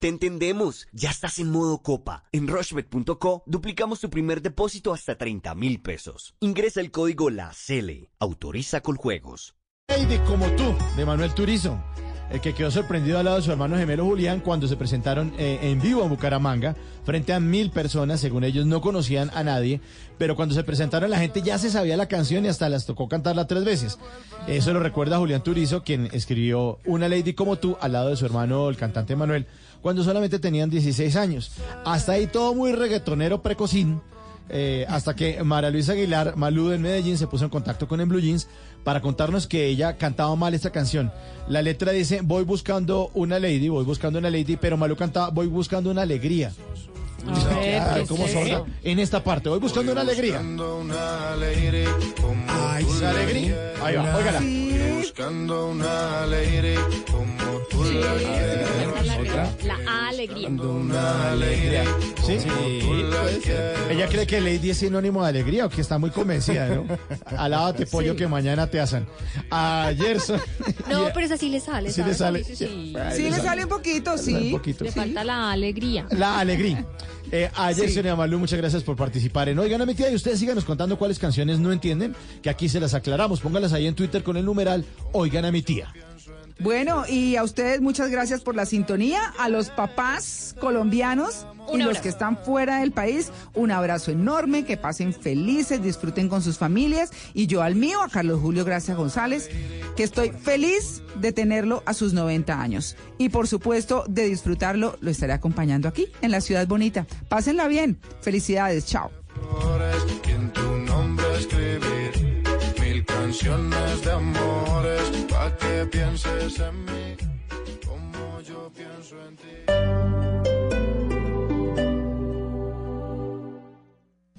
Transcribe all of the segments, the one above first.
Te entendemos. Ya estás en modo copa. En rushbet.co duplicamos tu primer depósito hasta 30 mil pesos. Ingresa el código La CL. Autoriza con juegos. Lady como tú, de Manuel Turizo, el que quedó sorprendido al lado de su hermano gemelo Julián cuando se presentaron eh, en vivo en Bucaramanga frente a mil personas, según ellos no conocían a nadie, pero cuando se presentaron la gente ya se sabía la canción y hasta las tocó cantarla tres veces. Eso lo recuerda Julián Turizo, quien escribió Una Lady como tú al lado de su hermano el cantante Manuel, cuando solamente tenían 16 años. Hasta ahí todo muy reggaetonero precocín. Eh, hasta que María Luisa Aguilar, Malú en Medellín, se puso en contacto con el Blue Jeans para contarnos que ella cantaba mal esta canción. La letra dice, voy buscando una lady, voy buscando una lady, pero Malú cantaba, voy buscando una alegría. Ah, ¿cómo sorda? En esta parte, voy buscando una alegría. Ay, esa alegría. Ahí va, óigala. Buscando una alegría como tú la quieres. La alegría. Una alegría Sí, Ella cree que Lady es sinónimo de alegría o que está muy convencida, ¿no? Alábate pollo que mañana te asan. Ayer son... No, pero esa sí le sale. Sí le sale. Sí, le sale un poquito, Un sí. poquito. Le falta la alegría. La alegría. Eh, ayer, Sí. Sonia Malú, muchas gracias por participar en Oigan a mi tía y ustedes síganos contando cuáles canciones no entienden, que aquí se las aclaramos. Póngalas ahí en Twitter con el numeral Oigan a mi tía. Bueno, y a ustedes muchas gracias por la sintonía. A los papás colombianos y los que están fuera del país, un abrazo enorme, que pasen felices, disfruten con sus familias. Y yo al mío, a Carlos Julio Gracia González, que estoy feliz de tenerlo a sus 90 años. Y por supuesto, de disfrutarlo, lo estaré acompañando aquí, en la ciudad bonita. Pásenla bien. Felicidades. Chao. Y canciones de amores pa' que pienses en mí como yo pienso en ti.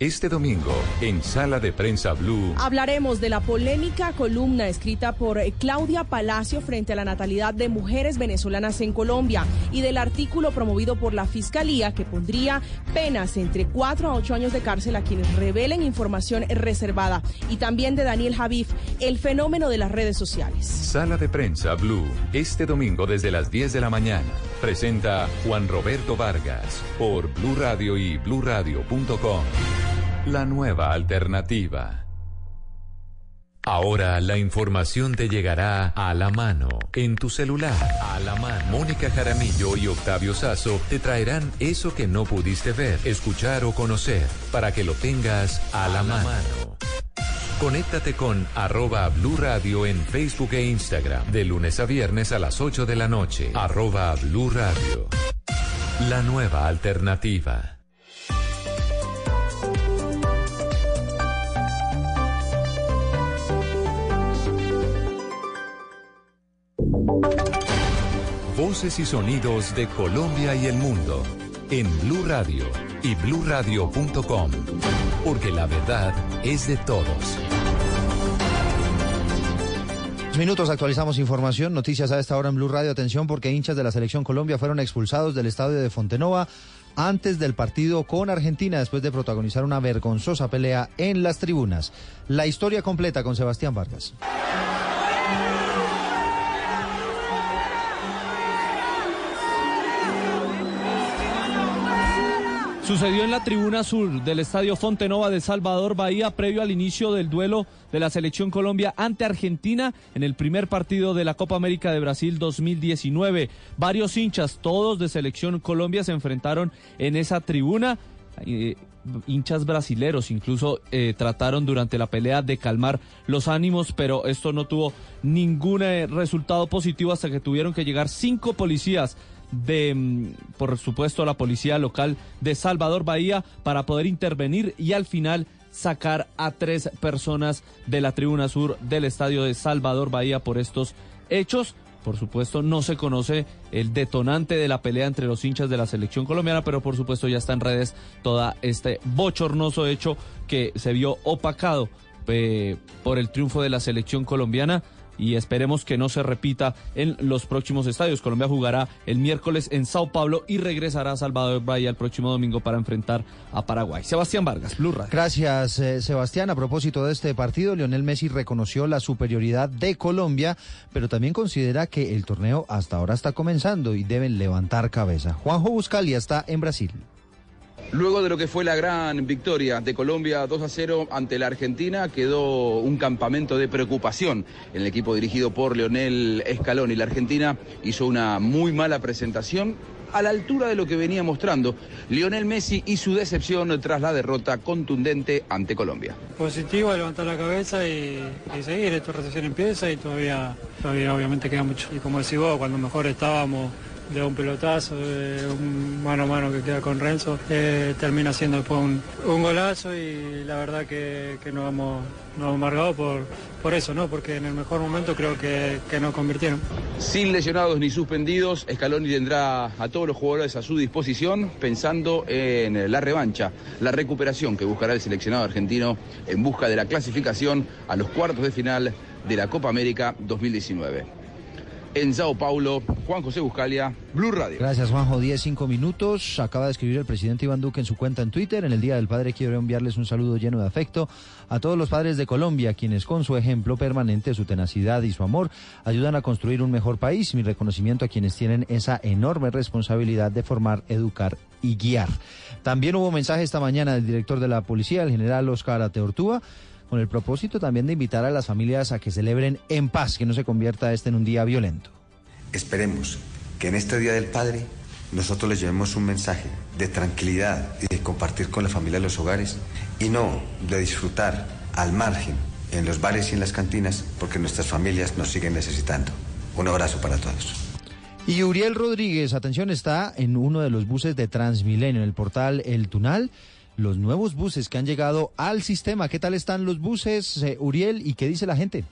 Este domingo, en Sala de Prensa Blue, Hablaremos de la polémica columna escrita por eh, Claudia Palacio frente a la natalidad de mujeres venezolanas en Colombia y del artículo promovido por la Fiscalía que pondría penas entre 4 a 8 años de cárcel a quienes revelen información reservada y también de Daniel Javif, el fenómeno de las redes sociales. Sala de Prensa Blue, este domingo desde las 10 de la mañana. Presenta Juan Roberto Vargas por Blue Radio y bluradio.com. La nueva alternativa. Ahora la información te llegará a la mano, en tu celular, a la mano. Mónica Jaramillo y Octavio Sazo te traerán eso que no pudiste ver, escuchar o conocer, para que lo tengas a la mano. Conéctate con arroba Blue Radio en Facebook e Instagram, de lunes a viernes a las 8 de la noche, arroba Blue Radio. La nueva alternativa. Voces y sonidos de Colombia y el mundo en Blue Radio y bluradio.com, porque la verdad es de todos. Minutos actualizamos información, noticias a esta hora en Blue Radio. Atención porque hinchas de la selección Colombia fueron expulsados del estadio de Fontenova antes del partido con Argentina después de protagonizar una vergonzosa pelea en las tribunas. La historia completa con Sebastián Vargas. Sucedió en la tribuna sur del Estadio Fontenova de Salvador Bahía previo al inicio del duelo de la selección Colombia ante Argentina en el primer partido de la Copa América de Brasil 2019. Varios hinchas, todos de selección Colombia, se enfrentaron en esa tribuna. Eh, hinchas brasileros incluso eh, trataron durante la pelea de calmar los ánimos, pero esto no tuvo ningún eh, resultado positivo hasta que tuvieron que llegar cinco policías de, mm, por supuesto, la policía local de Salvador Bahía para poder intervenir y al final sacar a tres personas de la tribuna sur del estadio de Salvador Bahía por estos hechos. por supuesto, no se conoce el detonante de la pelea entre los hinchas de la selección colombiana, pero por supuesto ya está en redes todo este bochornoso hecho que se vio opacado eh, por el triunfo de la selección colombiana y esperemos que no se repita en los próximos estadios. Colombia jugará el miércoles en Sao Paulo y regresará a Salvador Bahía el próximo domingo para enfrentar a Paraguay. Sebastián Vargas, Blue. Gracias, eh, Sebastián. A propósito de este partido, Lionel Messi reconoció la superioridad de Colombia, pero también considera que el torneo hasta ahora está comenzando y deben levantar cabeza. Juanjo Buscalia está en Brasil. Luego de lo que fue la gran victoria de Colombia 2 a 0 ante la Argentina, quedó un campamento de preocupación en el equipo dirigido por Leonel Escalón y la Argentina hizo una muy mala presentación a la altura de lo que venía mostrando Lionel Messi y su decepción tras la derrota contundente ante Colombia. Positivo, levantar la cabeza y, seguir, esto recién empieza y todavía, todavía obviamente queda mucho. Y como decís vos, cuando mejor estábamos de un pelotazo, de un mano a mano que queda con Renzo, eh, termina siendo después un, un, golazo y la verdad que, que nos hemos, nos hemos amargado por, por eso, ¿no? Porque en el mejor momento creo que, que nos convirtieron. Sin lesionados ni suspendidos, Scaloni tendrá a todos los jugadores a su disposición pensando en la revancha, la recuperación que buscará el seleccionado argentino en busca de la clasificación a los cuartos de final de la Copa América 2019 en Sao Paulo. Juan José Buscalia, Blue Radio. Gracias, Juanjo. 10, 5 minutos. Acaba de escribir el presidente Iván Duque en su cuenta en Twitter. En el Día del Padre quiero enviarles un saludo lleno de afecto a todos los padres de Colombia, quienes con su ejemplo permanente, su tenacidad y su amor ayudan a construir un mejor país. Mi reconocimiento a quienes tienen esa enorme responsabilidad de formar, educar y guiar. También hubo mensaje esta mañana del director de la policía, el general Oscar Ateortúa con el propósito también de invitar a las familias a que celebren en paz, que no se convierta este en un día violento. Esperemos que en este Día del Padre nosotros les llevemos un mensaje de tranquilidad y de compartir con la familia los hogares y no de disfrutar al margen en los bares y en las cantinas porque nuestras familias nos siguen necesitando. Un abrazo para todos. Y Uriel Rodríguez, atención, está en uno de los buses de Transmilenio, en el portal El Tunal los nuevos buses que han llegado al sistema. ¿Qué tal están los buses, eh, Uriel, y qué dice la gente?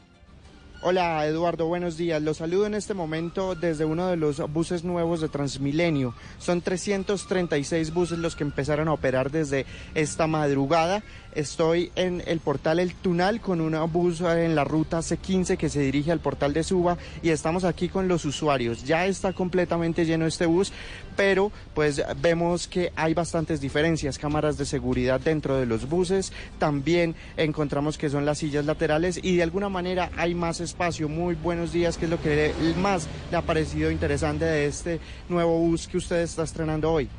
Hola Eduardo, buenos días. Los saludo en este momento desde uno de los buses nuevos de Transmilenio. Son 336 buses los que empezaron a operar desde esta madrugada. Estoy en el portal El Tunal con una bus en la ruta C15 que se dirige al portal de Suba y estamos aquí con los usuarios. Ya está completamente lleno este bus, pero pues vemos que hay bastantes diferencias, cámaras de seguridad dentro de los buses, también encontramos que son las sillas laterales y de alguna manera hay más espacio. Muy buenos días, que es lo que más le ha parecido interesante de este nuevo bus que usted está estrenando hoy.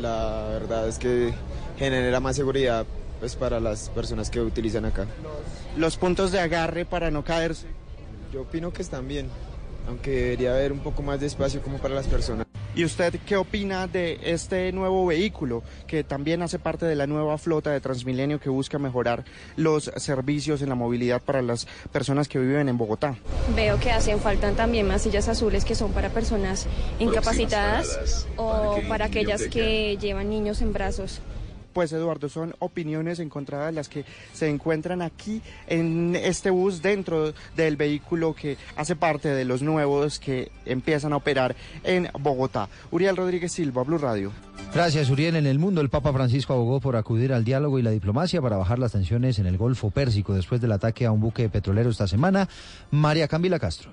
La verdad es que genera más seguridad pues para las personas que utilizan acá. Los puntos de agarre para no caerse. Yo opino que están bien, aunque debería haber un poco más de espacio como para las personas. ¿Y usted qué opina de este nuevo vehículo que también hace parte de la nueva flota de Transmilenio que busca mejorar los servicios en la movilidad para las personas que viven en Bogotá? Veo que hacen falta también más sillas azules que son para personas incapacitadas o para aquellas que llevan niños en brazos pues Eduardo, son opiniones encontradas las que se encuentran aquí en este bus dentro del vehículo que hace parte de los nuevos que empiezan a operar en Bogotá. Uriel Rodríguez Silva, Blue Radio. Gracias, Uriel. En el mundo, el Papa Francisco abogó por acudir al diálogo y la diplomacia para bajar las tensiones en el Golfo Pérsico después del ataque a un buque petrolero esta semana. María Camila Castro.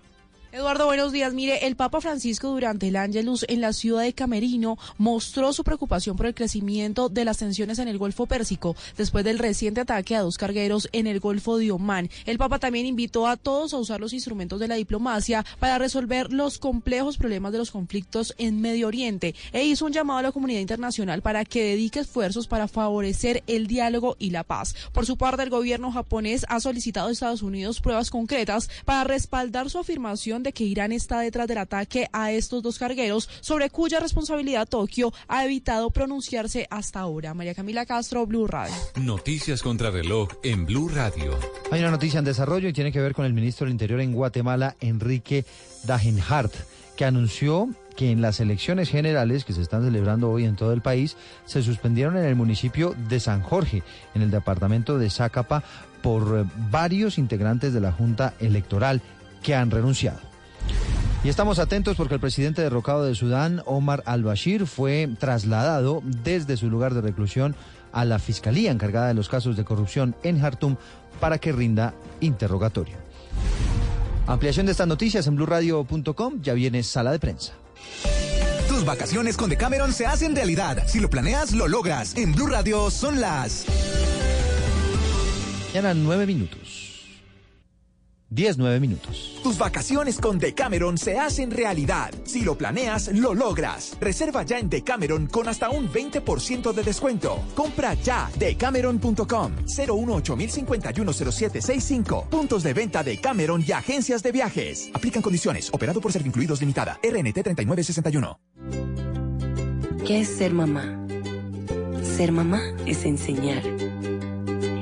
Eduardo, buenos días. Mire, el Papa Francisco durante el Ángelus en la ciudad de Camerino mostró su preocupación por el crecimiento de las tensiones en el Golfo Pérsico después del reciente ataque a dos cargueros en el Golfo de Omán. El Papa también invitó a todos a usar los instrumentos de la diplomacia para resolver los complejos problemas de los conflictos en Medio Oriente e hizo un llamado a la comunidad internacional para que dedique esfuerzos para favorecer el diálogo y la paz. Por su parte, el gobierno japonés ha solicitado a Estados Unidos pruebas concretas para respaldar su afirmación de que Irán está detrás del ataque a estos dos cargueros, sobre cuya responsabilidad Tokio ha evitado pronunciarse hasta ahora. María Camila Castro, Blue Radio. Noticias contra reloj en Blue Radio. Hay una noticia en desarrollo y tiene que ver con el ministro del Interior en Guatemala, Enrique Dagenhart, que anunció que en las elecciones generales que se están celebrando hoy en todo el país se suspendieron en el municipio de San Jorge, en el departamento de Zacapa, por varios integrantes de la Junta Electoral que han renunciado. Y estamos atentos porque el presidente derrocado de Sudán, Omar al-Bashir, fue trasladado desde su lugar de reclusión a la fiscalía encargada de los casos de corrupción en Jartum para que rinda interrogatorio. Ampliación de estas noticias en blurradio.com. Ya viene sala de prensa. Tus vacaciones con Decameron se hacen realidad. Si lo planeas, lo logras. En Blue Radio son las. Ya eran nueve minutos. Diez, nueve minutos. Tus vacaciones con Decameron se hacen realidad. Si lo planeas, lo logras. Reserva ya en Decameron con hasta un 20% de descuento. Compra ya decameron.com 018 Puntos de venta de Cameron y agencias de viajes. Aplican condiciones. Operado por Servincluidos Limitada. RNT 3961. ¿Qué es ser mamá? Ser mamá es enseñar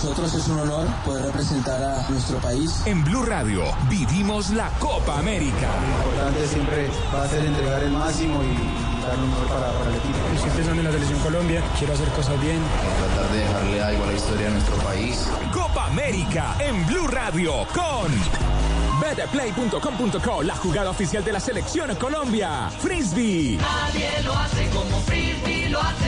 Nosotros es un honor poder representar a nuestro país. En Blue Radio vivimos la Copa América. Lo importante siempre va a ser entregar el máximo y dar lo mejor para, para el equipo. Estoy pensando en la selección Colombia, quiero hacer cosas bien. Tratar de dejarle algo a la historia de nuestro país. Copa América en Blue Radio con betplay.com.co, la jugada oficial de la selección Colombia. Frisbee. Nadie lo hace como Frisbee lo hace.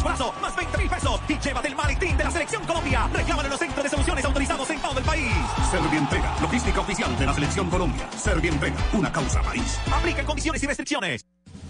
slash brazo, más 20 mil pesos y llévate el maletín de la Selección Colombia. Reclámalo en los centros de soluciones autorizados en todo el país. Servientrega, logística oficial de la Selección Colombia. Servientrega, una causa país. Aplica condiciones y restricciones.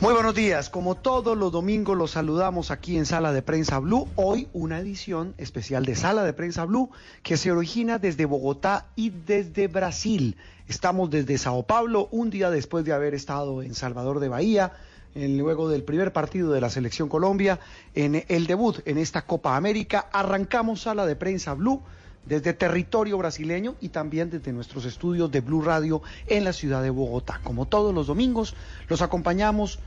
Muy buenos días, como todos los domingos los saludamos aquí en Sala de Prensa Blue. Hoy una edición especial de Sala de Prensa Blue que se origina desde Bogotá y desde Brasil. Estamos desde Sao Paulo, un día después de haber estado en Salvador de Bahía, en, luego del primer partido de la Selección Colombia, en el debut en esta Copa América. Arrancamos Sala de Prensa Blue desde territorio brasileño y también desde nuestros estudios de Blue Radio en la ciudad de Bogotá. Como todos los domingos, los acompañamos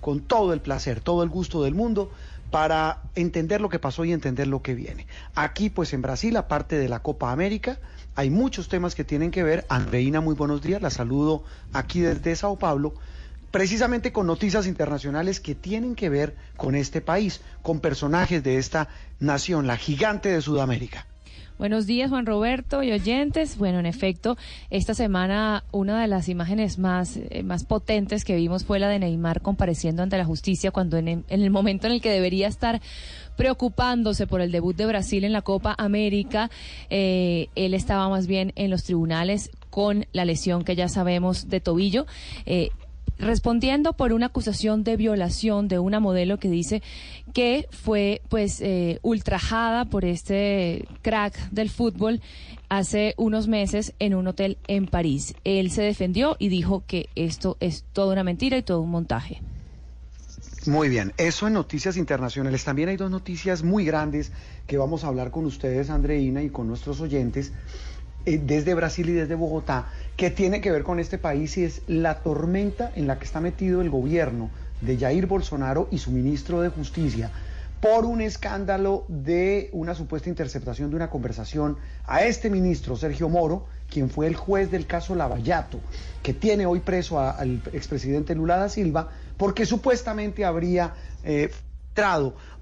con todo el placer, todo el gusto del mundo para entender lo que pasó y entender lo que viene. Aquí, pues en Brasil, aparte de la Copa América, hay muchos temas que tienen que ver. Andreina, muy buenos días, la saludo aquí desde Sao Paulo, precisamente con noticias internacionales que tienen que ver con este país, con personajes de esta nación, la gigante de Sudamérica. Buenos días, Juan Roberto y oyentes. Bueno, en efecto, esta semana una de las imágenes más, eh, más potentes que vimos fue la de Neymar compareciendo ante la justicia cuando en, el momento en el que debería estar preocupándose por el debut de Brasil en la Copa América, eh, él estaba más bien en los tribunales con la lesión que ya sabemos de tobillo. Eh, respondiendo por una acusación de violación de una modelo que dice que fue pues eh, ultrajada por este crack del fútbol hace unos meses en un hotel en París. Él se defendió y dijo que esto es toda una mentira y todo un montaje. Muy bien, eso en noticias internacionales. También hay dos noticias muy grandes que vamos a hablar con ustedes, Andreina, y con nuestros oyentes eh, desde Brasil y desde Bogotá, que tiene que ver con este país y es la tormenta en la que está metido el gobierno de Jair Bolsonaro y su ministro de Justicia por un escándalo de una supuesta interceptación de una conversación a este ministro, Sergio Moro, quien fue el juez del caso Lavallato, que tiene hoy preso al expresidente Lula da Silva porque supuestamente habría eh,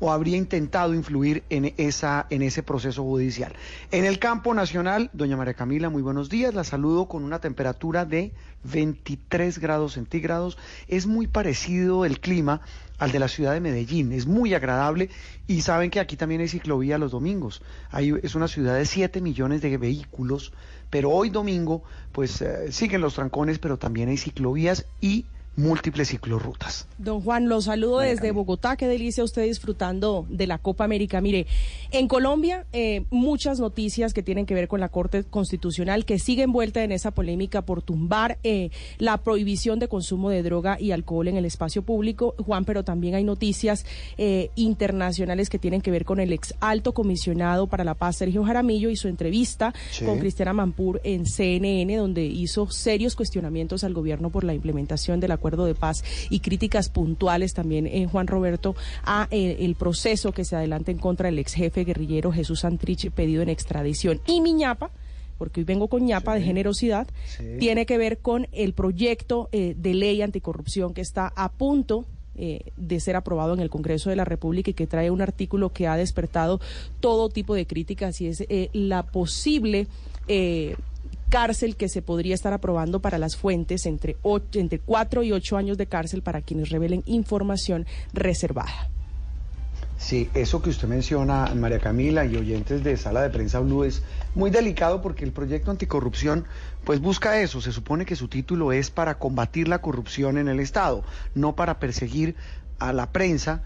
o habría intentado influir en, esa, en ese proceso judicial. En el campo nacional, doña María Camila, muy buenos días, la saludo con una temperatura de 23 grados centígrados. Es muy parecido el clima al de la ciudad de Medellín, es muy agradable y saben que aquí también hay ciclovía los domingos. Hay, es una ciudad de 7 millones de vehículos, pero hoy domingo pues eh, siguen los trancones, pero también hay ciclovías y múltiples ciclorrutas. Don Juan, lo saludo desde Bogotá. Qué delicia usted disfrutando de la Copa América. Mire, en Colombia, eh, muchas noticias que tienen que ver con la Corte Constitucional que sigue envuelta en esa polémica por tumbar eh, la prohibición de consumo de droga y alcohol en el espacio público. Juan, pero también hay noticias eh, internacionales que tienen que ver con el ex alto comisionado para la paz, Sergio Jaramillo, y su entrevista con Cristiana Mampur en CNN, donde hizo serios cuestionamientos al gobierno por la implementación del acuerdo de paz y críticas puntuales también, en Juan Roberto, a el proceso que se adelanta en contra del ex jefe guerrillero Jesús Santrich pedido en extradición. Y Miñapa porque hoy vengo con ñapa de generosidad, tiene que ver con el proyecto eh, de ley anticorrupción que está a punto eh, de ser aprobado en el Congreso de la República y que trae un artículo que ha despertado todo tipo de críticas y es eh, la posible cárcel que se podría estar aprobando para las fuentes entre, entre 4 y 8 años de cárcel para quienes revelen información reservada. Sí, eso que usted menciona, María Camila y oyentes de Sala de Prensa Blue, es muy delicado porque el proyecto anticorrupción pues busca eso. Se supone que su título es para combatir la corrupción en el Estado, no para perseguir a la prensa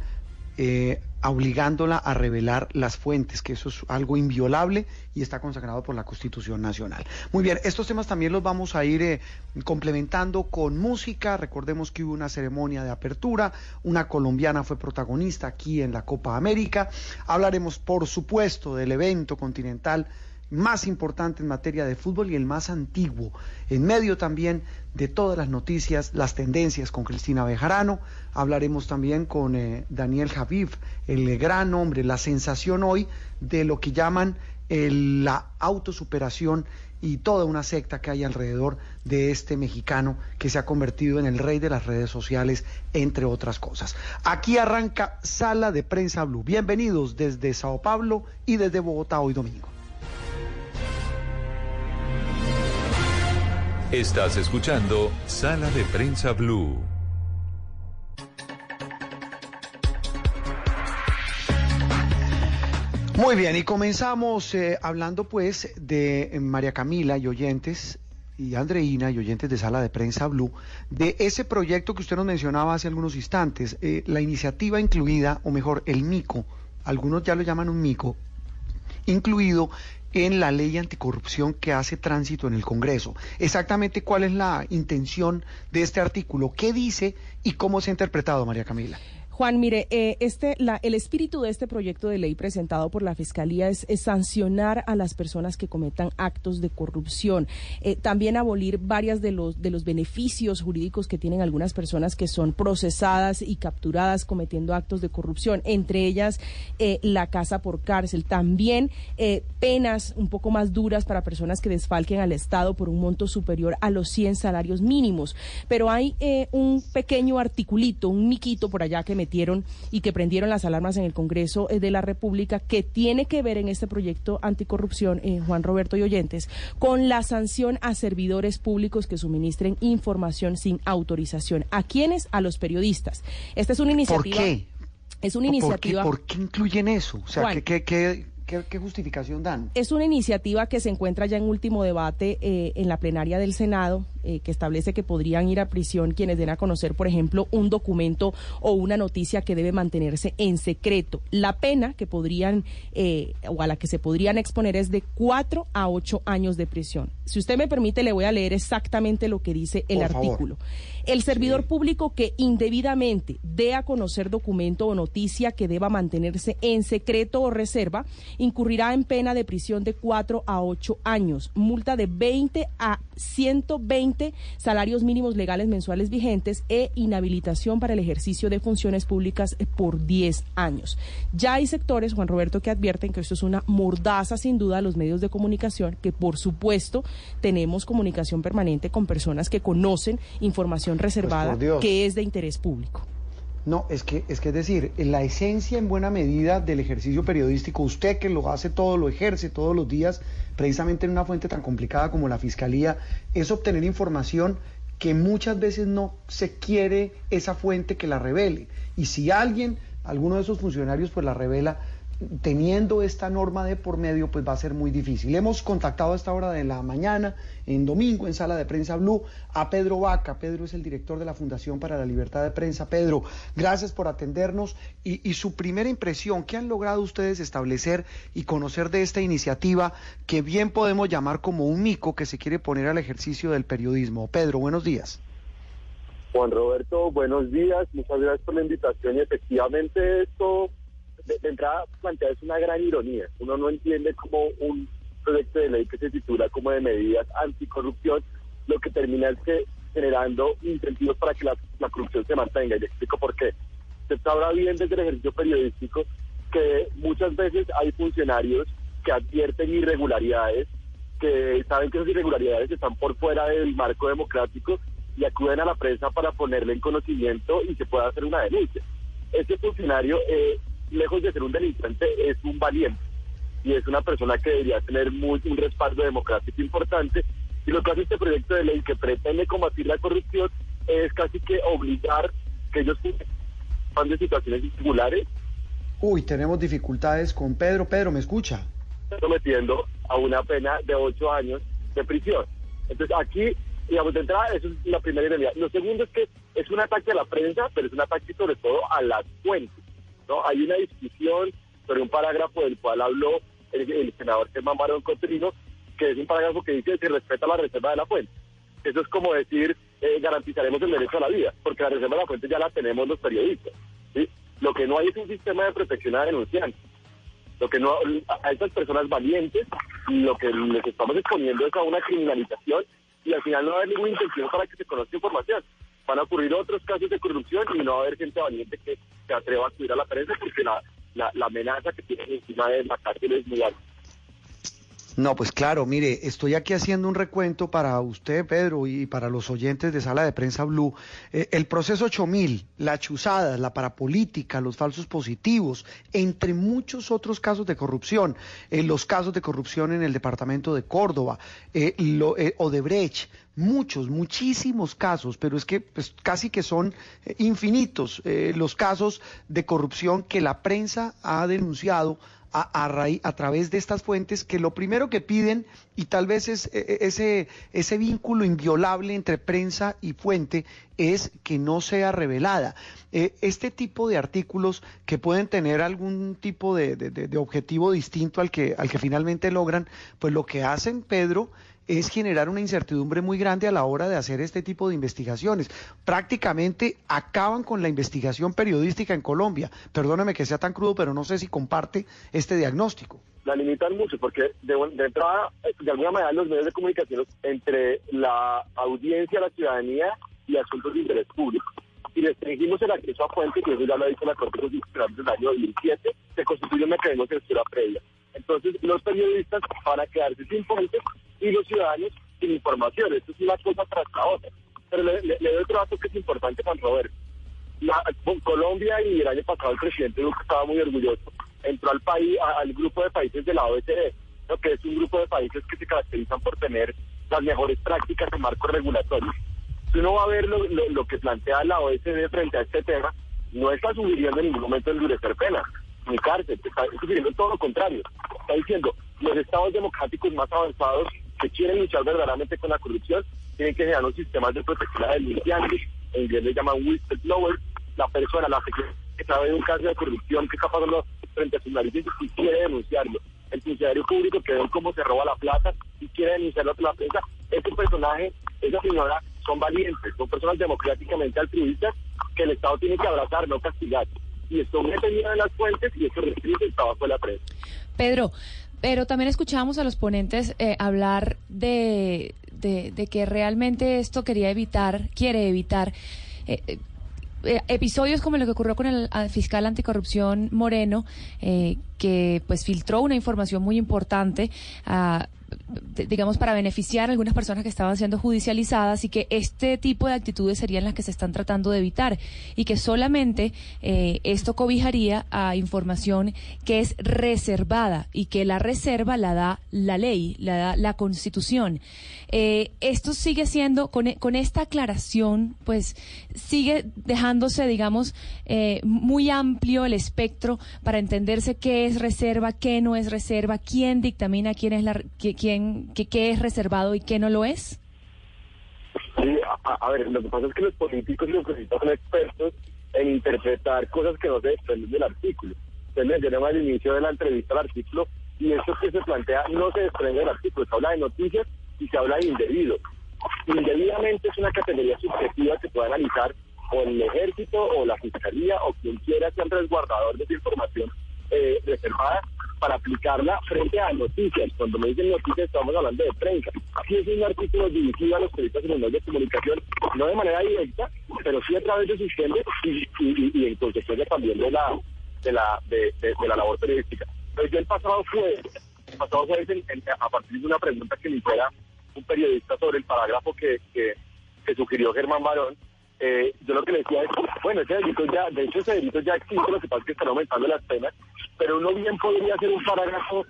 eh, obligándola a revelar las fuentes, que eso es algo inviolable y está consagrado por la Constitución Nacional. Muy bien, estos temas también los vamos a ir eh, complementando con música. Recordemos que hubo una ceremonia de apertura, una colombiana fue protagonista aquí en la Copa América. Hablaremos, por supuesto, del evento continental más importante en materia de fútbol y el más antiguo, en medio también de todas las noticias, las tendencias con Cristina Bejarano. Hablaremos también con eh, Daniel Javiv, el gran hombre, la sensación hoy de lo que llaman la autosuperación y toda una secta que hay alrededor de este mexicano que se ha convertido en el rey de las redes sociales, entre otras cosas. Aquí arranca Sala de Prensa Blue. Bienvenidos desde Sao Paulo y desde Bogotá hoy domingo. Estás escuchando Sala de Prensa Blue. Muy bien, y comenzamos eh, hablando pues de eh, María Camila y oyentes y Andreina y oyentes de Sala de Prensa Blue, de ese proyecto que usted nos mencionaba hace algunos instantes, eh, la iniciativa incluida, o mejor, el MICO, algunos ya lo llaman un MICO, incluido en la ley anticorrupción que hace tránsito en el Congreso. Exactamente cuál es la intención de este artículo, qué dice y cómo se ha interpretado, María Camila. Juan, mire, eh, este, la, el espíritu de este proyecto de ley presentado por la Fiscalía es, sancionar a las personas que cometan actos de corrupción. Eh, también abolir varias de los, de los beneficios jurídicos que tienen algunas personas que son procesadas y capturadas cometiendo actos de corrupción, entre ellas eh, la casa por cárcel. También penas un poco más duras para personas que desfalquen al Estado por un monto superior a los 100 salarios mínimos. Pero hay un pequeño articulito, un miquito por allá que me metieron y que prendieron las alarmas en el Congreso eh, de la República, que tiene que ver en este proyecto anticorrupción, eh, Juan Roberto y oyentes, con la sanción a servidores públicos que suministren información sin autorización. ¿A quiénes? A los periodistas. Esta es una iniciativa. ¿Por qué? Es una iniciativa. ¿Por qué, incluyen eso? O sea, ¿qué, qué, qué, justificación dan? Es una iniciativa que se encuentra ya en último debate eh, en la plenaria del Senado eh, que establece que podrían ir a prisión quienes den a conocer, por ejemplo, un documento o una noticia que debe mantenerse en secreto. La pena que podrían eh, o a la que se podrían exponer es de cuatro a ocho años de prisión. Si usted me permite, le voy a leer exactamente lo que dice el artículo. El servidor público que indebidamente dé a conocer documento o noticia que deba mantenerse en secreto o reserva, incurrirá en pena de prisión de cuatro a ocho años, multa de 20 a 120 salarios mínimos legales mensuales vigentes e inhabilitación para el ejercicio de funciones públicas por 10 años. Ya hay sectores, Juan Roberto, que advierten que esto es una mordaza sin duda a los medios de comunicación, que por supuesto tenemos comunicación permanente con personas que conocen información reservada que es de interés público. No, es que, es que es decir, la esencia en buena medida del ejercicio periodístico, usted que lo hace todo, lo ejerce todos los días, precisamente en una fuente tan complicada como la Fiscalía, es obtener información que muchas veces no se quiere esa fuente que la revele. Y si alguien, alguno de esos funcionarios, pues la revela, teniendo esta norma de por medio, pues va a ser muy difícil. Hemos contactado a esta hora de la mañana, en domingo, en sala de prensa Blue, a Pedro Vaca. Pedro es el director de la Fundación para la Libertad de Prensa. Pedro, gracias por atendernos y, su primera impresión, ¿qué han logrado ustedes establecer y conocer de esta iniciativa que bien podemos llamar como un mico que se quiere poner al ejercicio del periodismo? Pedro, buenos días. Juan Roberto, buenos días, muchas gracias por la invitación y efectivamente esto de, de entrada plantea es una gran ironía. Uno no entiende cómo un proyecto de ley que se titula como de medidas anticorrupción, lo que termina es que generando incentivos para que la, la corrupción se mantenga. Y le explico por qué. Se sabrá bien desde el ejercicio periodístico que muchas veces hay funcionarios que advierten irregularidades, que saben que esas irregularidades están por fuera del marco democrático y acuden a la prensa para ponerle en conocimiento y se pueda hacer una denuncia. Este funcionario eh, lejos de ser un delincuente, es un valiente y es una persona que debería tener muy, un respaldo democrático importante. Y lo que hace este proyecto de ley que pretende combatir la corrupción es casi que obligar que ellos van de situaciones singulares. Uy, tenemos dificultades con Pedro. Pedro, ¿me escucha? Sometiendo a una pena de ocho años de prisión. Entonces aquí, digamos, de entrada, eso es la primera idea. Lo segundo es que es un ataque a la prensa, pero es un ataque sobre todo a las fuentes. ¿No? Hay una discusión sobre un parágrafo del cual habló el, senador Germán Barón Cotrino, que es un parágrafo que dice que respeta la reserva de la fuente. Eso es como decir, eh, garantizaremos el derecho a la vida, porque la reserva de la fuente ya la tenemos los periodistas. Lo que no hay es un sistema de protección a denunciantes. Lo que no, a estas personas valientes, lo que les estamos exponiendo es a una criminalización y al final no haber ninguna intención para que se conozca información van a ocurrir otros casos de corrupción y no va a haber gente valiente que se atreva a subir a la prensa porque la, la, amenaza que tienen encima de la cárcel es muy alta. No, pues claro, mire, estoy aquí haciendo un recuento para usted, Pedro, y para los oyentes de Sala de Prensa Blue. Eh, el proceso 8000, la chuzada, la parapolítica, los falsos positivos, entre muchos otros casos de corrupción, eh, los casos de corrupción en el departamento de Córdoba, eh, lo, eh, Odebrecht, muchos, muchísimos casos, pero es que pues, casi que son eh, infinitos eh, los casos de corrupción que la prensa ha denunciado a, a, a, través de estas fuentes que lo primero que piden, y tal vez es eh, ese, ese vínculo inviolable entre prensa y fuente, es que no sea revelada. Este tipo de artículos que pueden tener algún tipo de, de, objetivo distinto al que, al que finalmente logran, pues lo que hacen, Pedro, es generar una incertidumbre muy grande a la hora de hacer este tipo de investigaciones. Prácticamente acaban con la investigación periodística en Colombia. Perdóneme que sea tan crudo, pero no sé si comparte este diagnóstico. La limitan mucho porque de, entrada, de alguna manera, los medios de comunicación entre la audiencia, la ciudadanía y asuntos de interés público. Si restringimos el acceso a fuentes, que eso ya lo ha dicho la Corte Constitucional desde el año 2007, se constituye un mecanismo de censura previa. Entonces, los periodistas van a quedarse sin fuentes y los ciudadanos sin información. Esto es una cosa tras la otra. Pero le, le, le doy otro dato que es importante, Juan Roberto. La, Colombia y el año pasado el presidente Duque estaba muy orgulloso. Entró al país, a, al grupo de países de la OECD, ¿no? que es un grupo de países que se caracterizan por tener las mejores prácticas en marco regulatorio. Si uno va a ver lo, lo, que plantea la OECD frente a este tema, no está sugiriendo en ningún momento endurecer penas ni cárcel, está sugiriendo todo lo contrario. Está diciendo, los estados democráticos más avanzados que quieren luchar verdaderamente con la corrupción tienen que generar unos sistemas de protección a denunciantes, en inglés le llaman whistleblower, la persona, la que sabe de un caso de corrupción que está pasando frente a sus narices y quiere denunciarlo. El funcionario público que ve cómo se roba la plata y quiere denunciarlo a la prensa, ese personaje, esa señora, son valientes, son personas democráticamente altruistas que el Estado tiene que abrazar, no castigar y esto me tenía de las fuentes y esto restringe el trabajo de la prensa. Pedro, pero también escuchamos a los ponentes eh, hablar de, de, que realmente esto quería evitar, quiere evitar. Eh, eh, eh, episodios como lo que ocurrió con el fiscal anticorrupción Moreno, que pues filtró una información muy importante a digamos, para beneficiar a algunas personas que estaban siendo judicializadas y que este tipo de actitudes serían las que se están tratando de evitar y que solamente eh, esto cobijaría a información que es reservada y que la reserva la da la ley, la da la constitución. Eh, esto sigue siendo, con, con, esta aclaración, pues sigue dejándose, digamos, eh, muy amplio el espectro para entenderse qué es reserva, qué no es reserva, quién dictamina quién es la, quién, qué, es reservado y qué no lo es? Sí, a, ver, lo que pasa es que los políticos y los periodistas son expertos en interpretar cosas que no se desprenden del artículo. Usted mencionaba al inicio de la entrevista el artículo y eso que se plantea no se desprende del artículo, se habla de noticias y se habla de indebido. Indebidamente es una categoría subjetiva que puede analizar o el ejército o la fiscalía o quien quiera ser resguardador de esa información eh, reservada para aplicarla frente a noticias. Cuando me dicen noticias estamos hablando de prensa. Aquí es un artículo dirigido a los periodistas en los medios de comunicación, no de manera directa, pero sí a través de sus gentes y, y, en consecuencia también de la de la de, la labor periodística. Pero yo el pasado fue, el pasado fue a partir de una pregunta que me hiciera un periodista sobre el parágrafo que, que, que sugirió Germán Barón, eh, yo lo que le decía es, bueno, ese delito ya, de hecho ese delito ya existe, lo que pasa es que están aumentando las penas, pero uno bien podría hacer un parágrafo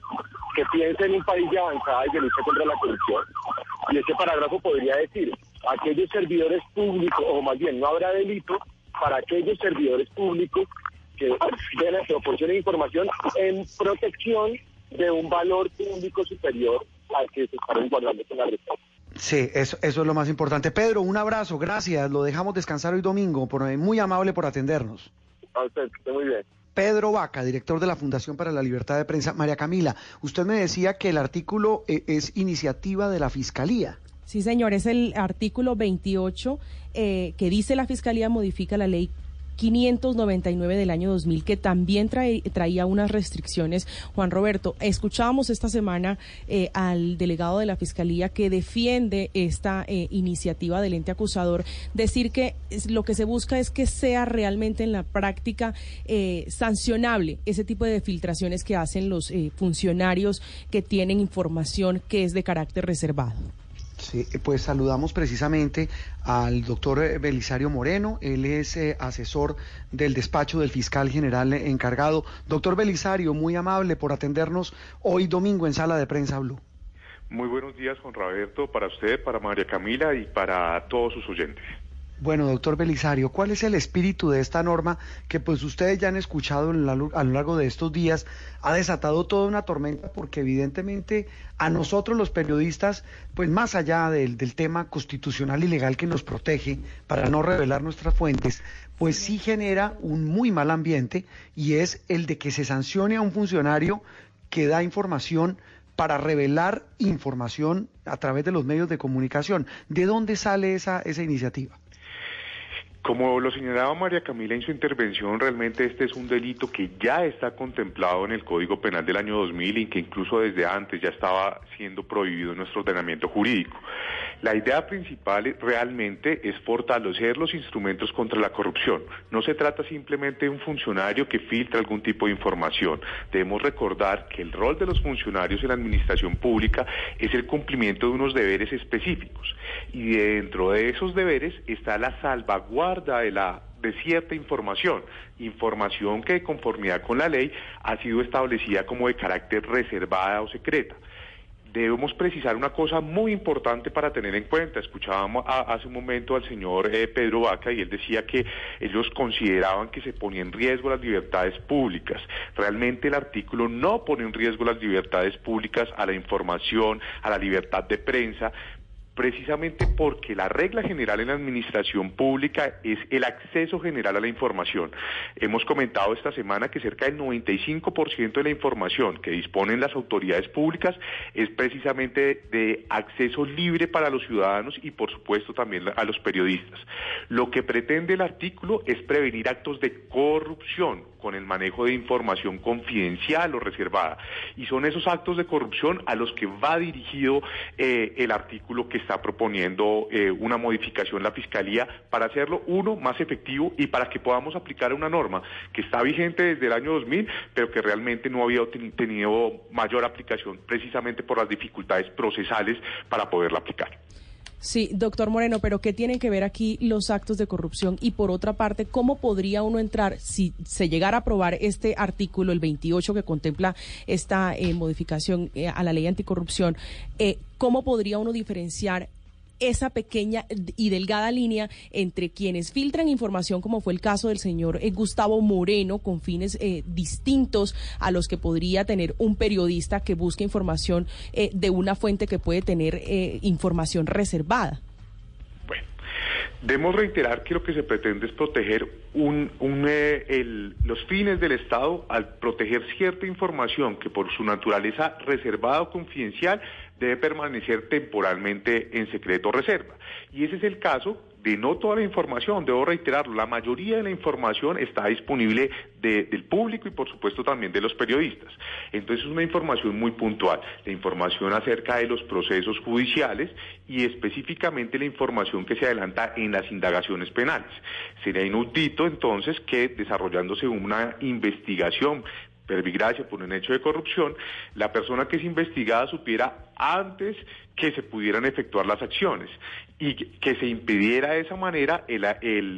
que piense en un país de avanzada y de lucha contra la corrupción. Y ese parágrafo podría decir, aquellos servidores públicos, o más bien, no habrá delito para aquellos servidores públicos que den proporcionen información en protección de un valor público superior al que se está resguardando con la reforma. Sí, eso, eso es lo más importante. Pedro, un abrazo, gracias. Lo dejamos descansar hoy domingo. Por, muy amable por atendernos. A usted, muy bien. Pedro Vaca, director de la Fundación para la Libertad de Prensa. María Camila, usted me decía que el artículo eh, es iniciativa de la Fiscalía. Sí, señor, es el artículo 28 eh, que dice la Fiscalía modifica la ley 599 del año 2000 que también traía unas restricciones. Juan Roberto, escuchábamos esta semana eh, al delegado de la Fiscalía que defiende esta eh, iniciativa del ente acusador decir que lo que se busca es que sea realmente en la práctica eh, sancionable ese tipo de filtraciones que hacen los funcionarios que tienen información que es de carácter reservado. Sí, pues saludamos precisamente al doctor eh, Belisario Moreno, él es eh, asesor del despacho del fiscal general encargado. Doctor Belisario, muy amable por atendernos hoy domingo en Sala de Prensa Blue. Muy buenos días, Juan Roberto, para usted, para María Camila y para todos sus oyentes. Bueno, doctor Belisario, ¿cuál es el espíritu de esta norma que pues ustedes ya han escuchado a lo largo de estos días? Ha desatado toda una tormenta porque evidentemente a nosotros los periodistas, pues más allá del, del tema constitucional y legal que nos protege para no revelar nuestras fuentes, pues sí genera un muy mal ambiente y es el de que se sancione a un funcionario que da información para revelar información a través de los medios de comunicación. ¿De dónde sale esa, esa iniciativa? Como lo señalaba María Camila en su intervención, realmente este es un delito que ya está contemplado en el Código Penal del año 2000 y que incluso desde antes ya estaba siendo prohibido en nuestro ordenamiento jurídico. La idea principal realmente es fortalecer los instrumentos contra la corrupción. No se trata simplemente de un funcionario que filtra algún tipo de información. Debemos recordar que el rol de los funcionarios en la administración pública es el cumplimiento de unos deberes específicos. Y dentro de esos deberes está la salvaguardia de la de cierta información, información que de conformidad con la ley ha sido establecida como de carácter reservada o secreta. Debemos precisar una cosa muy importante para tener en cuenta. Escuchábamos hace un momento al señor eh, Pedro Vaca y él decía que ellos consideraban que se ponía en riesgo las libertades públicas. Realmente el artículo no pone en riesgo las libertades públicas a la información, a la libertad de prensa, precisamente porque la regla general en la administración pública es el acceso general a la información. Hemos comentado esta semana que cerca del 95% de la información que disponen las autoridades públicas es precisamente de acceso libre para los ciudadanos y por supuesto también a los periodistas. Lo que pretende el artículo es prevenir actos de corrupción con el manejo de información confidencial o reservada. Y son esos actos de corrupción a los que va dirigido eh, el artículo que está proponiendo eh, una modificación la Fiscalía para hacerlo, uno, más efectivo y para que podamos aplicar una norma que está vigente desde el año 2000, pero que realmente no había tenido mayor aplicación precisamente por las dificultades procesales para poderla aplicar. Sí, doctor Moreno, pero ¿qué tienen que ver aquí los actos de corrupción? Y por otra parte, ¿cómo podría uno entrar si se llegara a aprobar este artículo, el 28, que contempla esta eh, modificación eh, a la ley anticorrupción? Eh, ¿Cómo podría uno diferenciar esa pequeña y delgada línea entre quienes filtran información, como fue el caso del señor eh, Gustavo Moreno, con fines eh, distintos a los que podría tener un periodista que busca información eh, de una fuente que puede tener información reservada. Bueno, Debemos reiterar que lo que se pretende es proteger los fines del Estado al proteger cierta información que por su naturaleza reservada o confidencial debe permanecer temporalmente en secreto reserva. Y ese es el caso de no toda la información, debo reiterarlo, la mayoría de la información está disponible del público y por supuesto también de los periodistas. Entonces es una información muy puntual, la información acerca de los procesos judiciales y específicamente la información que se adelanta en las indagaciones penales. Sería inaudito entonces que desarrollándose una investigación pervigracia por un hecho de corrupción, la persona que es investigada supiera antes que se pudieran efectuar las acciones y que se impidiera de esa manera el,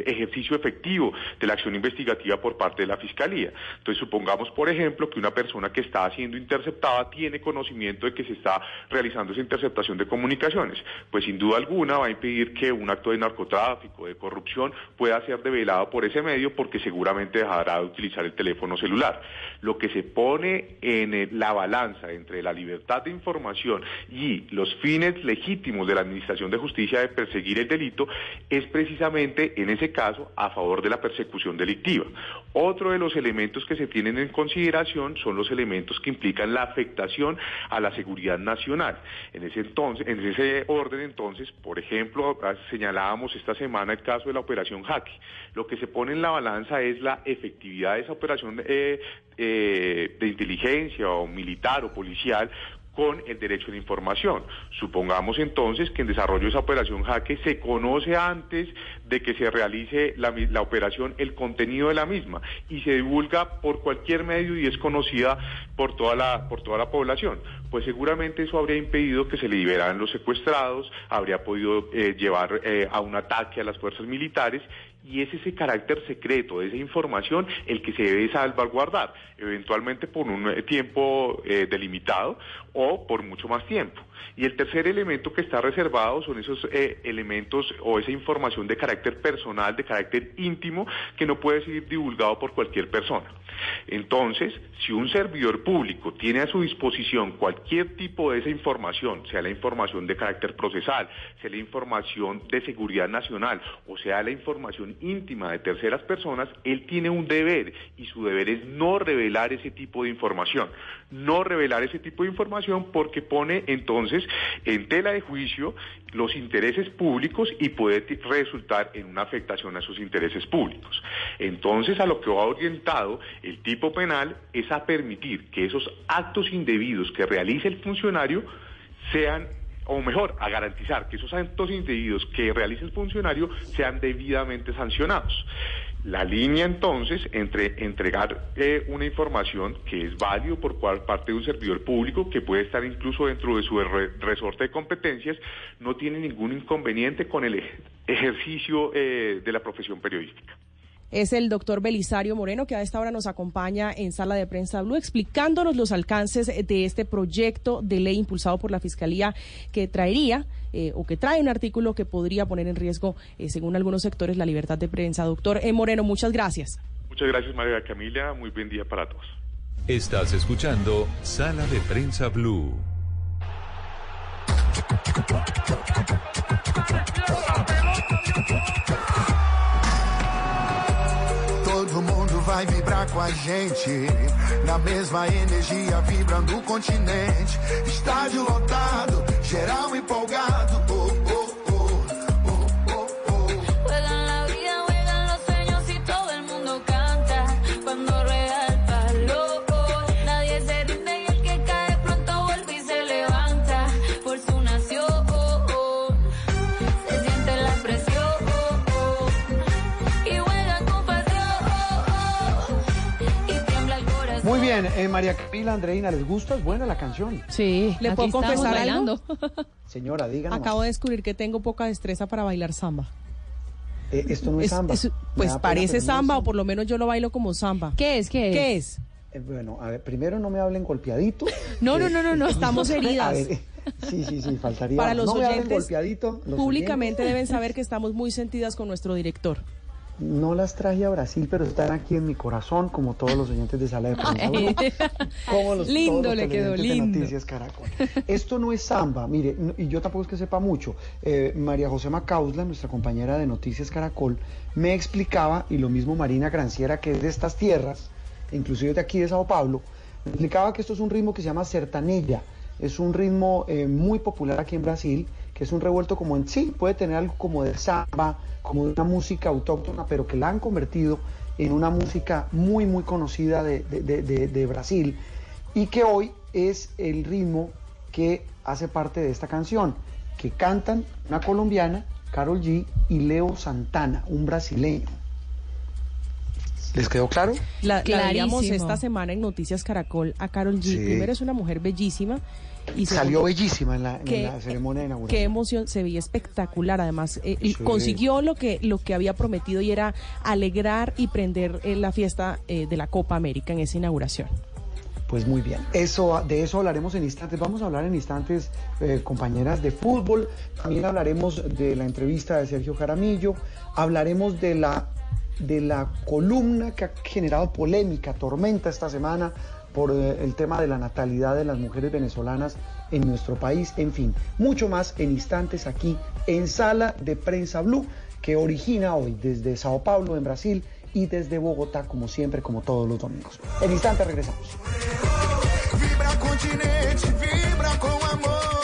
ejercicio efectivo de la acción investigativa por parte de la Fiscalía. Entonces, supongamos, por ejemplo, que una persona que está siendo interceptada tiene conocimiento de que se está realizando esa interceptación de comunicaciones. Pues sin duda alguna va a impedir que un acto de narcotráfico, de corrupción, pueda ser develado por ese medio porque seguramente dejará de utilizar el teléfono celular. Lo que se pone en la balanza entre la libertad de información y los fines legítimos de la Administración de Justicia de perseguir el delito es precisamente en ese caso a favor de la persecución delictiva. Otro de los elementos que se tienen en consideración son los elementos que implican la afectación a la seguridad nacional. En ese entonces, en ese orden entonces, por ejemplo, ah, señalábamos esta semana el caso de la operación Jaque. Lo que se pone en la balanza es la efectividad de esa operación eh, eh, de inteligencia o militar o policial con el derecho de información. Supongamos entonces que en desarrollo de esa operación jaque se conoce antes de que se realice la, la, operación el contenido de la misma y se divulga por cualquier medio y es conocida por toda la, por toda la población. Pues seguramente eso habría impedido que se liberaran los secuestrados, habría podido eh, llevar eh, a un ataque a las fuerzas militares y es ese carácter secreto de esa información el que se debe salvaguardar, eventualmente por un eh, tiempo delimitado o por mucho más tiempo. Y el tercer elemento que está reservado son esos eh, elementos o esa información de carácter personal, de carácter íntimo, que no puede ser divulgado por cualquier persona. Entonces, si un servidor público tiene a su disposición cualquier tipo de esa información, sea la información de carácter procesal, sea la información de seguridad nacional o sea la información íntima de terceras personas, él tiene un deber y su deber es no revelar ese tipo de información. No revelar ese tipo de información porque pone entonces en tela de juicio los intereses públicos y puede resultar en una afectación a sus intereses públicos. Entonces, a lo que va orientado el tipo penal es a permitir que esos actos indebidos que realice el funcionario sean o mejor, a garantizar que esos actos indebidos que realice el funcionario sean debidamente sancionados. La línea entonces entre entregar eh, una información que es válido por parte de un servidor público, que puede estar incluso dentro de su resorte de competencias, no tiene ningún inconveniente con el ejercicio eh, de la profesión periodística. Es el doctor Belisario Moreno, que a esta hora nos acompaña en Sala de Prensa Blue, explicándonos los alcances de este proyecto de ley impulsado por la Fiscalía que traería eh, o que trae un artículo que podría poner en riesgo, eh, según algunos sectores, la libertad de prensa. Doctor eh, Moreno, muchas gracias. Muchas gracias, María Camila. Muy buen día para todos. Estás escuchando Sala de Prensa Blue. vai vibrar com a gente. Na mesma energia, vibrando o continente. Estádio lotado, geral empolgado. Bien, eh, María Camila Andreina, ¿les gusta? Es buena la canción. Sí, ¿Le puedo confesar bailando. Señora, díganos. Acabo de descubrir que tengo poca destreza para bailar samba. Eh, esto no es, Es- samba. es- pues pena, parece no samba, o por lo menos yo lo bailo como samba. ¿Qué es? ¿Qué es? ¿Qué es? Eh, bueno, a ver, primero no me hablen golpeadito. No, no, no, no, no, estamos A heridas. ver, sí, sí, sí, faltaría. Para los no me hablen oyentes, golpeadito. los públicamente deben saber que estamos muy sentidas con nuestro director. No las traje a Brasil, pero están aquí en mi corazón, como todos los oyentes de sala de prensa. Como los, lindo todos los le quedó, de lindo. Noticias Caracol. Esto no es samba, mire, no- y yo tampoco es que sepa mucho. Eh, María José Macausla, nuestra compañera de Noticias Caracol, me explicaba, y lo mismo Marina Granciera, que es de estas tierras, inclusive de aquí de Sao Paulo, me explicaba que esto es un ritmo que se llama sertanella. Es un ritmo eh, muy popular aquí en Brasil, que es un revuelto como en sí, puede tener algo como de samba, como de una música autóctona, pero que la han convertido en una música muy, muy conocida de, de- de- de- de Brasil y que hoy es el ritmo que hace parte de esta canción, que cantan una colombiana, Carol G, y Leo Santana, un brasileño. ¿Les quedó claro? La, la esta semana en Noticias Caracol a Carol G. Sí. Primero es una mujer bellísima y Salió segundo, bellísima en la, en qué- la ceremonia de Qué inauguración. emoción, se veía espectacular. Además, eh, y Sí. consiguió lo que, lo que había prometido y era alegrar y prender eh, la fiesta eh, de la Copa América en esa inauguración. Pues muy bien, eso, de eso hablaremos en instantes. Vamos a hablar en instantes, eh, compañeras de fútbol. También hablaremos de la entrevista de Sergio Jaramillo. Hablaremos de la, de la columna que ha generado polémica, tormenta esta semana por eh, el tema de la natalidad de las mujeres venezolanas en nuestro país. En fin, mucho más en instantes aquí en Sala de Prensa Blue, que origina hoy desde Sao Paulo, en Brasil, y desde Bogotá, como siempre, como todos los domingos. En instantes regresamos. Vibra continente, vibra com amor.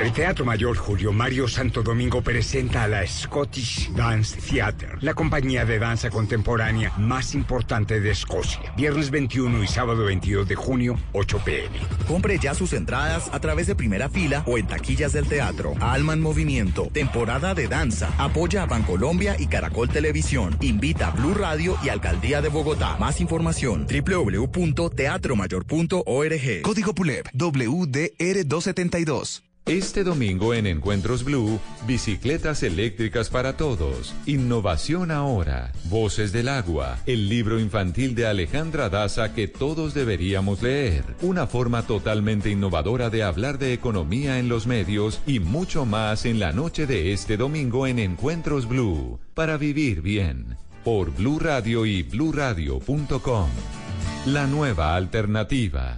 El Teatro Mayor Julio Mario Santo Domingo presenta a la Scottish Dance Theatre, la compañía de danza contemporánea más importante de Escocia. Viernes 21 y sábado 22 de junio, 8 pm. Compre ya sus entradas a través de primera fila o en taquillas del teatro. Alma en Movimiento, temporada de danza. Apoya a Bancolombia y Caracol Televisión. Invita a Blue Radio y Alcaldía de Bogotá. Más información www.teatromayor.org. Código PULEP WDR272. Este domingo en Encuentros Blue, bicicletas eléctricas para todos, innovación ahora, voces del agua, el libro infantil de Alejandra Daza que todos deberíamos leer, una forma totalmente innovadora de hablar de economía en los medios y mucho más en la noche de este domingo en Encuentros Blue, para vivir bien, por Blue Radio y bluradio.com. La nueva alternativa.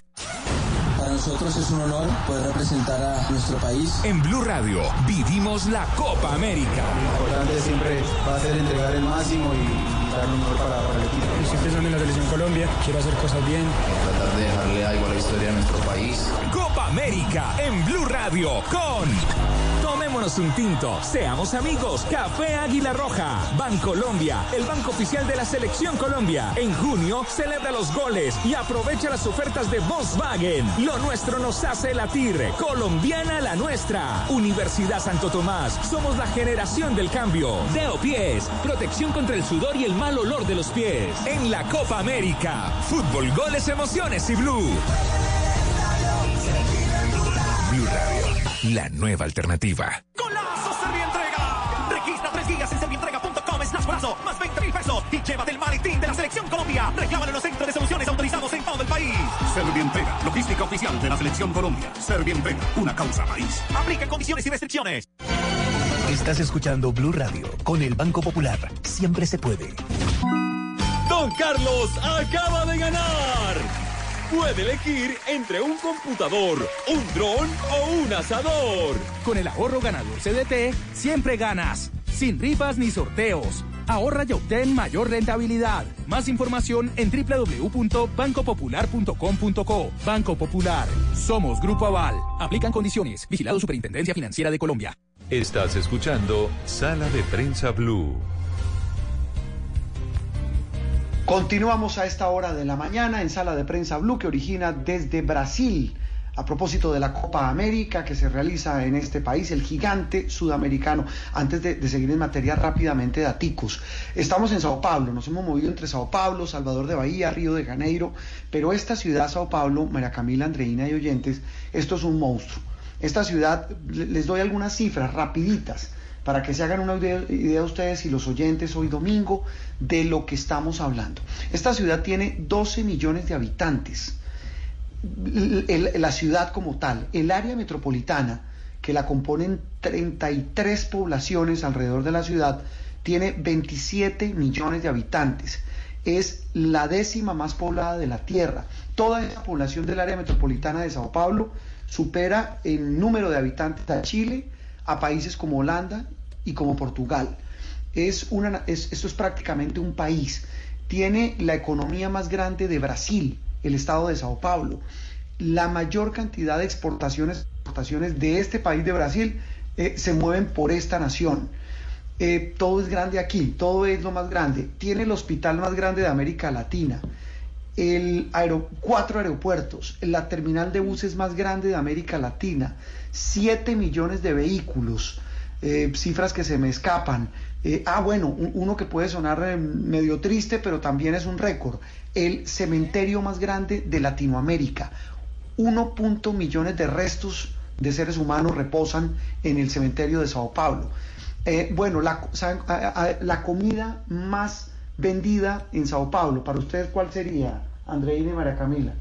Nosotros es un honor poder representar a nuestro país. En Blue Radio vivimos la Copa América. Lo importante siempre va a ser entregar el máximo y dar lo mejor para, para el equipo. Estoy pensando en la selección Colombia, quiero hacer cosas bien. Tratar de dejarle algo a la historia de nuestro país. Copa América en Blue Radio con Tomémonos un tinto, seamos amigos, Café Águila Roja, Bancolombia, el banco oficial de la Selección Colombia. En junio celebra los goles y aprovecha las ofertas de Volkswagen. Lo nuestro nos hace latir, colombiana la nuestra. Universidad Santo Tomás, somos la generación del cambio. Deo Pies, protección contra el sudor y el mal olor de los pies. En la Copa América, fútbol, goles, emociones y blue. La nueva alternativa. ¡Golazo Servientrega! Registra tres días en servientrega.com slash brazo, más 20 mil pesos y llévate el maletín de la Selección Colombia. Reclámalo en los centros de soluciones autorizados en todo el país. Servientrega, logística oficial de la Selección Colombia. Servientrega, una causa país. Aplica condiciones y restricciones. Estás escuchando Blue Radio con el Banco Popular. Siempre se puede. Don Carlos acaba de ganar. Puede elegir entre un computador, un dron o un asador. Con el ahorro ganador CDT, siempre ganas. Sin rifas ni sorteos. Ahorra y obtén mayor rentabilidad. Más información en www.bancopopular.com.co. Banco Popular. Somos Grupo Aval. Aplican condiciones. Vigilado Superintendencia Financiera de Colombia. Estás escuchando Sala de Prensa Blue. Continuamos a esta hora de la mañana en Sala de Prensa Blue que origina desde Brasil. A propósito de la Copa América que se realiza en este país, el gigante sudamericano. Antes de, seguir en materia rápidamente, daticos. Estamos en Sao Paulo, nos hemos movido entre Sao Paulo, Salvador de Bahía, Río de Janeiro, pero esta ciudad, Sao Paulo, María Camila, Andreina y oyentes, esto es un monstruo. Esta ciudad, le- les doy algunas cifras rapiditas para que se hagan una idea, ustedes y los oyentes hoy domingo de lo que estamos hablando. Esta ciudad tiene 12 millones de habitantes. La ciudad como tal, el área metropolitana, que la componen 33 poblaciones alrededor de la ciudad, tiene 27 millones de habitantes. Es la décima más poblada de la Tierra. Toda esa población del área metropolitana de Sao Paulo supera en número de habitantes a Chile, a países como Holanda y como Portugal. Es una, es- esto es prácticamente un país. Tiene la economía más grande de Brasil, el estado de Sao Paulo. La mayor cantidad de exportaciones, exportaciones de este país de Brasil eh, se mueven por esta nación. Eh, todo es grande aquí, todo es lo más grande. Tiene el hospital más grande de América Latina, el aero- cuatro aeropuertos, la terminal de buses más grande de América Latina, 7 millones de vehículos, eh, cifras que se me escapan. Eh, ah, bueno, un- uno que puede sonar eh, medio triste, pero también es un récord, el cementerio más grande de Latinoamérica. 1. punto millones de restos de seres humanos reposan en el cementerio de Sao Paulo. Bueno, la, la comida más vendida en Sao Paulo, para ustedes, ¿cuál sería, Andreina y María Camila?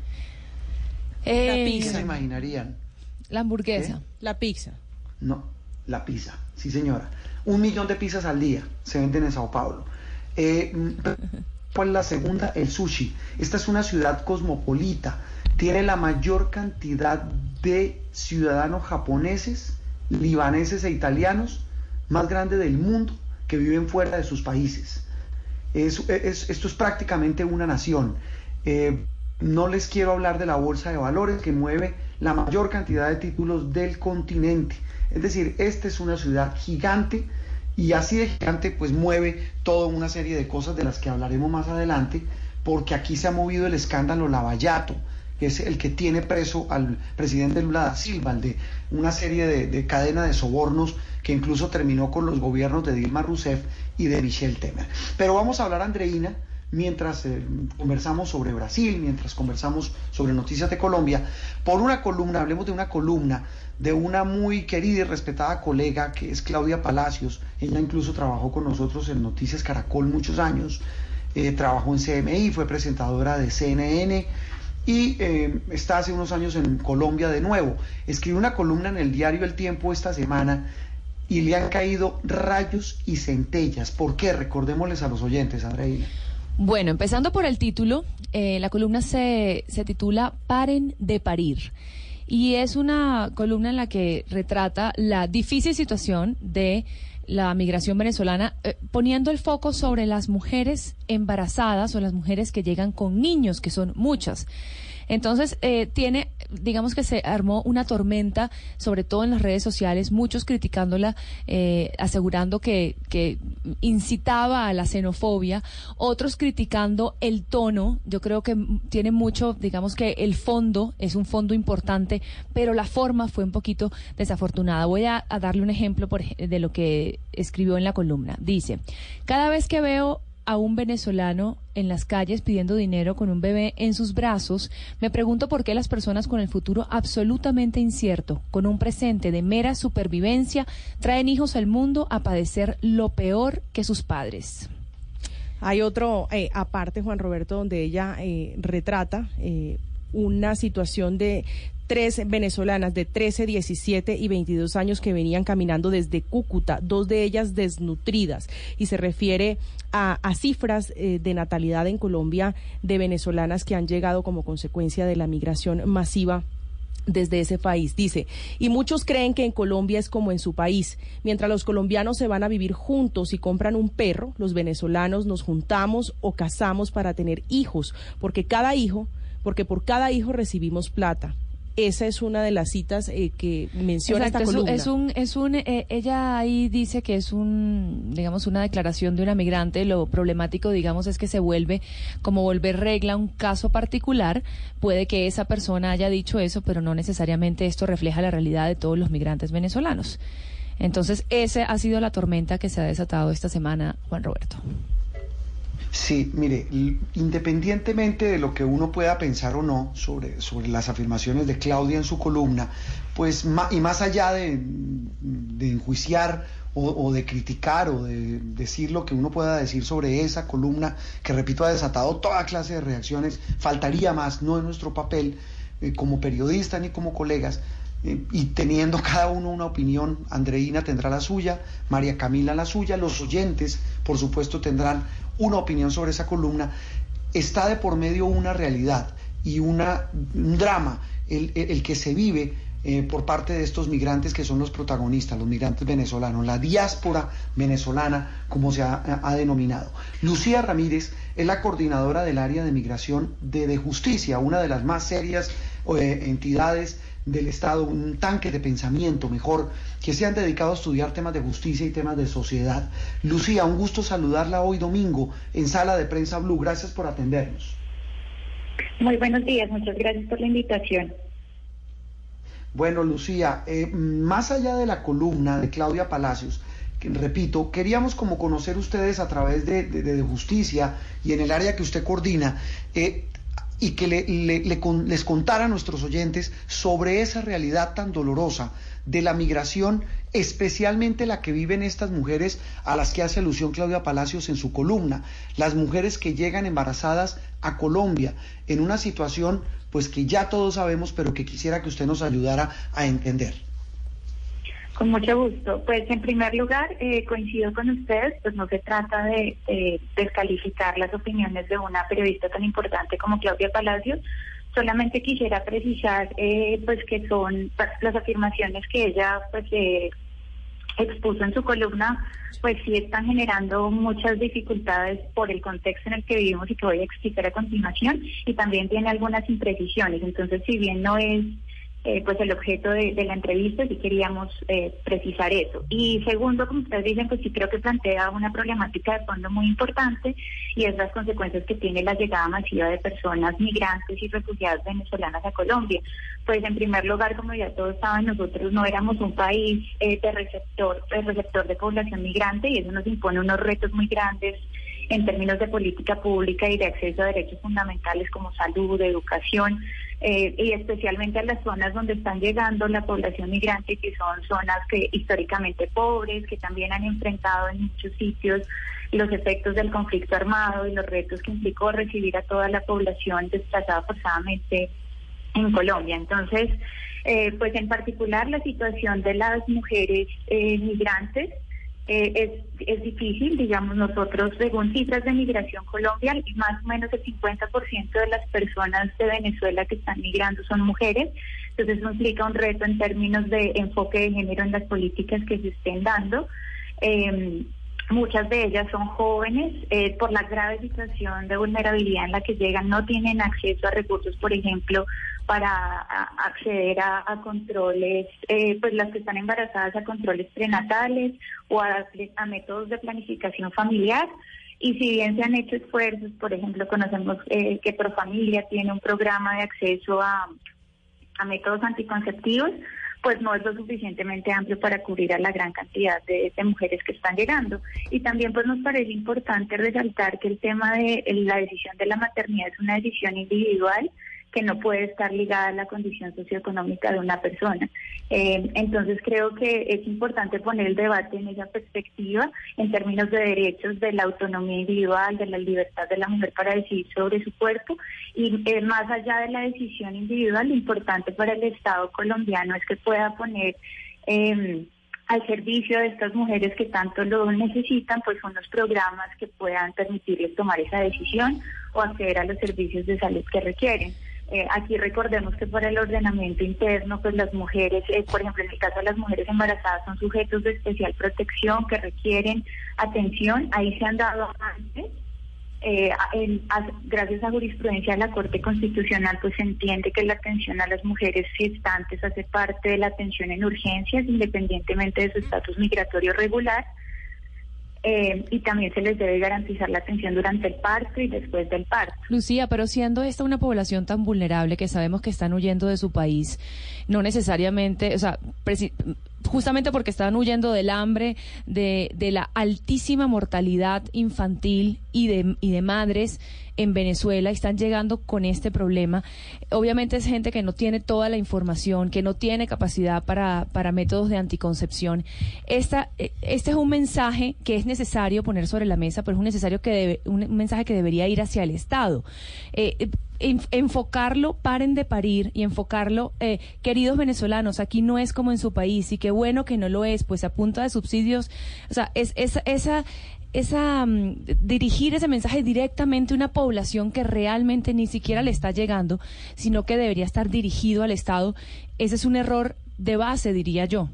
Eh, ¿Qué se imaginarían? La hamburguesa. La pizza. No, la pizza, sí señora. Un millón de pizzas al día se venden en Sao Paulo. Eh, mm, ¿Cuál es la segunda? El sushi. Esta es una ciudad cosmopolita. Tiene la mayor cantidad de ciudadanos japoneses, libaneses e italianos más grande del mundo que viven fuera de sus países. Es- es- esto es prácticamente una nación. Eh, no les quiero hablar de la bolsa de valores que mueve la mayor cantidad de títulos del continente. Es decir, esta es una ciudad gigante y así de gigante pues mueve toda una serie de cosas de las que hablaremos más adelante, porque aquí se ha movido el escándalo Lavallato, que es el que tiene preso al presidente Lula da Silva, de una serie de, de cadena de sobornos que incluso terminó con los gobiernos de Dilma Rousseff y de Michel Temer. Pero vamos a hablar, Andreina, mientras eh, conversamos sobre Brasil, mientras conversamos sobre noticias de Colombia, por una columna, hablemos de una columna de una muy querida y respetada colega que es Claudia Palacios. Ella incluso trabajó con nosotros en Noticias Caracol muchos años, eh, trabajó en CMI, fue presentadora de CNN y eh, está hace unos años en Colombia de nuevo. Escribió una columna en el diario El Tiempo esta semana y le han caído rayos y centellas. ¿Por qué? Recordémosles a los oyentes, Andreina. Bueno, empezando por el título, eh, la columna se, se titula Paren de parir. Y es una columna en la que retrata la difícil situación de la migración venezolana, eh, poniendo el foco sobre las mujeres embarazadas o las mujeres que llegan con niños, que son muchas. Entonces, eh, tiene, digamos que se armó una tormenta, sobre todo en las redes sociales, muchos criticándola, eh, asegurando que, que incitaba a la xenofobia, otros criticando el tono. Yo creo que tiene mucho, digamos que el fondo es un fondo importante, pero la forma fue un poquito desafortunada. Voy a, a darle un ejemplo por de lo que escribió en la columna. Dice, cada vez que veo a un venezolano en las calles pidiendo dinero con un bebé en sus brazos, me pregunto por qué las personas con el futuro absolutamente incierto, con un presente de mera supervivencia, traen hijos al mundo a padecer lo peor que sus padres. Hay otro eh, aparte, Juan Roberto, donde ella eh, retrata eh, una situación de tres venezolanas de 13, 17 y 22 años que venían caminando desde Cúcuta, dos de ellas desnutridas, y se refiere a, cifras eh, de natalidad en Colombia de venezolanas que han llegado como consecuencia de la migración masiva desde ese país. Dice, y muchos creen que en Colombia es como en su país. Mientras los colombianos se van a vivir juntos y compran un perro, los venezolanos nos juntamos o casamos para tener hijos, porque cada hijo, porque por cada hijo recibimos plata. Esa es una de las citas eh, que menciona Exacto, esta columna. es un, es un, eh, ella ahí dice que es un, digamos, una declaración de una migrante. Lo problemático, digamos, es que se vuelve como volver regla un caso particular. Puede que esa persona haya dicho eso, pero no necesariamente esto refleja la realidad de todos los migrantes venezolanos. Entonces, esa ha sido la tormenta que se ha desatado esta semana, Juan Roberto. Sí, mire, independientemente de lo que uno pueda pensar o no sobre, sobre las afirmaciones de Claudia en su columna, pues y más allá de, de enjuiciar o, de criticar o de decir lo que uno pueda decir sobre esa columna, que repito ha desatado toda clase de reacciones, faltaría más, no es nuestro papel eh, como periodista ni como colegas, eh, y teniendo cada uno una opinión, Andreina tendrá la suya, María Camila la suya, los oyentes, por supuesto, tendrán una opinión sobre esa columna. Está de por medio una realidad y una, un drama, el, el- que se vive eh, por parte de estos migrantes que son los protagonistas, los migrantes venezolanos, la diáspora venezolana, como se ha, denominado. Lucía Ramírez es la coordinadora del área de migración de, de justicia, una de las más serias eh, entidades del Estado, un tanque de pensamiento mejor, que se han dedicado a estudiar temas de justicia y temas de sociedad. Lucía, un gusto saludarla hoy domingo en Sala de Prensa Blue. Gracias por atendernos. Muy buenos días, muchas gracias por la invitación. Bueno, Lucía, eh, más allá de la columna de Claudia Palacios, que, repito, queríamos como conocer ustedes a través de, de- de justicia y en el área que usted coordina, eh, y que le- con- les contara a nuestros oyentes sobre esa realidad tan dolorosa de la migración, especialmente la que viven estas mujeres a las que hace alusión Claudia Palacios en su columna, las mujeres que llegan embarazadas a Colombia en una situación pues que ya todos sabemos, pero que quisiera que usted nos ayudara a entender. Con mucho gusto. Pues en primer lugar, eh, coincido con ustedes, pues no se trata de, de descalificar las opiniones de una periodista tan importante como Claudia Palacios. Solamente quisiera precisar eh, pues que son pa- las afirmaciones que ella pues eh, expuso en su columna, pues sí están generando muchas dificultades por el contexto en el que vivimos y que voy a explicar a continuación, y también tiene algunas imprecisiones. Entonces, si bien no es eh, pues el objeto de, la entrevista, sí queríamos eh, precisar eso. Y segundo, como ustedes dicen, pues sí creo que plantea una problemática de fondo muy importante y es las consecuencias que tiene la llegada masiva de personas migrantes y refugiadas venezolanas a Colombia. Pues en primer lugar, como ya todos saben, nosotros no éramos un país eh, de receptor, de receptor de población migrante y eso nos impone unos retos muy grandes en términos de política pública y de acceso a derechos fundamentales como salud, educación, eh, y especialmente a las zonas donde están llegando la población migrante, que son zonas que históricamente pobres, que también han enfrentado en muchos sitios los efectos del conflicto armado y los retos que implicó recibir a toda la población desplazada forzadamente en Colombia. Entonces, eh, pues en particular la situación de las mujeres eh, migrantes eh, es, es difícil, digamos, nosotros, según cifras de Migración Colombia, más o menos el 50% de las personas de Venezuela que están migrando son mujeres, entonces eso implica un reto en términos de enfoque de género en las políticas que se estén dando. Eh, Muchas de ellas son jóvenes, eh, por la grave situación de vulnerabilidad en la que llegan, no tienen acceso a recursos, por ejemplo, para acceder a, controles, eh, pues las que están embarazadas a controles prenatales o a, métodos de planificación familiar. Y si bien se han hecho esfuerzos, por ejemplo, conocemos eh, que Profamilia tiene un programa de acceso a, a métodos anticonceptivos, pues no es lo suficientemente amplio para cubrir a la gran cantidad de, de mujeres que están llegando. Y también pues nos parece importante resaltar que el tema de la decisión de la maternidad es una decisión individual que no puede estar ligada a la condición socioeconómica de una persona. Eh, entonces creo que es importante poner el debate en esa perspectiva en términos de derechos, de la autonomía individual, de la libertad de la mujer para decidir sobre su cuerpo y eh, más allá de la decisión individual, lo importante para el Estado colombiano es que pueda poner... Eh, al servicio de estas mujeres que tanto lo necesitan, pues unos programas que puedan permitirles tomar esa decisión o acceder a los servicios de salud que requieren. Eh, aquí recordemos que por el ordenamiento interno, pues las mujeres, eh, por ejemplo, en el caso de las mujeres embarazadas, son sujetos de especial protección que requieren atención. Ahí se han dado antes eh, a- gracias a jurisprudencia de la Corte Constitucional, pues se entiende que la atención a las mujeres gestantes hace parte de la atención en urgencias, independientemente de su estatus migratorio regular. Eh, y también se les debe garantizar la atención durante el parto y después del parto. Lucía, pero siendo esta una población tan vulnerable que sabemos que están huyendo de su país, no necesariamente, o sea, justamente porque están huyendo del hambre, de, de la altísima mortalidad infantil y de, y de madres en Venezuela, están llegando con este problema. Obviamente es gente que no tiene toda la información, que no tiene capacidad para, para métodos de anticoncepción. Esta, eh, este es un mensaje que es necesario poner sobre la mesa, pero es un, necesario que debe- un, mensaje que debería ir hacia el Estado. Eh, eh, en- enfocarlo, paren de parir y enfocarlo, eh, queridos venezolanos, aquí no es como en su país y qué bueno que no lo es, pues a punta de subsidios, o sea, es, esa, esa, esa mm, dirigir ese mensaje directamente a una población que realmente ni siquiera le está llegando, sino que debería estar dirigido al Estado, ese es un error de base, diría yo.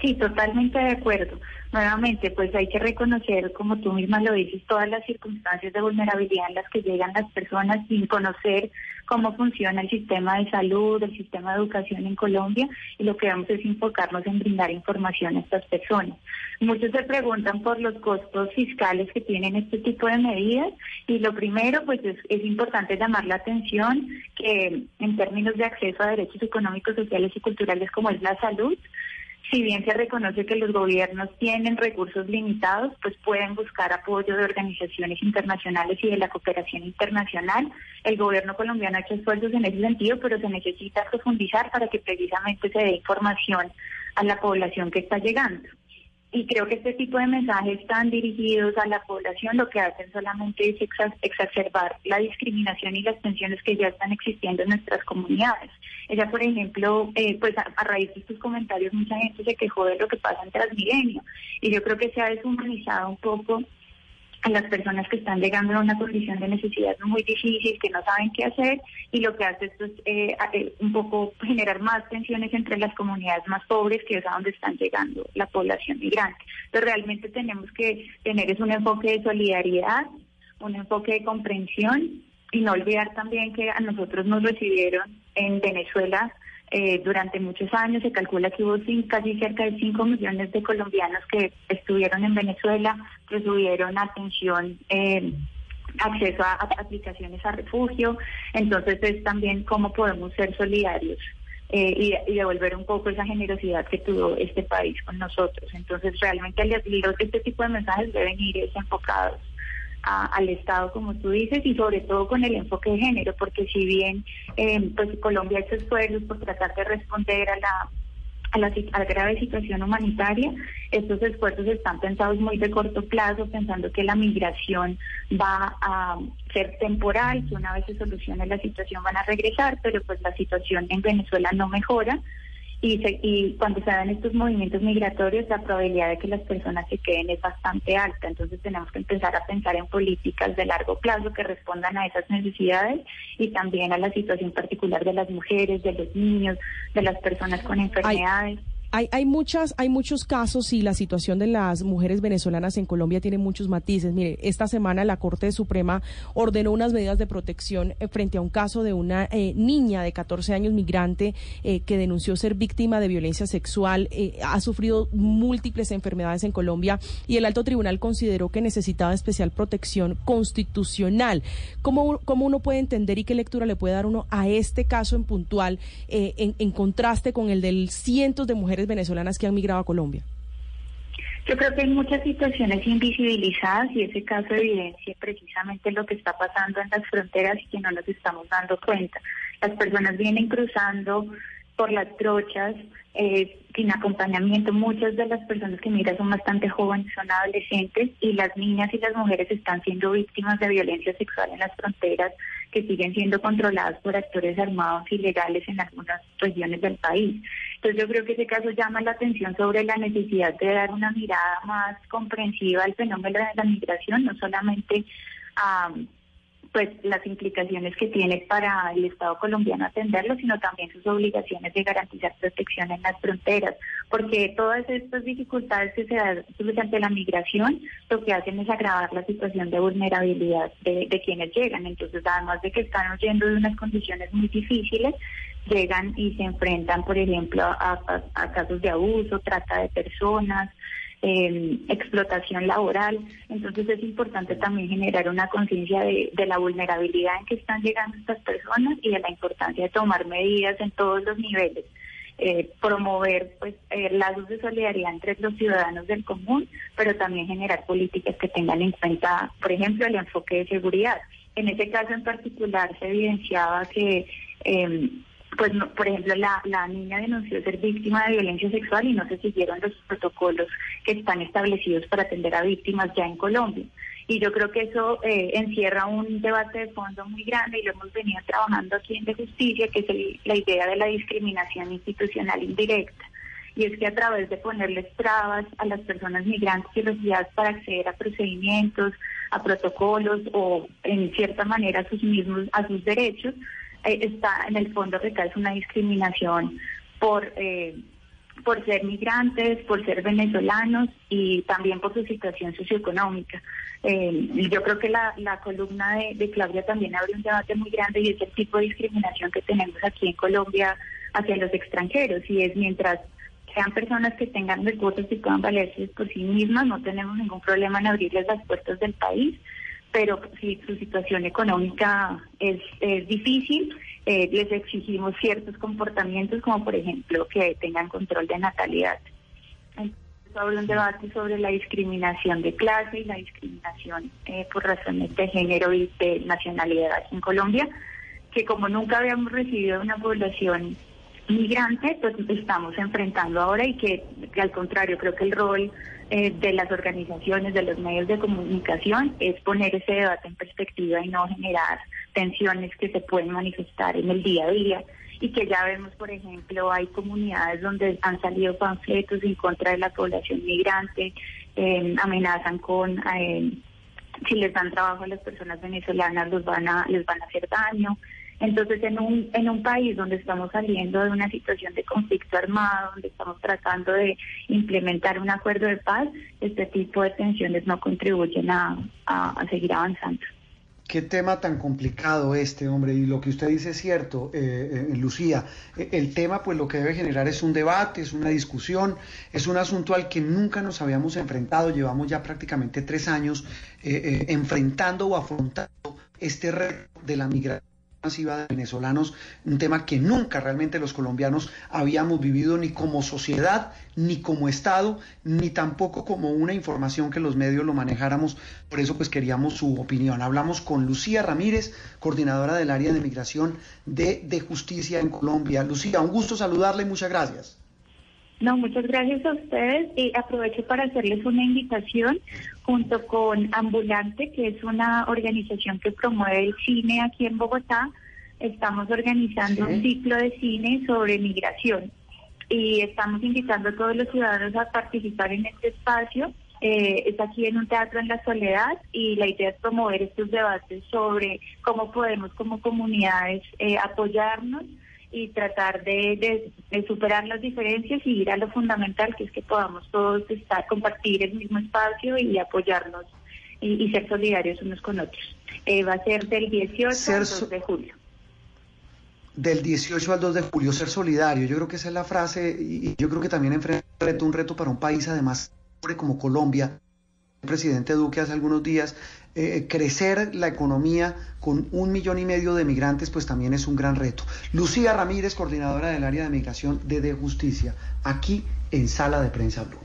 Sí, totalmente de acuerdo. Nuevamente, pues hay que reconocer, como tú misma lo dices, todas las circunstancias de vulnerabilidad en las que llegan las personas sin conocer cómo funciona el sistema de salud, el sistema de educación en Colombia, y lo que vamos es enfocarnos en brindar información a estas personas. Muchos se preguntan por los costos fiscales que tienen este tipo de medidas, y lo primero, pues es, es importante llamar la atención que en términos de acceso a derechos económicos, sociales y culturales como es la salud, si bien se reconoce que los gobiernos tienen recursos limitados, pues pueden buscar apoyo de organizaciones internacionales y de la cooperación internacional. El gobierno colombiano ha hecho esfuerzos en ese sentido, pero se necesita profundizar para que precisamente se dé información a la población que está llegando. Y creo que este tipo de mensajes tan dirigidos a la población lo que hacen solamente es exa- exacerbar la discriminación y las tensiones que ya están existiendo en nuestras comunidades. Ella, por ejemplo, eh, pues a, a raíz de estos comentarios mucha gente se quejó de lo que pasa en Transmilenio y yo creo que se ha deshumanizado un poco a las personas que están llegando a una condición de necesidad muy difícil, que no saben qué hacer, y lo que hace esto es eh, eh, un poco generar más tensiones entre las comunidades más pobres, que es a donde están llegando la población migrante. Pero realmente tenemos que tener es un enfoque de solidaridad, un enfoque de comprensión, y no olvidar también que a nosotros nos recibieron en Venezuela eh, durante muchos años. Se calcula que hubo casi cerca de 5 millones de colombianos que estuvieron en Venezuela, recibieron atención. eh, acceso a, aplicaciones a refugio, entonces es también cómo podemos ser solidarios eh, y, devolver un poco esa generosidad que tuvo este país con nosotros. Entonces realmente los- este tipo de mensajes deben ir enfocados a- al Estado, como tú dices, y sobre todo con el enfoque de género, porque si bien eh, pues Colombia ha hecho esfuerzos por tratar de responder a la a la, a la grave situación humanitaria, estos esfuerzos están pensados muy de corto plazo, pensando que la migración va a ser temporal, que una vez se solucione la situación van a regresar, pero pues la situación en Venezuela no mejora y, se- y cuando se dan estos movimientos migratorios la probabilidad de que las personas se queden es bastante alta. Entonces tenemos que empezar a pensar en políticas de largo plazo que respondan a esas necesidades y también a la situación particular de las mujeres, de los niños, de las personas con enfermedades. Hay, muchas, hay muchos casos y la situación de las mujeres venezolanas en Colombia tiene muchos matices. Mire, esta semana la Corte Suprema ordenó unas medidas de protección eh, frente a un caso de una eh, niña de 14 años migrante eh, que denunció ser víctima de violencia sexual, ha sufrido múltiples enfermedades en Colombia y el alto tribunal consideró que necesitaba especial protección constitucional. ¿Cómo, cómo uno puede entender y qué lectura le puede dar uno a este caso en puntual en contraste con el de cientos de mujeres venezolanas que han migrado a Colombia? Yo creo que hay muchas situaciones invisibilizadas y ese caso evidencia precisamente lo que está pasando en las fronteras y que no nos estamos dando cuenta. Las personas vienen cruzando por las trochas eh, sin acompañamiento. Muchas de las personas que migran son bastante jóvenes, son adolescentes y las niñas y las mujeres están siendo víctimas de violencia sexual en las fronteras que siguen siendo controladas por actores armados ilegales en algunas regiones del país. Entonces yo creo que ese caso llama la atención sobre la necesidad de dar una mirada más comprensiva al fenómeno de la migración, no solamente a pues las implicaciones que tiene para el Estado colombiano atenderlo, sino también sus obligaciones de garantizar protección en las fronteras, porque todas estas dificultades que se dan ante la migración, lo que hacen es agravar la situación de vulnerabilidad de, de quienes llegan. Entonces, además de que están huyendo de unas condiciones muy difíciles, llegan y se enfrentan, por ejemplo, a, casos de abuso, trata de personas, eh, explotación laboral. Entonces es importante también generar una conciencia de, de la vulnerabilidad en que están llegando estas personas y de la importancia de tomar medidas en todos los niveles. Eh, promover pues eh, lazos de solidaridad entre los ciudadanos del común, pero también generar políticas que tengan en cuenta, por ejemplo, el enfoque de seguridad. En este caso en particular se evidenciaba que eh, pues no- por ejemplo la, la niña denunció ser víctima de violencia sexual y no se siguieron los protocolos que están establecidos para atender a víctimas ya en Colombia. Y yo creo que eso eh, encierra un debate de fondo muy grande y lo hemos venido trabajando aquí en De Justicia, que es el- la idea de la discriminación institucional indirecta. Y es que a través de ponerles trabas a las personas migrantes y refugiadas para acceder a procedimientos, a protocolos o en cierta manera a sus mismos, a sus derechos, está en el fondo recae una discriminación por eh, por ser migrantes, por ser venezolanos y también por su situación socioeconómica. Eh, yo creo que la, la columna de, de Claudia también abre un debate muy grande y es el tipo de discriminación que tenemos aquí en Colombia hacia los extranjeros y es mientras sean personas que tengan recursos y puedan valerse por sí mismas, no tenemos ningún problema en abrirles las puertas del país, pero si su situación económica es, es difícil, eh, les exigimos ciertos comportamientos, como por ejemplo que tengan control de natalidad. Entonces, abre un debate sobre la discriminación de clase y la discriminación eh, por razones de género y de nacionalidad en Colombia, que como nunca habíamos recibido una población migrante, pues estamos enfrentando ahora y que, al contrario, creo que el rol eh, de las organizaciones, de los medios de comunicación, es poner ese debate en perspectiva y no generar tensiones que se pueden manifestar en el día a día. Y que ya vemos, por ejemplo, hay comunidades donde han salido panfletos en contra de la población migrante, eh, amenazan con... eh, si les dan trabajo a las personas venezolanas los van a les van a hacer daño entonces en un en un país donde estamos saliendo de una situación de conflicto armado donde estamos tratando de implementar un acuerdo de paz este tipo de tensiones no contribuyen a, a, seguir avanzando Qué tema tan complicado este, hombre, y lo que usted dice es cierto, eh, eh, Lucía. Eh, El tema, pues lo que debe generar es un debate, es una discusión, es un asunto al que nunca nos habíamos enfrentado. Llevamos ya prácticamente tres años eh, eh, enfrentando o afrontando este reto de la migración masiva de venezolanos, un tema que nunca realmente los colombianos habíamos vivido ni como sociedad, ni como Estado, ni tampoco como una información que los medios lo manejáramos. Por eso pues queríamos su opinión. Hablamos con Lucía Ramírez, coordinadora del área de migración de, justicia en Colombia. Lucía, un gusto saludarle y muchas gracias. No, muchas gracias a ustedes y aprovecho para hacerles una invitación junto con Ambulante, que es una organización que promueve el cine aquí en Bogotá. Estamos organizando un ciclo de cine sobre migración y estamos invitando a todos los ciudadanos a participar en este espacio. Eh, es aquí en un teatro en la soledad y la idea es promover estos debates sobre cómo podemos como comunidades eh, apoyarnos y tratar de, de- de superar las diferencias y ir a lo fundamental, que es que podamos todos estar, compartir el mismo espacio y apoyarnos y, y ser solidarios unos con otros. Eh, va a ser del 18 al 2 de julio. Del 18 al 2 de julio, ser solidario. Yo creo que esa es la frase y yo creo que también enfrenta un reto, un reto para un país además como Colombia. El presidente Duque hace algunos días, eh, crecer la economía con un millón y medio de migrantes, pues también es un gran reto. Lucía Ramírez, coordinadora del área de migración de De Justicia, aquí en Sala de Prensa Blue.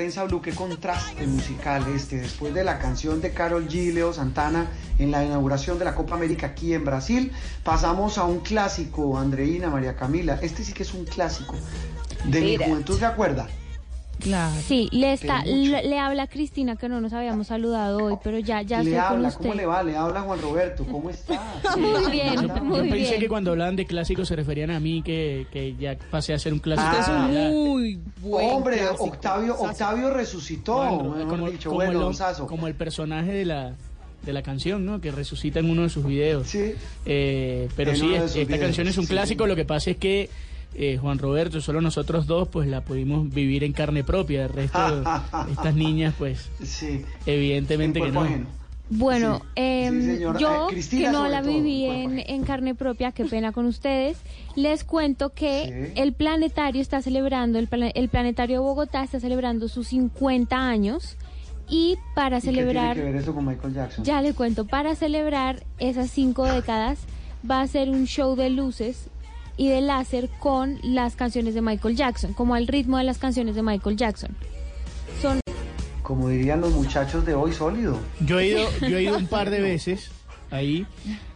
Prensa Blue. Qué contraste musical este. Después de la canción de Carol G. Leo Santana en la inauguración de la Copa América aquí en Brasil, pasamos a un clásico, Andreina, María Camila. Este sí que es un clásico. De mi juventud, ¿se acuerda? Claro. Sí, le está, le, le habla Cristina que no nos habíamos saludado hoy, pero ya, ya le estoy con habla, usted. ¿cómo le va? Le habla Juan Roberto, ¿cómo está? Muy bien, Yo muy pensé bien. que cuando hablaban de clásicos se referían a mí, que, que ya pasé a ser un clásico. Ah. Muy buen Hombre, clásico. Octavio, Octavio resucitó, Bueno, mejor como, dicho. como Bueno, el, como personaje de la de la canción, ¿no? Que resucita en uno de sus videos. Sí. Eh, pero En sí, esta videos, canción es un sí, clásico. sí. Lo que pasa es que eh, Juan Roberto, solo nosotros dos, pues la pudimos vivir en carne propia. El resto de estas niñas, pues, Sí. evidentemente En que cuerpo no. ajeno. Bueno, Sí, em, sí, señora. yo Eh, Cristina, que no la todo, viví en, en carne propia, qué pena con ustedes, les cuento que el planetario está celebrando, el, el planetario de Bogotá está celebrando sus 50 años y para ¿Y qué celebrar, tiene que ver eso con Michael Jackson? ya le cuento, para celebrar esas cinco décadas va a ser un show de luces y de láser con las canciones de Michael Jackson, como al ritmo de las canciones de Michael Jackson. Son Como dirían los muchachos de hoy, sólido. Yo he ido, yo he ido un par de veces ahí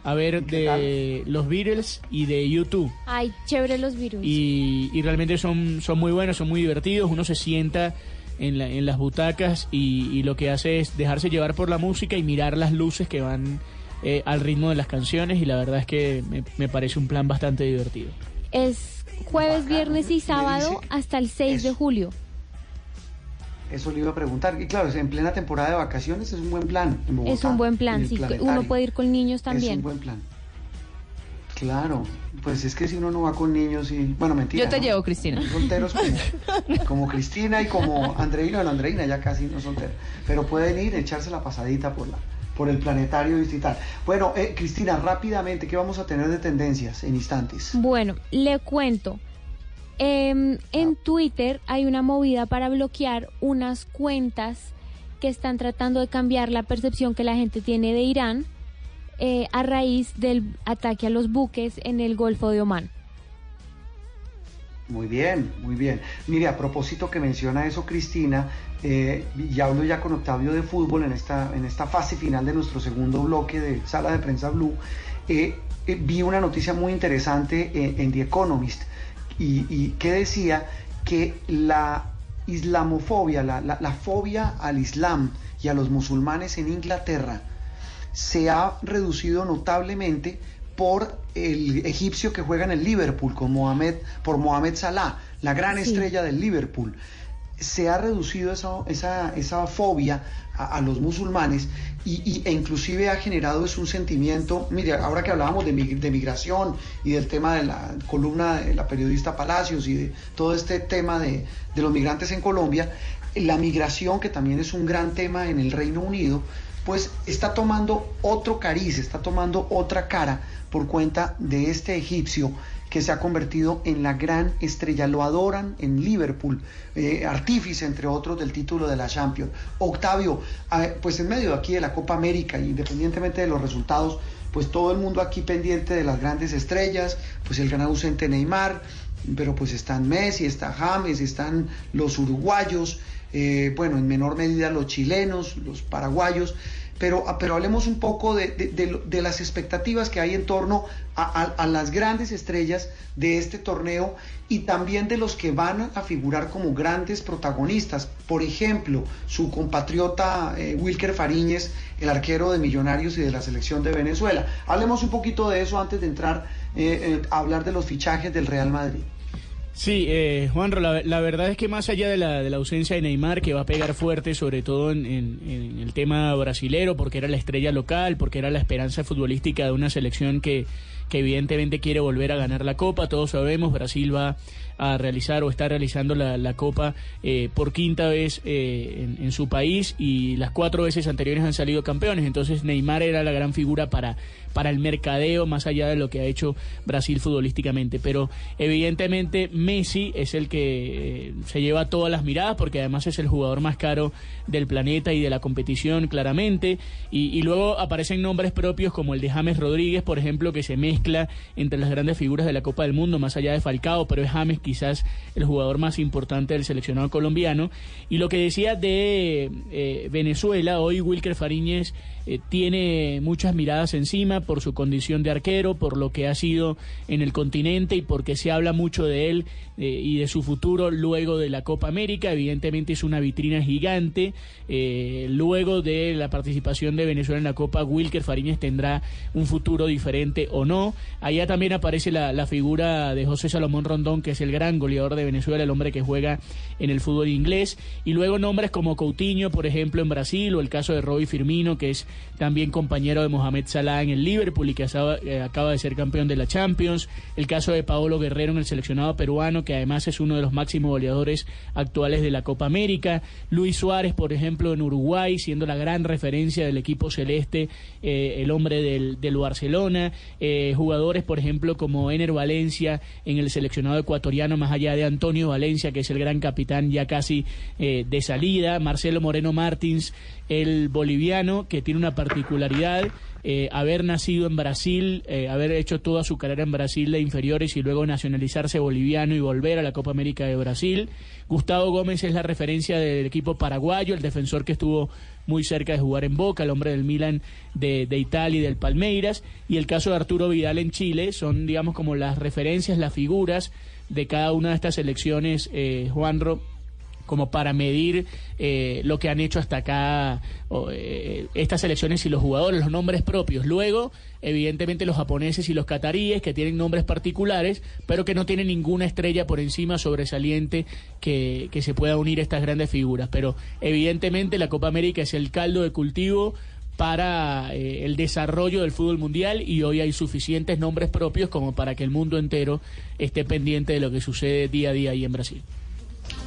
a ver de los Beatles y de YouTube. Ay, chévere los virus. y, y realmente son, son muy buenos, son muy divertidos. Uno se sienta en, la- en las butacas y, y lo que hace es dejarse llevar por la música y mirar las luces que van eh, al ritmo de las canciones y la verdad es que me, me parece un plan bastante divertido. Es jueves, viernes y sábado hasta el 6 de julio. Eso le iba a preguntar. Y claro, en plena temporada de vacaciones es un buen plan. en Es un buen en plan, sí. Uno puede ir con niños Es un también. buen plan. Claro, pues es que si uno no va con niños y... Bueno, mentira. Yo te ¿no? llevo, Cristina. Son Solteros como, como Cristina y como Andreina. Bueno, Andreina ya casi no soltera. Pero pueden ir, echarse la pasadita por la por el planetario distrital. Bueno, eh, Cristina, rápidamente, ¿qué vamos a tener de tendencias en instantes? Bueno, le cuento. Em, en Twitter hay una movida para bloquear unas cuentas que están tratando de cambiar la percepción que la gente tiene de Irán eh, a raíz del ataque a los buques en el Golfo de Omán. Muy bien, muy bien. Mire, a propósito que menciona eso Cristina, eh, y hablo ya con Octavio de fútbol en esta, en esta fase final de nuestro segundo bloque de Sala de Prensa Blue, eh, eh, vi una noticia muy interesante en, en The Economist y, y que decía que la islamofobia, la, la- la fobia al Islam y a los musulmanes en Inglaterra se ha reducido notablemente por el egipcio que juega en el Liverpool, con Mohamed, por Mohamed Salah, la gran Sí. estrella del Liverpool. Se ha reducido esa, esa, esa fobia a, a los musulmanes y, y- e inclusive ha generado es un sentimiento, mire, ahora que hablábamos de, mig- de migración y del tema de la columna de la periodista Palacios y de todo este tema de, de los migrantes en Colombia, la migración que también es un gran tema en el Reino Unido, pues está tomando otro cariz, está tomando otra cara por cuenta de este egipcio que se ha convertido en la gran estrella. Lo adoran en Liverpool, eh, artífice entre otros del título de la Champions. Octavio, ah, pues en medio aquí de la Copa América, independientemente de los resultados, pues todo el mundo aquí pendiente de las grandes estrellas, pues el gran ausente Neymar, pero pues están Messi, está James, están los uruguayos, eh, bueno, en menor medida los chilenos, los paraguayos, pero, ah, pero hablemos un poco de, de- las expectativas que hay en torno a las grandes estrellas de este torneo y también de los que van a figurar como grandes protagonistas. Por ejemplo, su compatriota eh, Wilker Fariñez, el arquero de Millonarios y de la selección de Venezuela. Hablemos un poquito de eso antes de entrar eh, eh, a hablar de los fichajes del Real Madrid. Sí, eh, Juanro, la, verdad es que más allá de la, de la ausencia de Neymar, que va a pegar fuerte, sobre todo en, en- en el tema brasilero, porque era la estrella local, porque era la esperanza futbolística de una selección que, que evidentemente quiere volver a ganar la Copa. Todos sabemos, Brasil va a realizar o está realizando la, Copa eh, por quinta vez eh, en, en su país y las cuatro veces anteriores han salido campeones. Entonces Neymar era la gran figura para, para el mercadeo, más allá de lo que ha hecho Brasil futbolísticamente. Pero evidentemente Messi es el que eh, se lleva todas las miradas porque además es el jugador más caro del planeta y de la competición claramente. Y, y luego aparecen nombres propios como el de James Rodríguez, por ejemplo, que se mezcla entre las grandes figuras de la Copa del Mundo, más allá de Falcao, pero es James quizás el jugador más importante del seleccionado colombiano. Y lo que decía de eh, Venezuela, hoy Wilker Fariñez eh, tiene muchas miradas encima por su condición de arquero, por lo que ha sido en el continente y porque se habla mucho de él eh, y de su futuro luego de la Copa América. Evidentemente es una vitrina gigante. Eh, luego de la participación de Venezuela en la Copa, Wilker Fariñez tendrá un futuro diferente o no. Allá también aparece la, la figura de José Salomón Rondón, que es el gran goleador de Venezuela, el hombre que juega en el fútbol inglés. Y luego nombres como Coutinho, por ejemplo, en Brasil, o el caso de Roy Firmino, que es también compañero de Mohamed Salah en el Liverpool y que eh, acaba de ser campeón de la Champions. El caso de Paolo Guerrero en el seleccionado peruano, que además es uno de los máximos goleadores actuales de la Copa América. Luis Suárez, por ejemplo, en Uruguay, siendo la gran referencia del equipo celeste, eh, el hombre del, Barcelona. Eh, jugadores, por ejemplo, como Ener Valencia en el seleccionado ecuatoriano, más allá de Antonio Valencia, que es el gran capitán ya casi de salida. Marcelo Moreno Martins, el boliviano, que tiene una particularidad. eh, haber nacido en Brasil, eh, haber hecho toda su carrera en Brasil de inferiores y luego nacionalizarse boliviano y volver a la Copa América de Brasil. Gustavo Gómez es la referencia del equipo paraguayo, el defensor que estuvo muy cerca de jugar en Boca, el hombre del Milan de, de Italia y del Palmeiras. Y el caso de Arturo Vidal en Chile son, digamos, como las referencias, las figuras de cada una de estas selecciones, eh, Juanro, como para medir eh, lo que han hecho hasta acá o, eh, estas selecciones y los jugadores, los nombres propios. Luego, evidentemente, los japoneses y los cataríes, que tienen nombres particulares, pero que no tienen ninguna estrella por encima sobresaliente que, que se pueda unir a estas grandes figuras. Pero, evidentemente, la Copa América es el caldo de cultivo para eh, el desarrollo del fútbol mundial y hoy hay suficientes nombres propios como para que el mundo entero esté pendiente de lo que sucede día a día ahí en Brasil.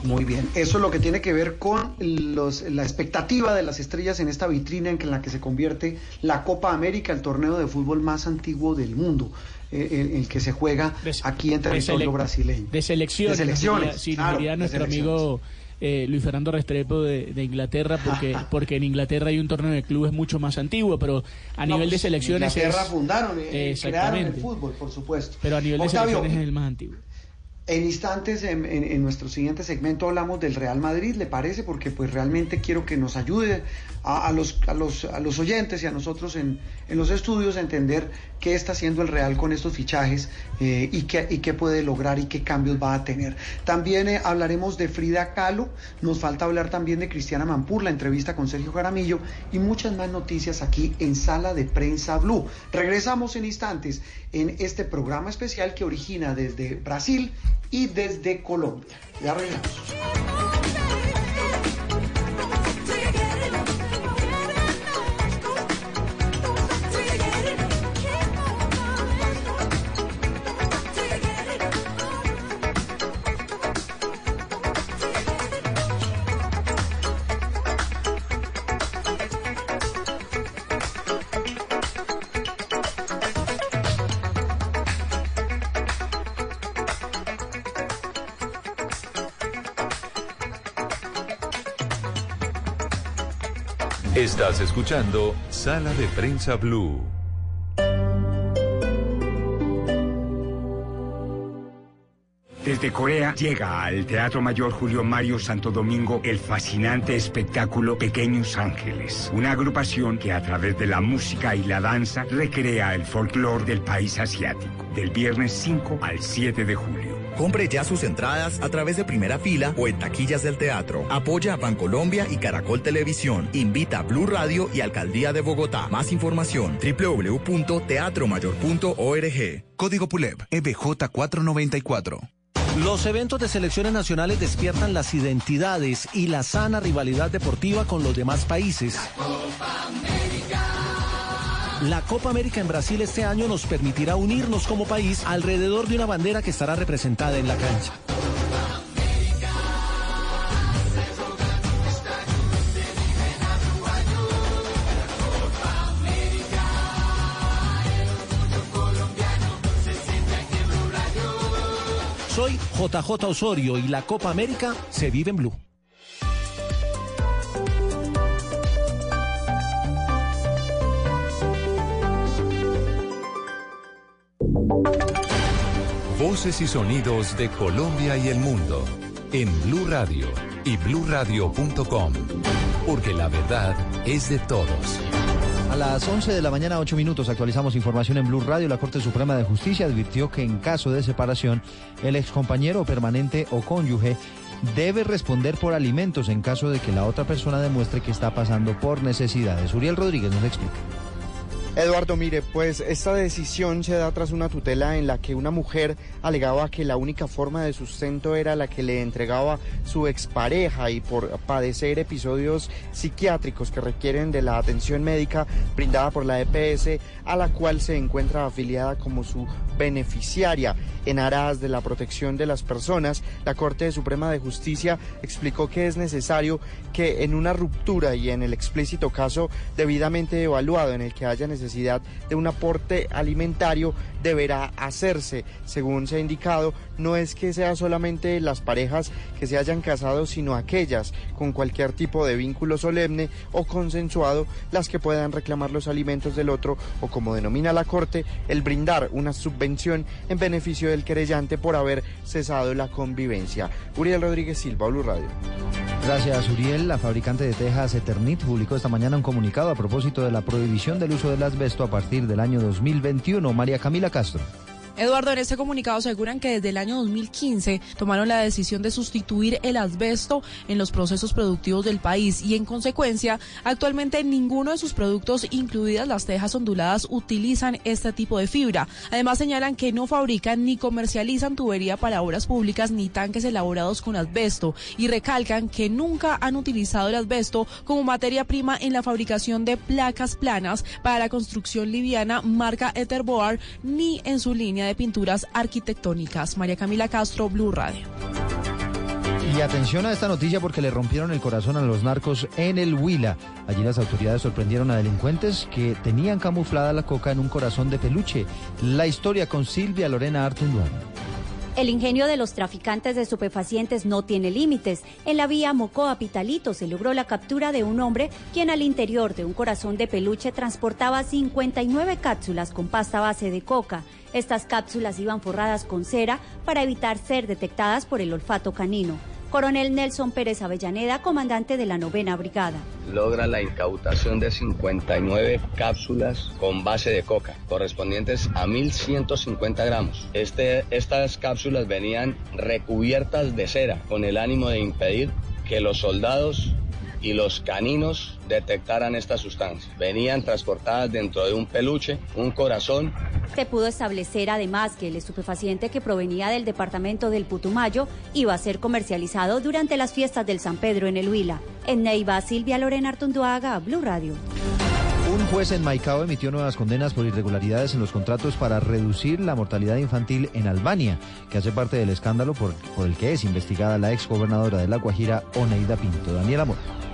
Muy bien, eso es lo que tiene que ver con los, la expectativa de las estrellas en esta vitrina en, que- en la que se convierte la Copa América, el torneo de fútbol más antiguo del mundo, eh, el, el que se juega aquí en territorio brasileño. De selecciones. De selecciones, sí, claro, diría de nuestro amigo eh, Luis Fernando Restrepo de, de Inglaterra, porque, porque en Inglaterra hay un torneo de clubes mucho más antiguo, pero a No, nivel de pues, selecciones Inglaterra es... fundaron, eh, crearon el fútbol, por supuesto. Pero a nivel de Octavio, selecciones es el más antiguo. En instantes, en, nuestro siguiente segmento hablamos del Real Madrid, ¿le parece? Porque pues realmente quiero que nos ayude a los, a, los, a los oyentes y a nosotros en, en los estudios entender qué está haciendo el Real con estos fichajes eh, y, qué, y qué puede lograr y qué cambios va a tener. También eh, hablaremos de Frida Kahlo, nos falta hablar también de Cristiana Mampur, la entrevista con Sergio Jaramillo y muchas más noticias aquí en Sala de Prensa Blue. Regresamos en instantes en este programa especial que origina desde Brasil y desde Colombia. Ya regresamos. Estás escuchando Sala de Prensa Blue. Desde Corea llega al Teatro Mayor Julio Mario Santo Domingo el fascinante espectáculo Pequeños Ángeles, una agrupación que a través de la música y la danza recrea el folclore del país asiático, del viernes 5 al 7 de julio. Compre ya sus entradas a través de primera fila o en taquillas del teatro. Apoya a Bancolombia y Caracol Televisión. Invita a Blue Radio y Alcaldía de Bogotá. Más información www.teatromayor.org. Código PULEB, E EBJ494. Los eventos de selecciones nacionales despiertan las identidades y la sana rivalidad deportiva con los demás países. La Copa América en Brasil este año nos permitirá unirnos como país alrededor de una bandera que estará representada en la cancha. Soy JJ Osorio y la Copa América se vive en Blue. Voces y sonidos de Colombia y el mundo en Blue Radio y bluradio.com, porque la verdad es de todos. A las 11 de la mañana, 8 minutos, actualizamos información en Blue Radio. La Corte Suprema de Justicia advirtió que en caso de separación, el excompañero permanente o cónyuge debe responder por alimentos en caso de que la otra persona demuestre que está pasando por necesidades. Uriel Rodríguez nos explica. Eduardo, mire, pues esta decisión se da tras una tutela en la que una mujer alegaba que la única forma de sustento era la que le entregaba su expareja y por padecer episodios psiquiátricos que requieren de la atención médica brindada por la EPS, a la cual se encuentra afiliada como su beneficiaria. En aras de la protección de las personas, la Corte Suprema de Justicia explicó que es necesario que en una ruptura y en el explícito caso debidamente evaluado en el que haya necesidad de un aporte alimentario deberá hacerse. Según se ha indicado, no es que sea solamente las parejas que se hayan casado, sino aquellas con cualquier tipo de vínculo solemne o consensuado las que puedan reclamar los alimentos del otro o como denomina la Corte, el brindar una subvención en beneficio del querellante por haber cesado la convivencia. Uriel Rodríguez Silva, Blue Radio. Gracias, Uriel. La fabricante de tejas Eternit publicó esta mañana un comunicado a propósito de la prohibición del uso del asbesto a partir del año 2021. María Camila Castro. Eduardo, en este comunicado aseguran que desde el año 2015 tomaron la decisión de sustituir el asbesto en los procesos productivos del país y en consecuencia actualmente ninguno de sus productos, incluidas las tejas onduladas, utilizan este tipo de fibra. Además señalan que no fabrican ni comercializan tubería para obras públicas ni tanques elaborados con asbesto y recalcan que nunca han utilizado el asbesto como materia prima en la fabricación de placas planas para la construcción liviana marca Etherboard ni en su línea de pinturas arquitectónicas. María Camila Castro, Blue Radio. Y atención a esta noticia porque le rompieron el corazón a los narcos en el Huila. Allí las autoridades sorprendieron a delincuentes que tenían camuflada la coca en un corazón de peluche. La historia con Silvia Lorena Artunduán. El ingenio de los traficantes de estupefacientes no tiene límites. En la vía Mocoa Pitalito se logró la captura de un hombre quien al interior de un corazón de peluche transportaba 59 cápsulas con pasta base de coca. Estas cápsulas iban forradas con cera para evitar ser detectadas por el olfato canino. Coronel Nelson Pérez Avellaneda, comandante de la novena brigada. logra la incautación de 59 cápsulas con base de coca, correspondientes a 1.150 gramos. Este, estas cápsulas venían recubiertas de cera con el ánimo de impedir que los soldados y los caninos detectaran esta sustancia. Venían transportadas dentro de un peluche, un corazón Se pudo establecer además que el estupefaciente que provenía del departamento del Putumayo iba a ser comercializado durante las fiestas del San Pedro en el Huila. En Neiva, Silvia Lorena Artunduaga, Blue Radio. Un juez en Maicao emitió nuevas condenas por irregularidades en los contratos para reducir la mortalidad infantil en Albania, que hace parte del escándalo por, por el que es investigada la exgobernadora de La Guajira, Oneida Pinto. Daniela Mora.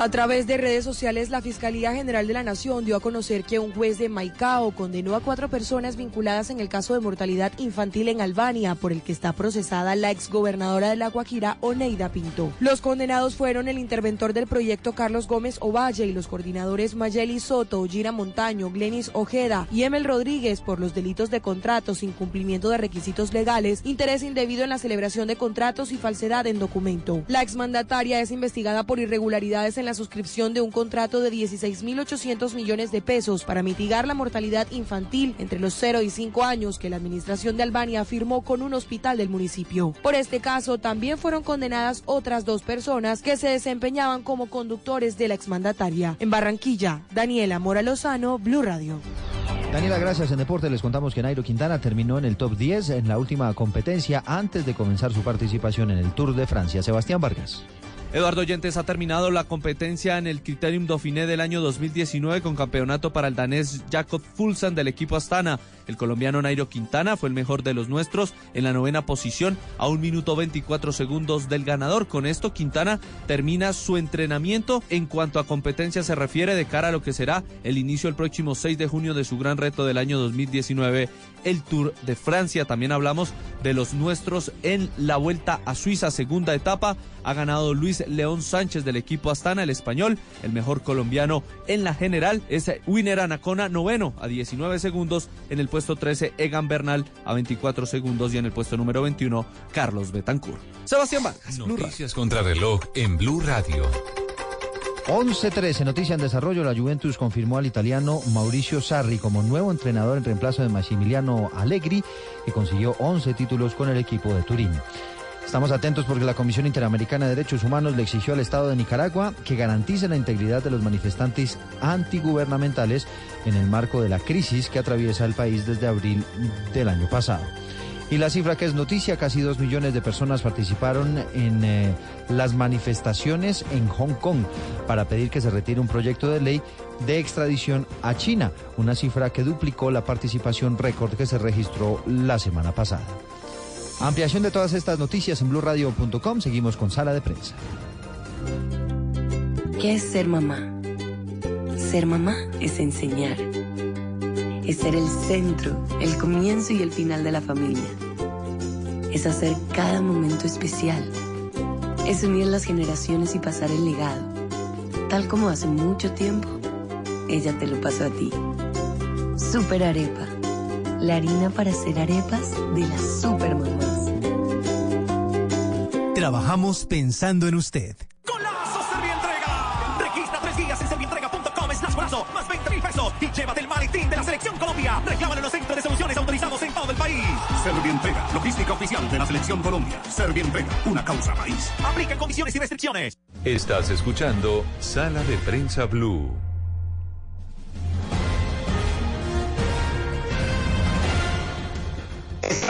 A través de redes sociales, la Fiscalía General de la Nación dio a conocer que un juez de Maicao condenó a cuatro personas vinculadas en el caso de mortalidad infantil en Albania, por el que está procesada la exgobernadora de La Guajira, Oneida Pinto. Los condenados fueron el interventor del proyecto Carlos Gómez Ovalle y los coordinadores Mayeli Soto, Gira Montaño, Glenis Ojeda y Emel Rodríguez por los delitos de contratos, incumplimiento de requisitos legales, interés indebido en la celebración de contratos y falsedad en documento. La exmandataria es investigada por irregularidades en la suscripción de un contrato de 16.800 millones de pesos para mitigar la mortalidad infantil entre los 0 y 5 años que la administración de Albania firmó con un hospital del municipio. Por este caso también fueron condenadas otras dos personas que se desempeñaban como conductores de la exmandataria. En Barranquilla, Daniela Mora Lozano, Blue Radio. Daniela, gracias. En deporte les contamos que Nairo Quintana terminó en el top 10 en la última competencia antes de comenzar su participación en el Tour de Francia. Sebastián Vargas. Eduardo Yentes ha terminado la competencia en el Criterium Dauphiné del año 2019 con campeonato para el danés Jacob Fulsan del equipo Astana. El colombiano Nairo Quintana fue el mejor de los nuestros en la novena posición a un minuto 24 segundos del ganador. Con esto Quintana termina su entrenamiento en cuanto a competencia se refiere de cara a lo que será el inicio el próximo 6 de junio de su gran reto del año 2019 el Tour de Francia. También hablamos de los nuestros en la vuelta a Suiza, segunda etapa. Ha ganado Luis León Sánchez del equipo Astana, el español, el mejor colombiano en la general. Es Winner Anacona, noveno a 19 segundos. En el puesto 13, Egan Bernal a 24 segundos. Y en el puesto número 21, Carlos Betancourt. Sebastián Vargas. Noticias contra reloj en Blue Radio. 11-13, noticia en desarrollo. La Juventus confirmó al italiano Mauricio Sarri como nuevo entrenador en reemplazo de Massimiliano Allegri, que consiguió 11 títulos con el equipo de Turín. Estamos atentos porque la Comisión Interamericana de Derechos Humanos le exigió al Estado de Nicaragua que garantice la integridad de los manifestantes antigubernamentales en el marco de la crisis que atraviesa el país desde abril del año pasado. Y la cifra que es noticia, casi dos millones de personas participaron en eh, las manifestaciones en Hong Kong para pedir que se retire un proyecto de ley de extradición a China, una cifra que duplicó la participación récord que se registró la semana pasada. Ampliación de todas estas noticias en blurradio.com. Seguimos con sala de prensa. ¿Qué es ser mamá? Ser mamá es enseñar. Es ser el centro, el comienzo y el final de la familia. Es hacer cada momento especial. Es unir las generaciones y pasar el legado. Tal como hace mucho tiempo, ella te lo pasó a ti. Super Arepa. La harina para hacer arepas de las super mamás. Trabajamos pensando en usted. ¡Golazo Servientrega! Registra tres días en servientrega.com slash brazo, más 20 mil pesos y llévate el maletín de la Selección Colombia. Reclámalo en los centros de autorizados en todo el país. Servientrega, logística oficial de la Selección Colombia. Servientrega, una causa país. Aplica condiciones y restricciones. Estás escuchando Sala de Prensa Blue.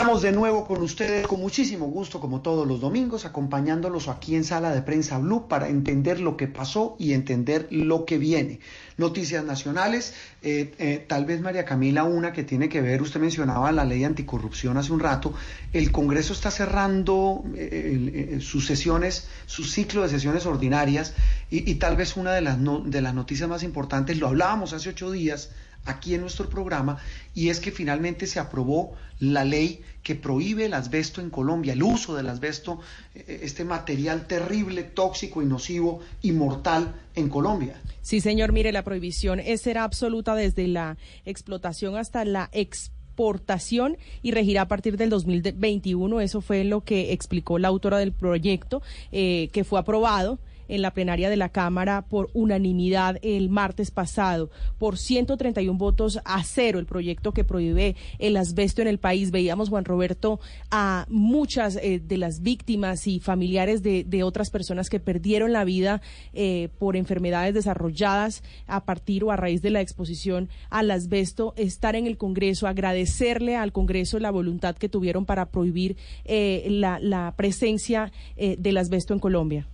Estamos de nuevo con ustedes con muchísimo gusto, como todos los domingos, acompañándolos aquí en Sala de Prensa Blue para entender lo que pasó y entender lo que viene. Noticias nacionales, eh, eh, tal vez María Camila, una que tiene que ver, usted mencionaba la ley anticorrupción hace un rato, el Congreso está cerrando eh, sus sesiones, su ciclo de sesiones ordinarias y, tal vez una de las, no, de las noticias más importantes, lo hablábamos hace ocho días, aquí en nuestro programa y es que finalmente se aprobó la ley que prohíbe el asbesto en Colombia, el uso del asbesto, este material terrible, tóxico y nocivo y mortal en Colombia. Sí, señor, mire, la prohibición será absoluta desde la explotación hasta la exportación y regirá a partir del 2021. Eso fue lo que explicó la autora del proyecto eh, que fue aprobado en la plenaria de la Cámara por unanimidad el martes pasado, por 131 votos a cero, el proyecto que prohíbe el asbesto en el país. Veíamos, Juan Roberto, a muchas eh, de las víctimas y familiares de, otras personas que perdieron la vida eh, por enfermedades desarrolladas a partir o a raíz de la exposición al asbesto, estar en el Congreso, agradecerle al Congreso la voluntad que tuvieron para prohibir eh, la, la, presencia del asbesto en Colombia.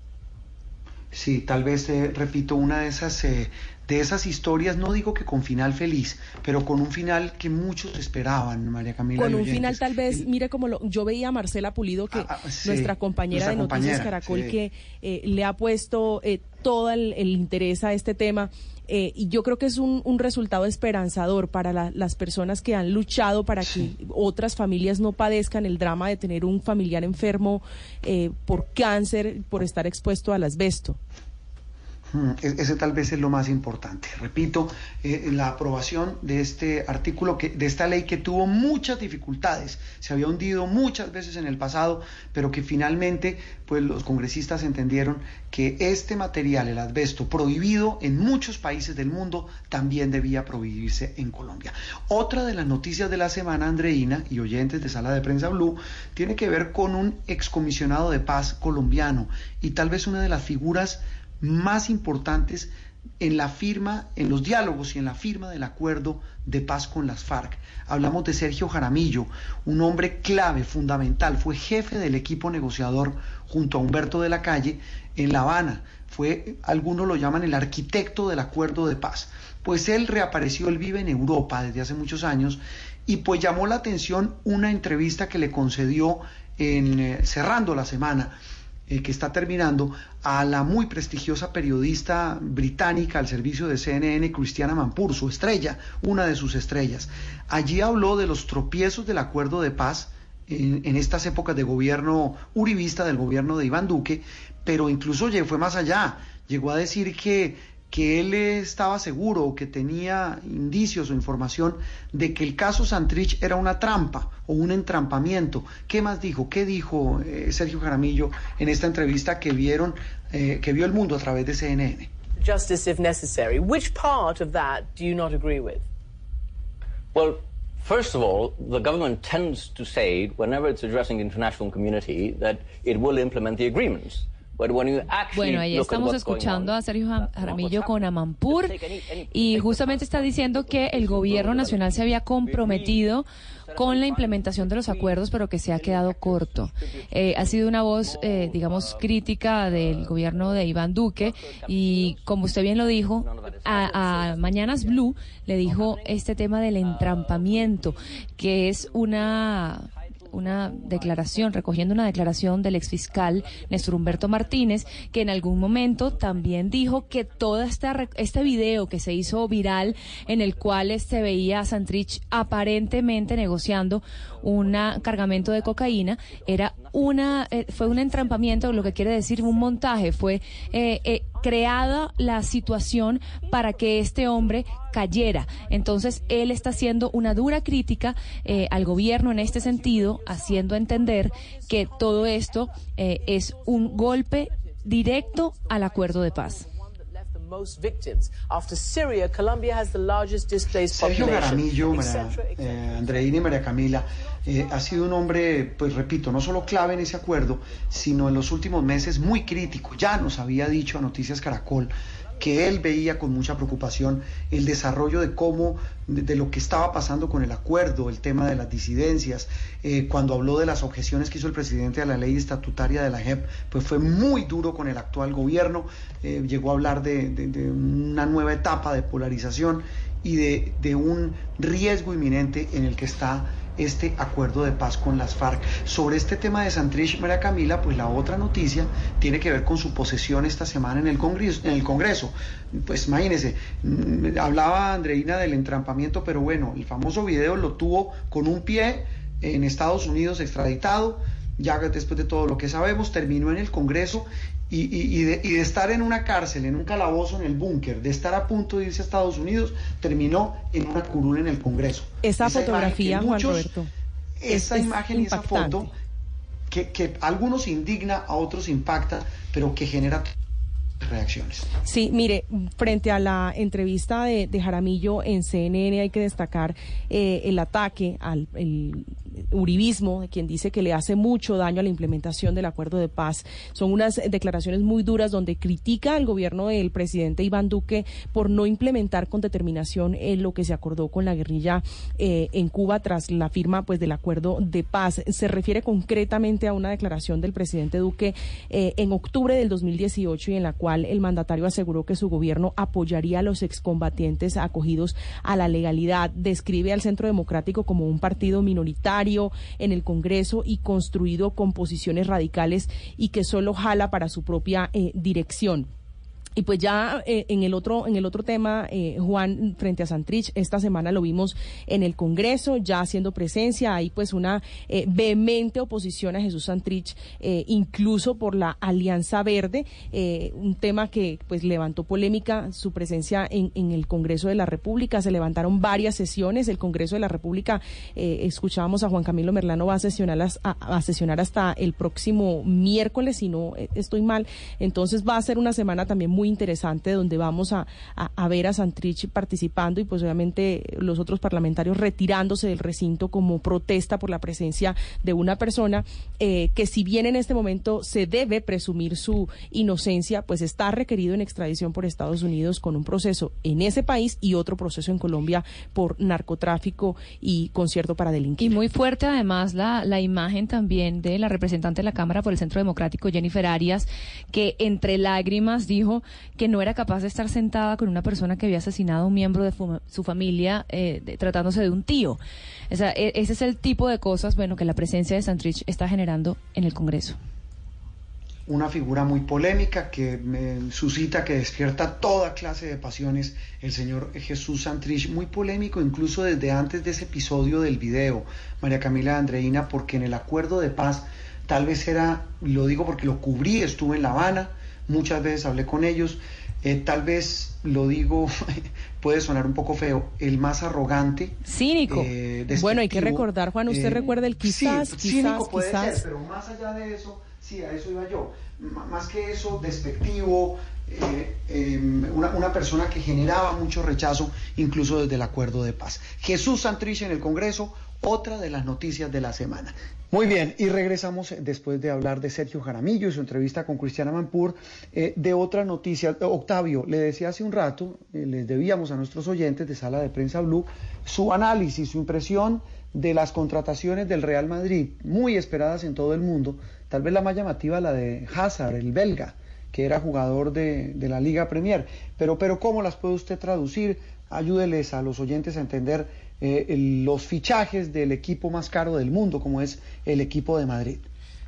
Sí, tal vez, eh, repito, una de esas, eh, de esas historias, no digo que con final feliz, pero con un final que muchos esperaban, María Camila. Con un final tal vez, mire como lo, yo veía a Marcela Pulido, que ah, sí, nuestra compañera nuestra de Noticias compañera, Caracol, sí. que eh, le ha puesto todo el, el interés a este tema. Eh, y yo creo que es un, un resultado esperanzador para la, las personas que han luchado para que otras familias no padezcan el drama de tener un familiar enfermo eh, por cáncer, por estar expuesto al asbesto. Ese tal vez es lo más importante. Repito, eh, la aprobación de este artículo, que, de esta ley que tuvo muchas dificultades, se había hundido muchas veces en el pasado, pero que finalmente pues, los congresistas entendieron que este material, el asbesto, prohibido en muchos países del mundo, también debía prohibirse en Colombia. Otra de las noticias de la semana, Andreina y oyentes de Sala de Prensa Blue, tiene que ver con un excomisionado de paz colombiano y tal vez una de las figuras más importantes en la firma, en los diálogos y en la firma del acuerdo de paz con las FARC. Hablamos de Sergio Jaramillo, un hombre clave, fundamental, fue jefe del equipo negociador junto a Humberto de la Calle en La Habana. Fue, algunos lo llaman el arquitecto del acuerdo de paz. Pues él reapareció, él vive en Europa desde hace muchos años y pues llamó la atención una entrevista que le concedió en, eh, cerrando la semana eh, que está terminando, a la muy prestigiosa periodista británica al servicio de CNN, Cristiana Mampur, su estrella, una de sus estrellas. Allí habló de los tropiezos del acuerdo de paz en, en estas épocas de gobierno uribista, del gobierno de Iván Duque, pero incluso fue más allá. Llegó a decir que que él estaba seguro, que tenía indicios o información de que el caso Santrich era una trampa o un entrampamiento. ¿Qué más dijo? ¿Qué dijo eh, Sergio Jaramillo en esta entrevista que vieron, eh, que vio el mundo a través de CNN? Justice if necessary. Which part of that do you not agree with? Well, First of all, the government tends to say, whenever it's addressing the international community, that it will implement the agreements. Bueno, ahí estamos escuchando a Sergio Jaramillo con Amampur y justamente está diciendo que el gobierno nacional se había comprometido con la implementación de los acuerdos, pero que se ha quedado corto. Eh, ha sido una voz, eh, digamos, crítica del gobierno de Iván Duque y, como usted bien lo dijo, a, a Mañanas Blue le dijo este tema del entrampamiento, que es una una declaración, recogiendo una declaración del exfiscal Néstor Humberto Martínez, que en algún momento también dijo que todo esta, este video que se hizo viral en el cual se veía a Santrich aparentemente negociando un cargamento de cocaína era una eh, fue un entrampamiento, lo que quiere decir un montaje, fue eh, eh, creada la situación para que este hombre cayera. Entonces, él está haciendo una dura crítica al gobierno en este sentido, haciendo entender que todo esto es un golpe directo al acuerdo de paz. Sergio Garamillo, eh, Andreina y María Camila, eh, ha sido un hombre, pues repito, no solo clave en ese acuerdo, sino en los últimos meses muy crítico. Ya nos había dicho a Noticias Caracol que él veía con mucha preocupación el desarrollo de cómo, de, lo que estaba pasando con el acuerdo, el tema de las disidencias, eh, cuando habló de las objeciones que hizo el presidente a la ley estatutaria de la JEP, pues fue muy duro con el actual gobierno, eh, llegó a hablar de, de, una nueva etapa de polarización y de un riesgo inminente en el que está este acuerdo de paz con las FARC. Sobre este tema de Santrich, María Camila, pues la otra noticia tiene que ver con su posesión esta semana en el Congreso. En el Congreso. Pues imagínense, mm, hablaba Andreina del entrampamiento, pero bueno, el famoso video lo tuvo con un pie en Estados Unidos extraditado. Ya después de todo lo que sabemos, terminó en el Congreso y, de, estar en una cárcel, en un calabozo, en el búnker, de estar a punto de irse a Estados Unidos, terminó en una curul en el Congreso. Esa, fotografía, Juan Roberto. Esa imagen y esa foto que, que a algunos indigna, a otros impacta, pero que genera reacciones. Sí, mire, frente a la entrevista de, Jaramillo en CNN hay que destacar eh, el ataque al uribismo, de quien dice que le hace mucho daño a la implementación del acuerdo de paz. Son unas declaraciones muy duras donde critica al gobierno del presidente Iván Duque por no implementar con determinación en lo que se acordó con la guerrilla eh, en Cuba tras la firma pues del acuerdo de paz. Se refiere concretamente a una declaración del presidente Duque eh, en octubre del 2018 y en la cual el mandatario aseguró que su gobierno apoyaría a los excombatientes acogidos a la legalidad. Describe al Centro Democrático como un partido minoritario en el Congreso y construido con posiciones radicales y que solo jala para su propia eh, dirección. Y pues ya eh, en el otro en el otro tema, eh, Juan, frente a Santrich, esta semana lo vimos en el Congreso, ya haciendo presencia, hay pues una eh, vehemente oposición a Jesús Santrich, incluso por la Alianza Verde, un tema que pues levantó polémica su presencia en, en, el Congreso de la República, se levantaron varias sesiones, el Congreso de la República, escuchábamos a Juan Camilo Merlano, va a sesionar, a, a sesionar hasta el próximo miércoles, si no estoy mal, entonces va a ser una semana también muy interesante donde vamos a, ver a Santrich participando y pues obviamente los otros parlamentarios retirándose del recinto como protesta por la presencia de una persona eh, que si bien en este momento se debe presumir su inocencia, pues está requerido en extradición por Estados Unidos con un proceso en ese país y otro proceso en Colombia por narcotráfico y concierto para delinquir. Y muy fuerte además la imagen también de la representante de la Cámara por el Centro Democrático, Jennifer Arias, que entre lágrimas dijo que no era capaz de estar sentada con una persona que había asesinado a un miembro de su familia eh, tratándose de un tío. O sea, e, ese es el tipo de cosas, bueno, que la presencia de Santrich está generando en el Congreso. una figura muy polémica que me suscita, que despierta toda clase de pasiones, el señor Jesús Santrich, muy polémico incluso desde antes de ese episodio del video, María Camila Andreina, porque en el acuerdo de paz tal vez era, lo digo porque lo cubrí, estuve en La Habana, muchas veces hablé con ellos, eh, tal vez lo digo, puede sonar un poco feo, el más arrogante. Cínico. eh, bueno, hay que recordar, Juan, usted eh, recuerda el quizás, sí, quizás, cínico puede quizás. ser, pero más allá de eso, sí, a eso iba yo. M- más que eso, despectivo, eh, eh, una, una persona que generaba mucho rechazo, incluso desde el acuerdo de paz. Jesús Santrich en el Congreso, otra de las noticias de la semana. Muy bien, y regresamos después de hablar de Sergio Jaramillo y su entrevista con Cristiana Mampur, eh, de otra noticia. Octavio, le decía hace un rato, eh, les debíamos a nuestros oyentes de Sala de Prensa Blue su análisis, su impresión de las contrataciones del Real Madrid, muy esperadas en todo el mundo, tal vez la más llamativa la de Hazard, el belga, que era jugador de, de la Liga Premier. Pero, pero ¿cómo las puede usted traducir? Ayúdeles a los oyentes a entender eh, los fichajes del equipo más caro del mundo, como es el equipo de Madrid.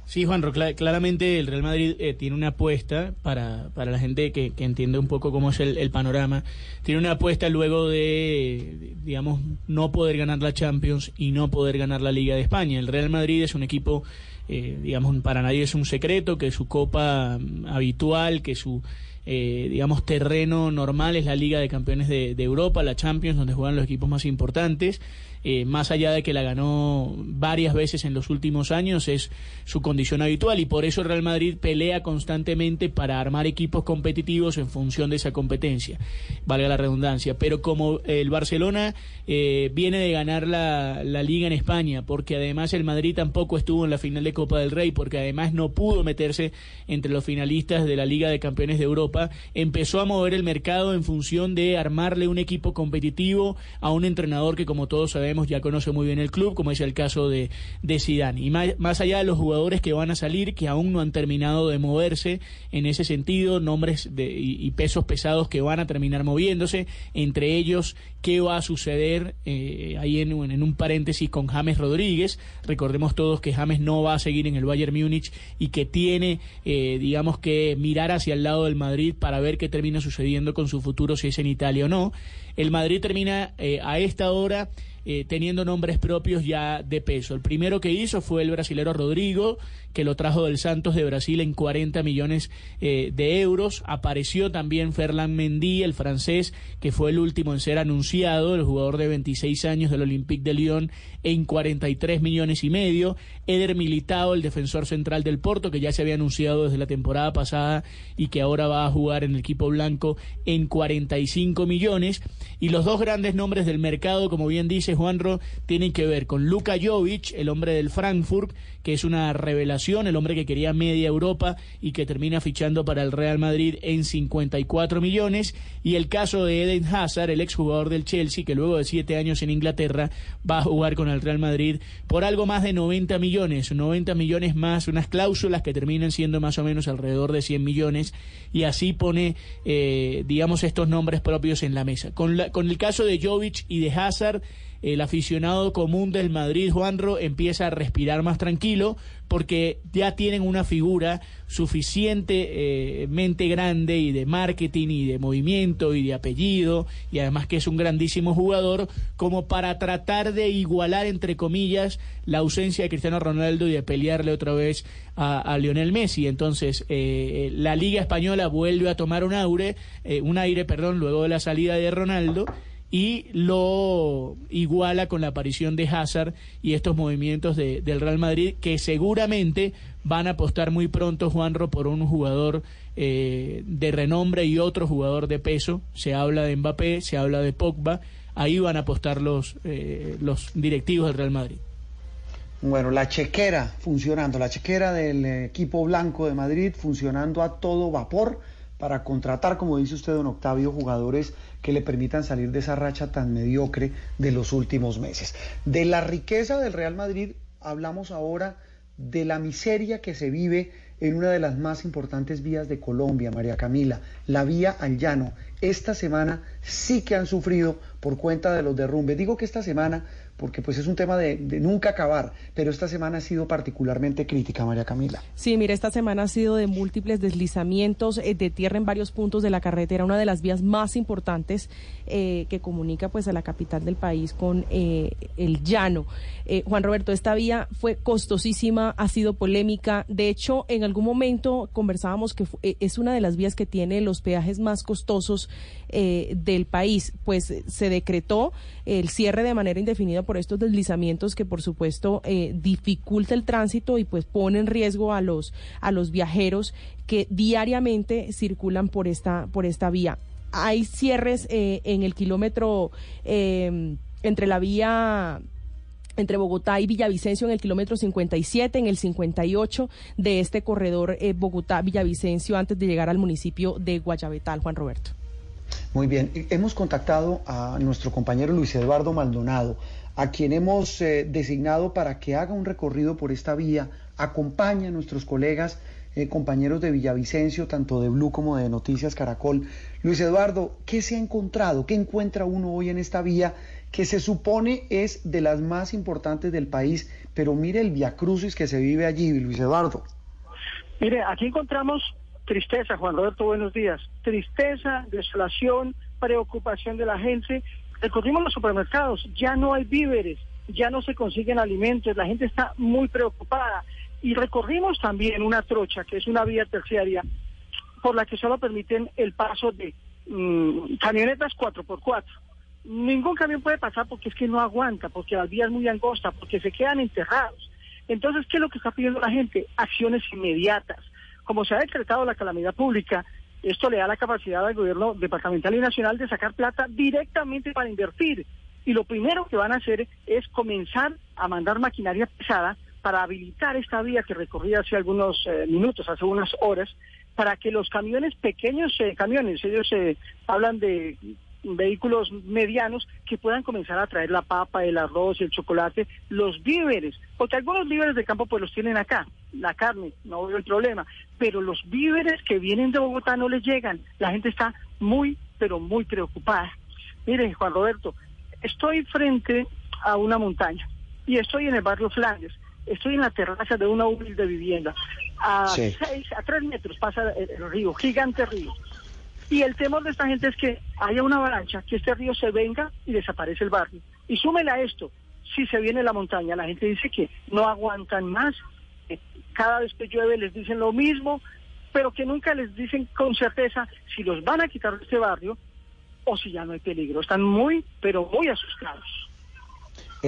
Sí, Juanro, cla- claramente el Real Madrid eh, tiene una apuesta para, para la gente que, que entiende un poco cómo es el, el panorama. Tiene una apuesta luego de, digamos, no poder ganar la Champions y no poder ganar la Liga de España. El Real Madrid es un equipo, eh, digamos, para nadie es un secreto, que su copa mm, habitual, que su, eh, digamos, terreno normal es la Liga de Campeones de, de Europa, la Champions, donde juegan los equipos más importantes. Eh, más allá de que la ganó varias veces en los últimos años, es su condición habitual y por eso el Real Madrid pelea constantemente para armar equipos competitivos en función de esa competencia, valga la redundancia. Pero como el Barcelona eh, viene de ganar la, la liga en España, porque además el Madrid tampoco estuvo en la final de Copa del Rey, porque además no pudo meterse entre los finalistas de la Liga de Campeones de Europa, empezó a mover el mercado en función de armarle un equipo competitivo a un entrenador que como todos ya conoce muy bien el club, como es el caso de, de Zidane. Y más, allá de los jugadores que van a salir, que aún no han terminado de moverse en ese sentido, nombres y pesos pesados que van a terminar moviéndose, entre ellos qué va a suceder eh, ahí en, en un paréntesis con James Rodríguez. Recordemos todos que James no va a seguir en el Bayern Múnich y que tiene, eh, digamos que mirar hacia el lado del Madrid para ver qué termina sucediendo con su futuro, si es en Italia o no. El Madrid termina eh, a esta hora eh, teniendo nombres propios ya de peso. El primero que hizo fue el brasilero Rodrigo, que lo trajo del Santos de Brasil en 40 millones eh, de euros. Apareció también Ferland Mendy, el francés, que fue el último en ser anunciado, el jugador de 26 años del Olympique de Lyon, en 43 millones y medio. Eder Militao, el defensor central del Porto, que ya se había anunciado desde la temporada pasada y que ahora va a jugar en el equipo blanco en 45 millones. Y los dos grandes nombres del mercado, como bien dice Juanro, tienen que ver con Luka Jovic, el hombre del Frankfurt, que es una revelación, el hombre que quería media Europa y que termina fichando para el Real Madrid en 54 millones, y el caso de Eden Hazard, el exjugador del Chelsea, que luego de siete años en Inglaterra va a jugar con el Real Madrid por algo más de 90 millones, 90 millones más, unas cláusulas que terminan siendo más o menos alrededor de 100 millones, y así pone, eh, digamos, estos nombres propios en la mesa. Con, la- con el caso de Jovic y de Hazard, el aficionado común del Madrid, Juanro, empieza a respirar más tranquilo porque ya tienen una figura suficientemente grande y de marketing y de movimiento y de apellido y además que es un grandísimo jugador como para tratar de igualar entre comillas la ausencia de Cristiano Ronaldo y de pelearle otra vez a, Lionel Messi. Entonces eh, la Liga Española vuelve a tomar un aire, eh, un aire, perdón, luego de la salida de Ronaldo y lo iguala con la aparición de Hazard y estos movimientos de- del Real Madrid que seguramente van a apostar muy pronto Juanro por un jugador eh, de renombre y otro jugador de peso. Se habla de Mbappé, se habla de Pogba. Ahí van a apostar los, eh, los directivos del Real Madrid. Bueno, la chequera funcionando, la chequera del equipo blanco de Madrid funcionando a todo vapor para contratar, como dice usted, don Octavio, jugadores que le permitan salir de esa racha tan mediocre de los últimos meses. De la riqueza del Real Madrid hablamos ahora de la miseria que se vive en una de las más importantes vías de Colombia, María Camila, la vía al llano. Esta semana sí que han sufrido por cuenta de los derrumbes. Digo que esta semana porque pues es un tema de, nunca acabar, pero esta semana ha sido particularmente crítica, María Camila. Sí, mire, esta semana ha sido de múltiples deslizamientos eh, de tierra en varios puntos de la carretera, una de las vías más importantes eh, que comunica pues a la capital del país con eh, el llano. Juan Roberto, esta vía fue costosísima, ha sido polémica. De hecho, en algún momento conversábamos que es una de las vías que tiene los peajes más costosos del país. Pues se decretó el cierre de manera indefinida por estos deslizamientos que, por supuesto, eh, dificulta el tránsito y pues pone en riesgo a los a los viajeros que diariamente circulan por esta por esta vía. Hay cierres eh, en el kilómetro eh, entre la vía entre Bogotá y Villavicencio en el kilómetro 57, en el 58 de este corredor eh, Bogotá-Villavicencio antes de llegar al municipio de Guayabetal, Juan Roberto. Muy bien, hemos contactado a nuestro compañero Luis Eduardo Maldonado, a quien hemos eh, designado para que haga un recorrido por esta vía, acompañe a nuestros colegas, eh, compañeros de Villavicencio, tanto de Blue como de Noticias Caracol. Luis Eduardo, ¿qué se ha encontrado? ¿Qué encuentra uno hoy en esta vía que se supone es de las más importantes del país? Pero mire el viacrucis que se vive allí, Luis Eduardo. Mire, aquí encontramos tristeza, Juan Roberto, buenos días. Tristeza, desolación, preocupación de la gente. Recorrimos los supermercados, ya no hay víveres, ya no se consiguen alimentos, la gente está muy preocupada. Y recorrimos también una trocha, que es una vía terciaria, por la que solo permiten el paso de mm, camionetas 4x4. Ningún camión puede pasar porque es que no aguanta, porque la vía es muy angosta, porque se quedan enterrados. Entonces, ¿qué es lo que está pidiendo la gente? Acciones inmediatas. Como se ha decretado la calamidad pública, esto le da la capacidad al gobierno departamental y nacional de sacar plata directamente para invertir. Y lo primero que van a hacer es comenzar a mandar maquinaria pesada para habilitar esta vía que recorrí hace algunos eh, minutos, hace unas horas, para que los camiones, pequeños eh, camiones, ellos eh, hablan de vehículos medianos que puedan comenzar a traer la papa, el arroz, el chocolate, los víveres, porque algunos víveres de campo pues los tienen acá, la carne, no veo el problema, pero los víveres que vienen de Bogotá no les llegan, la gente está muy, pero muy preocupada. Mire, Juan Roberto, estoy frente a una montaña y estoy en el barrio Flandes, estoy en la terraza de una humilde vivienda, a Sí. seis, a tres metros pasa el, el río, gigante río. Y el temor de esta gente es que haya una avalancha, que este río se venga y desaparece el barrio. Y súmele a esto, si se viene la montaña, la gente dice que no aguantan más, que cada vez que llueve les dicen lo mismo, pero que nunca les dicen con certeza si los van a quitar de este barrio o si ya no hay peligro. Están muy, pero muy asustados.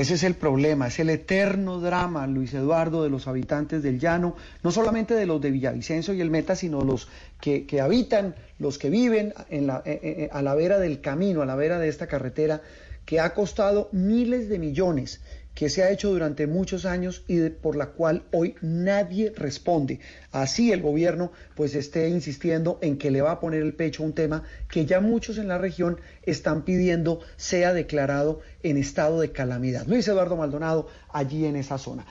Ese es el problema, es el eterno drama, Luis Eduardo, de los habitantes del llano, no solamente de los de Villavicencio y el Meta, sino los que, habitan, los que viven en la- eh, eh, a la vera del camino, a la vera de esta carretera, que ha costado miles de millones, que se ha hecho durante muchos años y por la cual hoy nadie responde. Así el gobierno pues esté insistiendo en que le va a poner el pecho a un tema que ya muchos en la región están pidiendo sea declarado en estado de calamidad. Luis Eduardo Maldonado, allí en esa zona.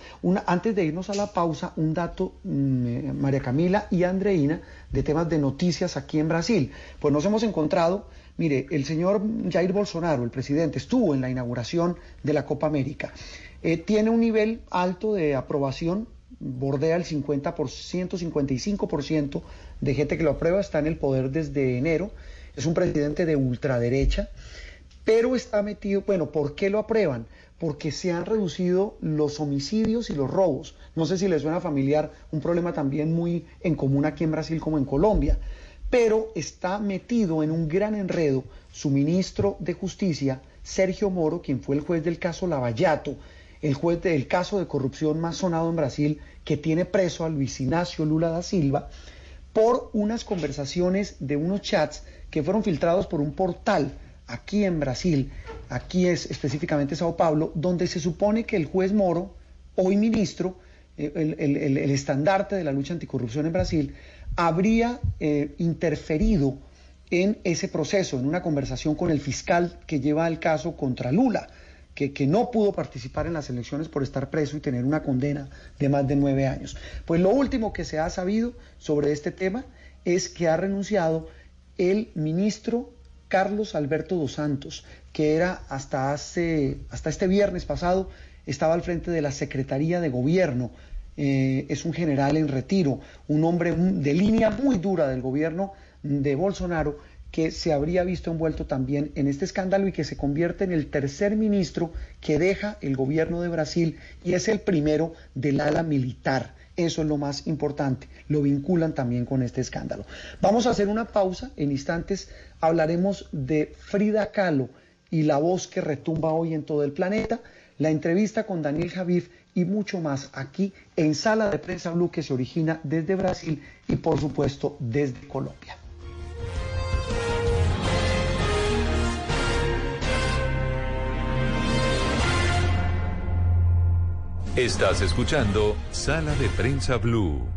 Antes de irnos a la pausa, un dato, mm, eh, María Camila y Andreina, de temas de noticias aquí en Brasil. Pues nos hemos encontrado, mire, el señor Jair Bolsonaro, el presidente, estuvo en la inauguración de la Copa América. Eh, tiene un nivel alto de aprobación, bordea el 50%, 55% de gente que lo aprueba, está en el poder desde enero. Es un presidente de ultraderecha pero está metido, bueno, ¿por qué lo aprueban? Porque se han reducido los homicidios y los robos. No sé si les suena familiar, un problema también muy en común aquí en Brasil como en Colombia, pero está metido en un gran enredo su ministro de Justicia, Sergio Moro, quien fue el juez del caso Lavallato, el juez del caso de corrupción más sonado en Brasil, que tiene preso a Luis Ignacio Lula da Silva, por unas conversaciones de unos chats que fueron filtrados por un portal aquí en Brasil, aquí es específicamente Sao Paulo, donde se supone que el juez Moro, hoy ministro, eh, el, el- el- el estandarte de la lucha anticorrupción en Brasil, habría eh, interferido en ese proceso, en una conversación con el fiscal que lleva el caso contra Lula, que, que no pudo participar en las elecciones por estar preso y tener una condena de más de nueve años. Pues lo último que se ha sabido sobre este tema es que ha renunciado el ministro Carlos Alberto dos Santos, que era hasta hace, hasta este viernes pasado, estaba al frente de la Secretaría de Gobierno. Eh, es un general en retiro, un hombre de línea muy dura del gobierno de Bolsonaro, que se habría visto envuelto también en este escándalo y que se convierte en el tercer ministro que deja el gobierno de Brasil y es el primero del ala militar. Eso es lo más importante. Lo vinculan también con este escándalo. Vamos a hacer una pausa. En instantes hablaremos de Frida Kahlo y la voz que retumba hoy en todo el planeta, la entrevista con Daniel Javif y mucho más aquí en Sala de Prensa Blue que se origina desde Brasil y por supuesto desde Colombia. Estás escuchando Sala de Prensa Blue.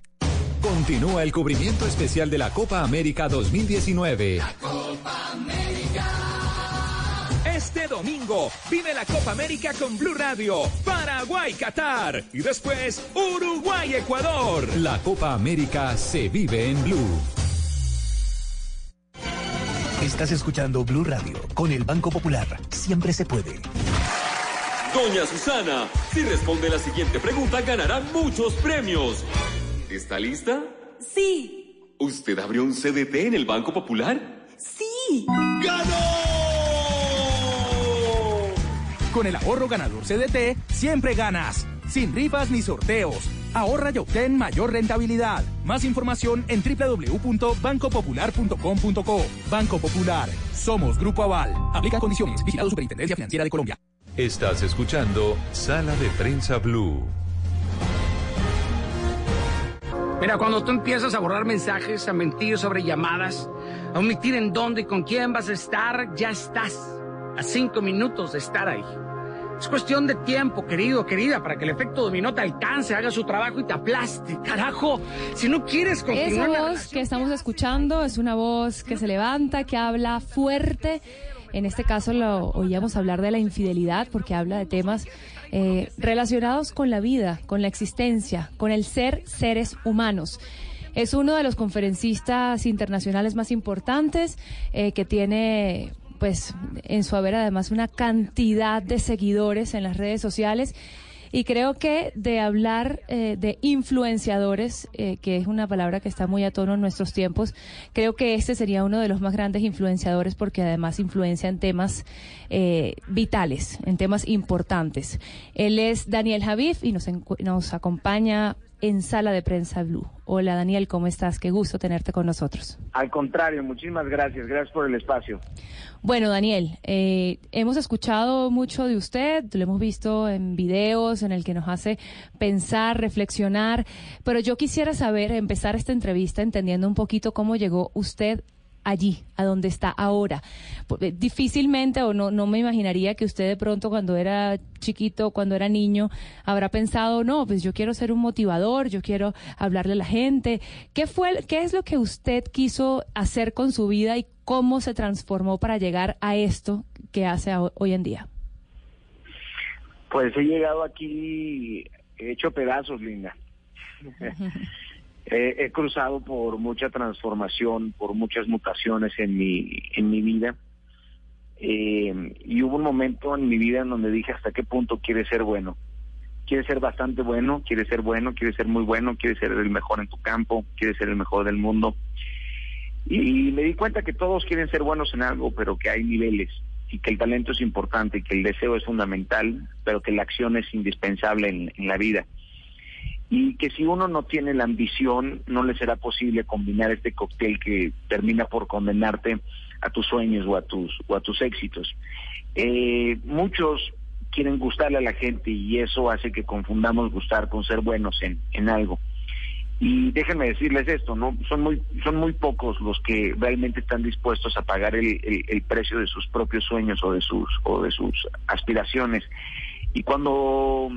Continúa el cubrimiento especial de la Copa América 2019. Este domingo vive la Copa América con Blue Radio, Paraguay, Qatar y después Uruguay, Ecuador. La Copa América se vive en Blue. Estás escuchando Blue Radio con el Banco Popular. Siempre se puede. Doña Susana, si responde la siguiente pregunta ganará muchos premios. ¿Está lista? Sí. ¿Usted abrió un CDT en el Banco Popular? Sí. ¡Ganó! Con el ahorro ganador CDT, siempre ganas. Sin rifas ni sorteos. Ahorra y obtén mayor rentabilidad. Más información en www.bancopopular.com.co. Banco Popular. Somos Grupo Aval. Aplica condiciones. Vigilado Superintendencia Financiera de Colombia. Estás escuchando Sala de Prensa Blue. Mira, cuando tú empiezas a borrar mensajes, a mentir sobre llamadas, a omitir en dónde y con quién vas a estar, ya estás a cinco minutos de estar ahí. Es cuestión de tiempo, querido, querida, para que el efecto dominó te alcance, haga su trabajo y te aplaste. Carajo, si no quieres continuar... Esa voz que estamos escuchando es una voz que se levanta, que habla fuerte. En este caso lo oíamos hablar de la infidelidad porque habla de temas eh, relacionados con la vida, con la existencia, con el ser seres humanos. Es uno de los conferencistas internacionales más importantes eh, que tiene pues en su haber además una cantidad de seguidores en las redes sociales. Y creo que de hablar eh, de influenciadores, eh, que es una palabra que está muy a tono en nuestros tiempos, creo que este sería uno de los más grandes influenciadores porque además influencia en temas eh, vitales, en temas importantes. Él es Daniel Javif y nos, nos acompaña en Sala de Prensa Blue. Hola Daniel, ¿cómo estás? Qué gusto tenerte con nosotros. Al contrario, muchísimas gracias. Gracias por el espacio. Bueno, Daniel, eh, hemos escuchado mucho de usted, lo hemos visto en videos en el que nos hace pensar, reflexionar, pero yo quisiera saber, empezar esta entrevista entendiendo un poquito cómo llegó usted allí, a donde está ahora. Eh, difícilmente o no, no me imaginaría que usted de pronto cuando era chiquito, cuando era niño, habrá pensado, no, pues yo quiero ser un motivador, yo quiero hablarle a la gente. ¿Qué fue, qué es lo que usted quiso hacer con su vida y cómo se transformó para llegar a esto que hace hoy en día? Pues he llegado aquí hecho pedazos, Linda. he cruzado por mucha transformación, por muchas mutaciones en mi, en mi vida. Eh, y hubo un momento en mi vida en donde dije hasta qué punto quiere ser bueno. Quiere ser bastante bueno, quiere ser bueno, quiere ser muy bueno, quiere ser el mejor en tu campo, quiere ser el mejor del mundo. Y me di cuenta que todos quieren ser buenos en algo, pero que hay niveles y que el talento es importante y que el deseo es fundamental, pero que la acción es indispensable en, en la vida y que si uno no tiene la ambición, no le será posible combinar este cóctel que termina por condenarte a tus sueños o a tus, o a tus éxitos. Eh, muchos quieren gustarle a la gente y eso hace que confundamos gustar con ser buenos en, en algo. Y déjenme decirles esto, no son muy son muy pocos los que realmente están dispuestos a pagar el, el, el precio de sus propios sueños o de sus o de sus aspiraciones. Y cuando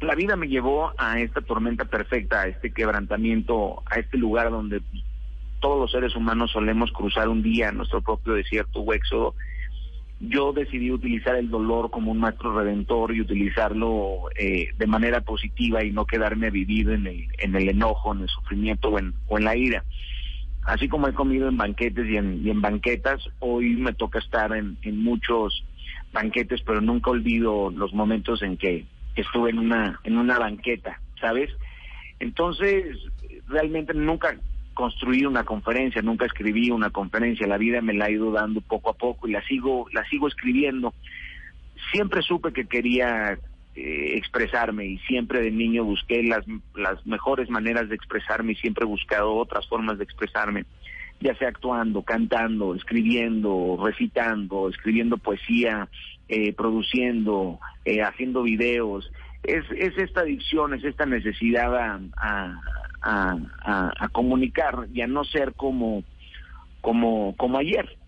la vida me llevó a esta tormenta perfecta, a este quebrantamiento, a este lugar donde todos los seres humanos solemos cruzar un día nuestro propio desierto o éxodo, yo decidí utilizar el dolor como un maestro redentor y utilizarlo eh, de manera positiva y no quedarme a vivir en el, en el enojo, en el sufrimiento o en, en la ira. Así como he comido en banquetes y en, en banquetas, hoy me toca estar en, en muchos banquetes, pero nunca olvido los momentos en que estuve en una, en una banqueta, ¿sabes? Entonces, realmente nunca construí una conferencia, nunca escribí una conferencia, la vida me la ha ido dando poco a poco y la sigo, la sigo escribiendo. Siempre supe que quería eh, expresarme y siempre de niño busqué las, las mejores maneras de expresarme y siempre he buscado otras formas de expresarme, ya sea actuando, cantando, escribiendo, recitando, escribiendo poesía, eh, produciendo, eh, haciendo videos. Es, es esta adicción, es esta necesidad a, comunicar y a no ser como, como, como ayer.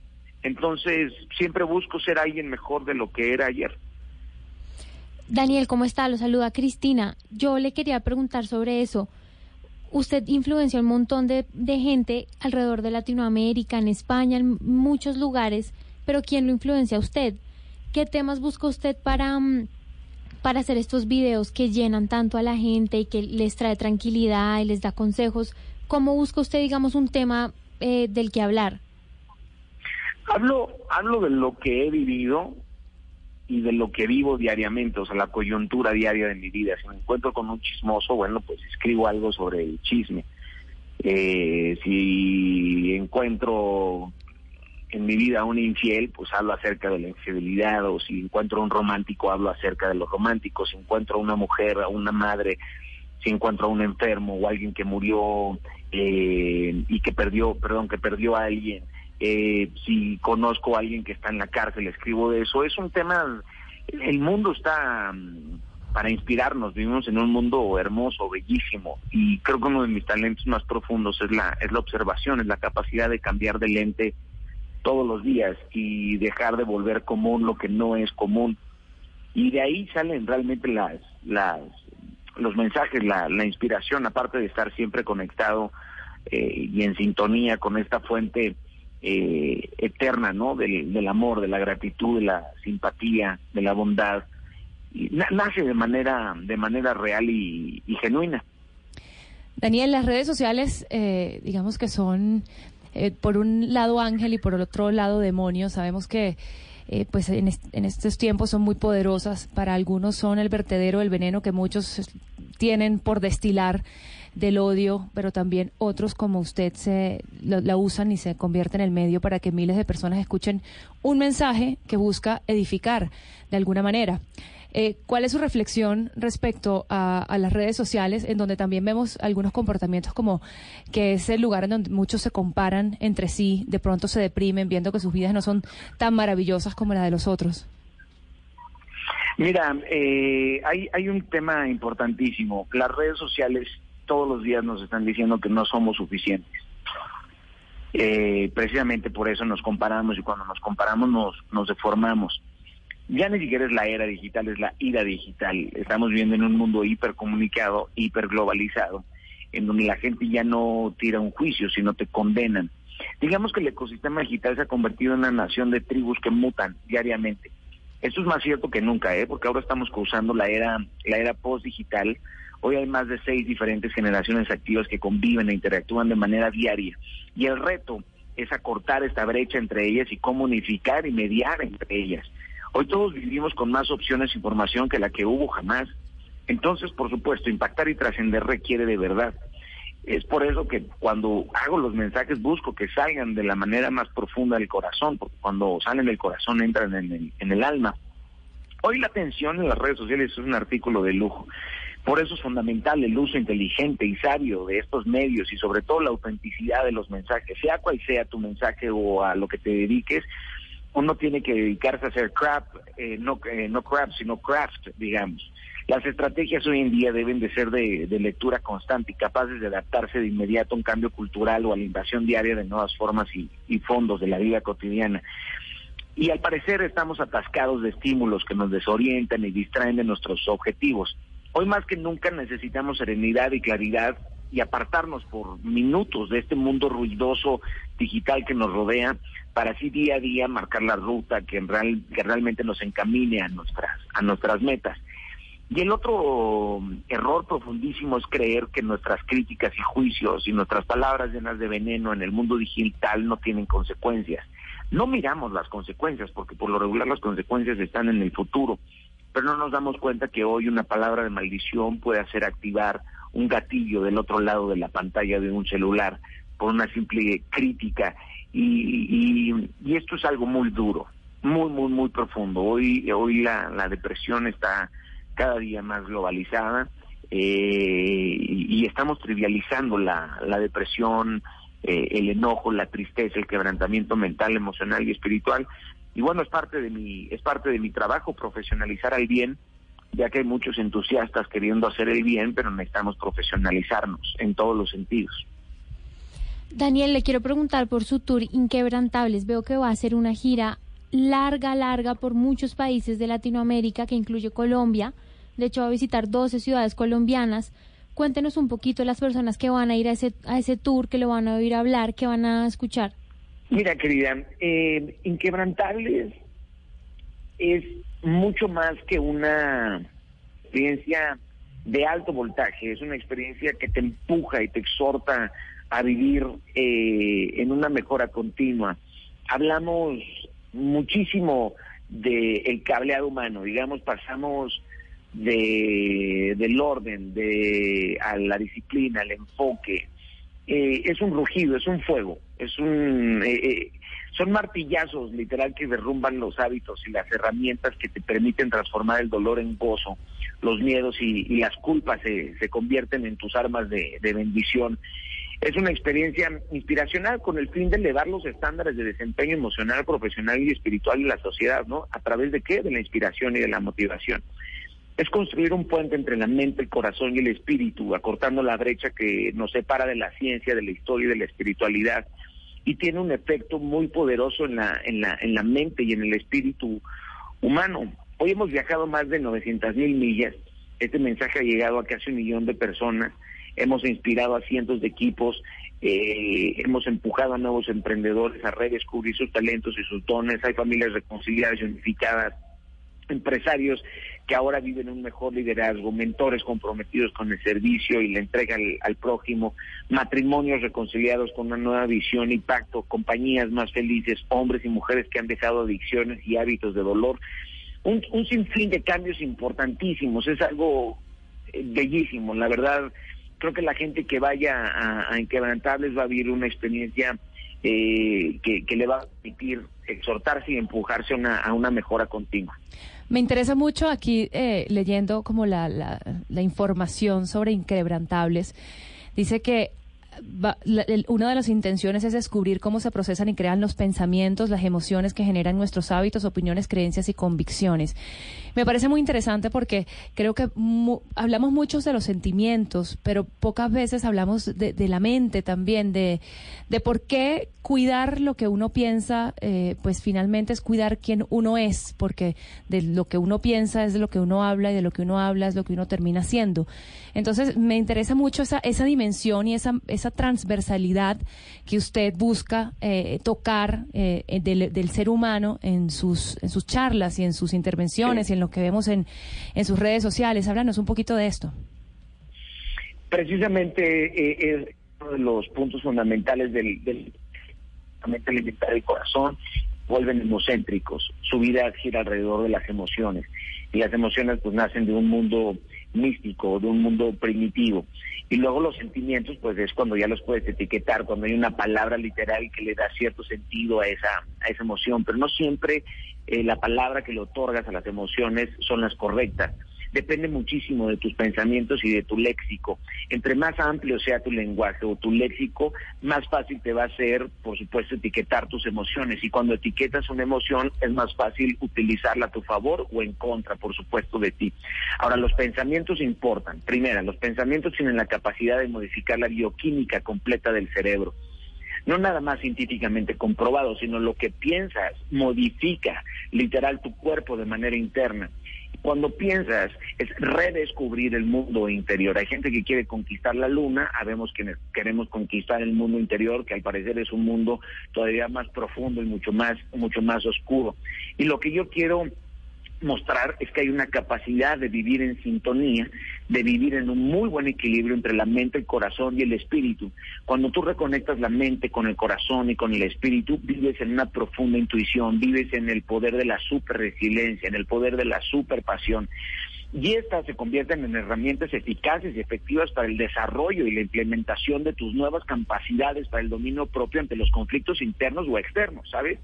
Entonces, siempre busco ser alguien mejor de lo que era ayer. Daniel, ¿cómo está? Lo saluda Cristina. Yo le quería preguntar sobre eso. Usted influenció un montón de, de gente alrededor de Latinoamérica, en España, en muchos lugares, pero ¿quién lo influencia a usted? ¿Qué temas busca usted para, mm, para hacer estos videos que llenan tanto a la gente y que les trae tranquilidad y les da consejos? ¿Cómo busca usted, digamos, un tema eh, del que hablar? Hablo, hablo de lo que he vivido y de lo que vivo diariamente, o sea, la coyuntura diaria de mi vida. Si me encuentro con un chismoso, bueno, pues escribo algo sobre el chisme. Eh, si encuentro en mi vida un infiel, pues hablo acerca de la infidelidad, o si encuentro un romántico, hablo acerca de lo romántico, si encuentro una mujer, a una madre, si encuentro a un enfermo o alguien que murió eh, y que perdió, perdón, que perdió a alguien, eh, si conozco a alguien que está en la cárcel, escribo de eso. Es un tema, el mundo está mm, para inspirarnos, vivimos en un mundo hermoso, bellísimo, y creo que uno de mis talentos más profundos es la, es la observación, es la capacidad de cambiar de lente todos los días y dejar de volver común lo que no es común. Y de ahí salen realmente las, las, los mensajes, la, la inspiración, aparte de estar siempre conectado eh, y en sintonía con esta fuente eh, eterna, ¿no? Del, del, amor, de la gratitud, de la simpatía, de la bondad. Y na nace de manera, de manera real y, y, genuina. Daniel, las redes sociales, eh, digamos que son eh, por un lado ángel y por el otro lado demonio. Sabemos que eh, pues en, est en, estos tiempos son muy poderosas. Para algunos son el vertedero, el veneno que muchos tienen por destilar del odio, pero también otros como usted se lo, la usan y se convierten en el medio para que miles de personas escuchen un mensaje que busca edificar de alguna manera. Eh, ¿Cuál es su reflexión respecto a, las redes sociales, en donde también vemos algunos comportamientos como que es el lugar en donde muchos se comparan entre sí, de pronto se deprimen viendo que sus vidas no son tan maravillosas como la de los otros? Mira, eh, hay, hay un tema importantísimo. Las redes sociales todos los días nos están diciendo que no somos suficientes. Eh, precisamente por eso nos comparamos y cuando nos comparamos nos, nos deformamos. Ya ni siquiera es la era digital, es la ira digital. Estamos viviendo en un mundo hipercomunicado, hiperglobalizado, en donde la gente ya no tira un juicio, sino te condenan. Digamos que el ecosistema digital se ha convertido en una nación de tribus que mutan diariamente. Esto es más cierto que nunca, ¿eh? porque ahora estamos cruzando la era, la era post-digital, Hoy hay más de seis diferentes generaciones activas que conviven e interactúan de manera diaria. Y el reto es acortar esta brecha entre ellas y cómo unificar y mediar entre ellas. Hoy todos vivimos con más opciones de información que la que hubo jamás. Entonces, por supuesto, impactar y trascender requiere de verdad. Es por eso que cuando hago los mensajes busco que salgan de la manera más profunda del corazón, porque cuando salen del corazón entran en el, en el alma. Hoy la atención en las redes sociales es un artículo de lujo. Por eso es fundamental el uso inteligente y sabio de estos medios y sobre todo la autenticidad de los mensajes, sea cual sea tu mensaje o a lo que te dediques, uno tiene que dedicarse a hacer crap, eh, no, eh, no crap, sino craft, digamos. Las estrategias hoy en día deben de ser de, lectura constante y capaces de adaptarse de inmediato a un cambio cultural o a la invasión diaria de nuevas formas y fondos de la vida cotidiana. Y al parecer estamos atascados de estímulos que nos desorientan y distraen de nuestros objetivos. Hoy más que nunca necesitamos serenidad y claridad y apartarnos por minutos de este mundo ruidoso digital que nos rodea para así día a día marcar la ruta que, en real, que realmente nos encamine a nuestras, a nuestras metas. Y el otro error profundísimo es creer que nuestras críticas y juicios y nuestras palabras llenas de veneno en el mundo digital no tienen consecuencias. No miramos las consecuencias porque por lo regular las consecuencias están en el futuro, pero no nos damos cuenta que hoy una palabra de maldición puede hacer activar un gatillo del otro lado de la pantalla de un celular por una simple crítica y, y, y esto es algo muy duro, muy, muy, muy profundo. Hoy, hoy la, la depresión está cada día más globalizada eh, y, estamos trivializando la, la depresión, eh, el enojo, la tristeza, el quebrantamiento mental, emocional y espiritual. Y bueno, es parte de mi, es parte de mi trabajo profesionalizar al bien, ya que hay muchos entusiastas queriendo hacer el bien, pero necesitamos profesionalizarnos en todos los sentidos. Daniel, le quiero preguntar por su tour Inquebrantables. Veo que va a hacer una gira larga, larga por muchos países de Latinoamérica, que incluye Colombia. De hecho, va a visitar 12 ciudades colombianas. Cuéntenos un poquito las personas que van a ir a ese, a ese tour, que lo van a oír hablar, que van a escuchar. Mira, querida, eh, Inquebrantables es mucho más que una experiencia de alto voltaje, es una experiencia que te empuja y te exhorta a vivir eh, en una mejora continua. Hablamos muchísimo del el cableado humano, digamos, pasamos de, del orden, de a la disciplina, al enfoque. Eh, es un rugido, es un fuego, es un eh, eh, son martillazos literal que derrumban los hábitos y las herramientas que te permiten transformar el dolor en gozo, los miedos y, las culpas se, se convierten en tus armas de, de bendición. Es una experiencia inspiracional con el fin de elevar los estándares de desempeño emocional, profesional y espiritual de la sociedad, ¿no? ¿A través de qué? De la inspiración y de la motivación. Es construir un puente entre la mente, el corazón y el espíritu, acortando la brecha que nos separa de la ciencia, de la historia y de la espiritualidad. Y tiene un efecto muy poderoso en la, en la, en la mente y en el espíritu humano. Hoy hemos viajado más de 900 mil millas. Este mensaje ha llegado a casi un millón de personas hemos inspirado a cientos de equipos, eh, hemos empujado a nuevos emprendedores a redescubrir sus talentos y sus dones, hay familias reconciliadas y unificadas, empresarios que ahora viven un mejor liderazgo, mentores comprometidos con el servicio y la entrega al, prójimo, matrimonios reconciliados con una nueva visión y pacto, compañías más felices, hombres y mujeres que han dejado adicciones y hábitos de dolor. Un, un sinfín de cambios importantísimos, es algo eh, bellísimo, la verdad creo que la gente que vaya a, a Inquebrantables va a vivir una experiencia eh, que, que, le va a permitir exhortarse y empujarse a una, mejora continua. Me interesa mucho aquí eh, leyendo como la, información sobre Inquebrantables. Dice que Va, la, una de las intenciones es descubrir cómo se procesan y crean los pensamientos, las emociones que generan nuestros hábitos, opiniones, creencias y convicciones. Me parece muy interesante porque creo que mu hablamos muchos de los sentimientos, pero pocas veces hablamos de, la mente también, de, por qué cuidar lo que uno piensa, eh, pues finalmente es cuidar quién uno es, porque de lo que uno piensa es de lo que uno habla y de lo que uno habla es lo que uno termina siendo. Entonces me interesa mucho esa, esa dimensión y esa, esa transversalidad que usted busca eh, tocar eh, del, del, ser humano en sus, en sus charlas y en sus intervenciones y en lo que vemos en, en sus redes sociales. Háblanos un poquito de esto. Precisamente eh, es uno de los puntos fundamentales del alimentar el corazón vuelven hemocéntricos. Su vida gira alrededor de las emociones. Y las emociones pues nacen de un mundo místico, de un mundo primitivo. Y luego los sentimientos, pues es cuando ya los puedes etiquetar, cuando hay una palabra literal que le da cierto sentido a esa, a esa emoción, pero no siempre eh, la palabra que le otorgas a las emociones son las correctas. Depende muchísimo de tus pensamientos y de tu léxico. Entre más amplio sea tu lenguaje o tu léxico, más fácil te va a ser, por supuesto, etiquetar tus emociones. Y cuando etiquetas una emoción, es más fácil utilizarla a tu favor o en contra, por supuesto, de ti. Ahora, los pensamientos importan. Primera, los pensamientos tienen la capacidad de modificar la bioquímica completa del cerebro no nada más científicamente comprobado, sino lo que piensas modifica literal tu cuerpo de manera interna. Cuando piensas es redescubrir el mundo interior. Hay gente que quiere conquistar la luna, sabemos que queremos conquistar el mundo interior, que al parecer es un mundo todavía más profundo y mucho más, mucho más oscuro. Y lo que yo quiero mostrar es que hay una capacidad de vivir en sintonía, de vivir en un muy buen equilibrio entre la mente, el corazón y el espíritu. Cuando tú reconectas la mente con el corazón y con el espíritu, vives en una profunda intuición, vives en el poder de la super resiliencia, en el poder de la super pasión. Y estas se convierten en herramientas eficaces y efectivas para el desarrollo y la implementación de tus nuevas capacidades para el dominio propio ante los conflictos internos o externos, ¿sabes?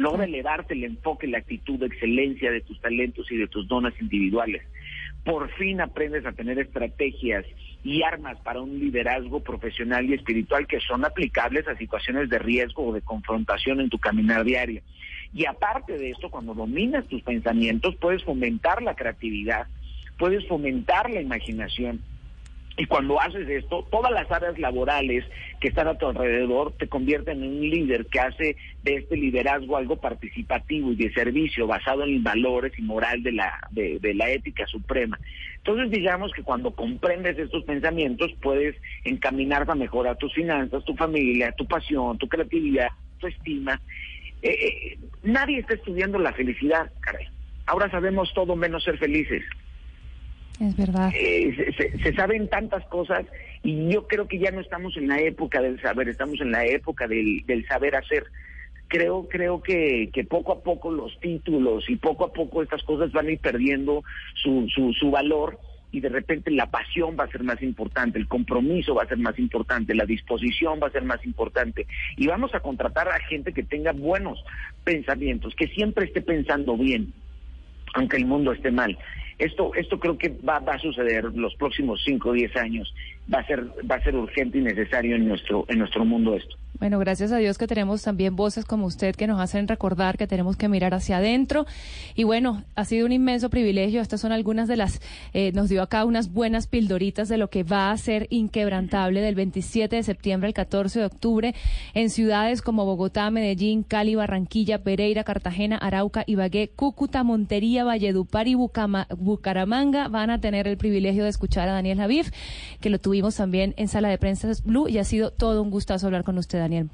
Logra elevarte el enfoque, la actitud, de excelencia de tus talentos y de tus dones individuales. Por fin aprendes a tener estrategias y armas para un liderazgo profesional y espiritual que son aplicables a situaciones de riesgo o de confrontación en tu caminar diario. Y aparte de esto, cuando dominas tus pensamientos, puedes fomentar la creatividad, puedes fomentar la imaginación, y cuando haces esto, todas las áreas laborales que están a tu alrededor te convierten en un líder que hace de este liderazgo algo participativo y de servicio basado en valores y moral de la, de, de la ética suprema. Entonces digamos que cuando comprendes estos pensamientos puedes encaminar para mejorar tus finanzas, tu familia, tu pasión, tu creatividad, tu estima. Eh, eh, nadie está estudiando la felicidad, caray. Ahora sabemos todo menos ser felices. Es verdad. Eh, se, saben tantas cosas y yo creo que ya no estamos en la época del saber, estamos en la época del, saber hacer. Creo, creo que, que poco a poco los títulos y poco a poco estas cosas van a ir perdiendo su, su, su valor y de repente la pasión va a ser más importante, el compromiso va a ser más importante, la disposición va a ser más importante y vamos a contratar a gente que tenga buenos pensamientos, que siempre esté pensando bien, aunque el mundo esté mal. Esto, esto creo que va, va a suceder los próximos 5 o 10 años. Va a ser, va a ser urgente y necesario en nuestro, en nuestro mundo esto. Bueno, gracias a Dios que tenemos también voces como usted que nos hacen recordar que tenemos que mirar hacia adentro. Y bueno, ha sido un inmenso privilegio. Estas son algunas de las, eh, nos dio acá unas buenas pildoritas de lo que va a ser inquebrantable del 27 de septiembre al 14 de octubre en ciudades como Bogotá, Medellín, Cali, Barranquilla, Pereira, Cartagena, Arauca, Ibagué, Cúcuta, Montería, Valledupar y Bucaramanga van a tener el privilegio de escuchar a Daniel Javif, que lo tuvimos también en Sala de Prensa Blue y ha sido todo un gustazo hablar con usted, Daniel.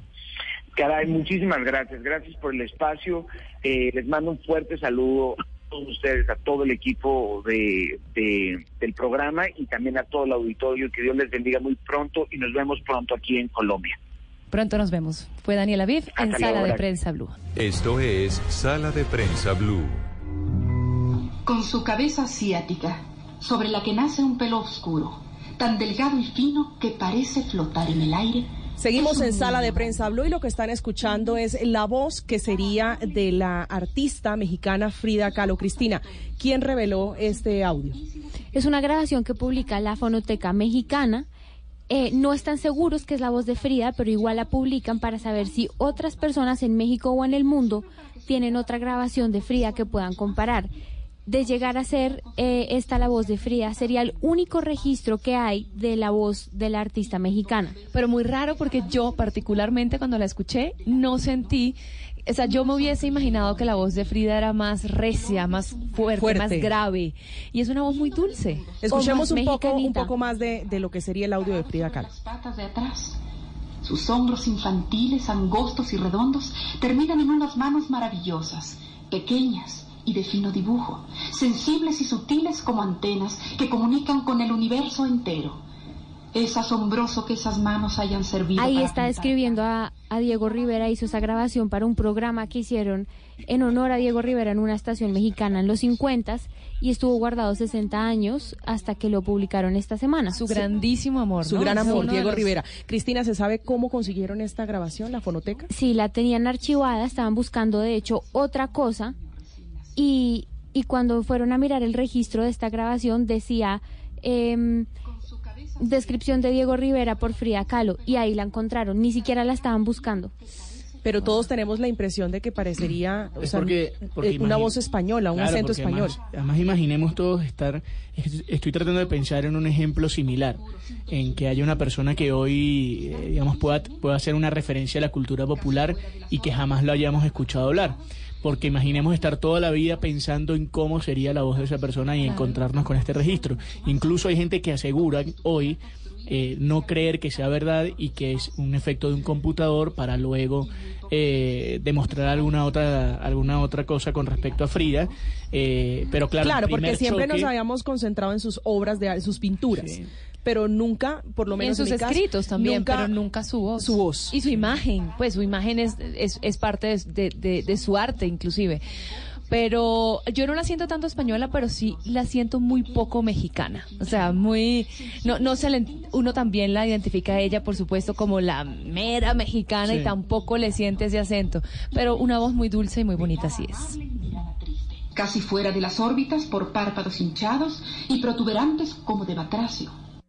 Caray, muchísimas gracias. Gracias por el espacio. Eh, les mando un fuerte saludo a todos ustedes, a todo el equipo de, del programa y también a todo el auditorio. Que Dios les bendiga muy pronto y nos vemos pronto aquí en Colombia. Pronto nos vemos. Fue Daniel Aviv en Sala de Prensa Blue. Esto es Sala de Prensa Blue. Con su cabeza asiática, sobre la que nace un pelo oscuro, tan delgado y fino que parece flotar en el aire, Seguimos en sala de prensa Blue y lo que están escuchando es la voz que sería de la artista mexicana Frida Kahlo. Cristina, ¿quién reveló este audio? Es una grabación que publica la Fonoteca Mexicana. Eh, no están seguros que es la voz de Frida, pero igual la publican para saber si otras personas en México o en el mundo tienen otra grabación de Frida que puedan comparar de llegar a ser eh, esta la voz de Frida, sería el único registro que hay de la voz de la artista mexicana. Pero muy raro porque yo particularmente cuando la escuché no sentí, o sea, yo me hubiese imaginado que la voz de Frida era más recia, más fuerte, más grave. Y es una voz muy dulce. Escuchemos un poco, un poco más de, de, lo que sería el audio de Frida Kahlo. patas de atrás. Sus hombros infantiles, angostos y redondos terminan en unas manos maravillosas, pequeñas, y de fino dibujo, sensibles y sutiles como antenas que comunican con el universo entero. Es asombroso que esas manos hayan servido. Ahí está describiendo a, a, Diego Rivera, hizo esa grabación para un programa que hicieron en honor a Diego Rivera en una estación mexicana en los 50 y estuvo guardado 60 años hasta que lo publicaron esta semana. Su grandísimo amor. Su gran amor, Diego Rivera. Cristina, ¿se sabe cómo consiguieron esta grabación, la fonoteca? Sí, la tenían archivada, estaban buscando de hecho otra cosa y, y cuando fueron a mirar el registro de esta grabación decía em, descripción de Diego Rivera por Frida Kahlo y ahí la encontraron, ni siquiera la estaban buscando. Pero todos tenemos la impresión de que parecería o Es sea, porque- porque eh, una voz española, un Claro, acento español. Además, además imaginemos todos estar, est- estoy tratando de pensar en un ejemplo similar, en que haya una persona que hoy, eh, digamos, pueda, pueda hacer una referencia a la cultura popular y que jamás lo hayamos escuchado hablar. Porque imaginemos estar toda la vida pensando en cómo sería la voz de esa persona y encontrarnos con este registro. Incluso hay gente que asegura hoy eh, no creer que sea verdad y que es un efecto de un computador para luego eh, demostrar alguna otra alguna otra cosa con respecto a Frida. Eh, pero claro, Claro, porque siempre nos habíamos concentrado en sus obras, de, sus pinturas. Pero nunca, por lo Y en menos sus mi caso, escritos también, nunca- pero nunca su voz. Su voz. Y su imagen, pues su imagen es, es, es parte de, de- de- de su arte inclusive. Pero yo no la siento tanto española, pero sí la siento muy poco mexicana. O sea, muy... No, no se le- uno también la identifica a ella, por supuesto, como la mera mexicana Sí. y tampoco le siente ese acento. Pero una voz muy dulce y muy bonita sí es. casi fuera de las órbitas por párpados hinchados y protuberantes como de batracio.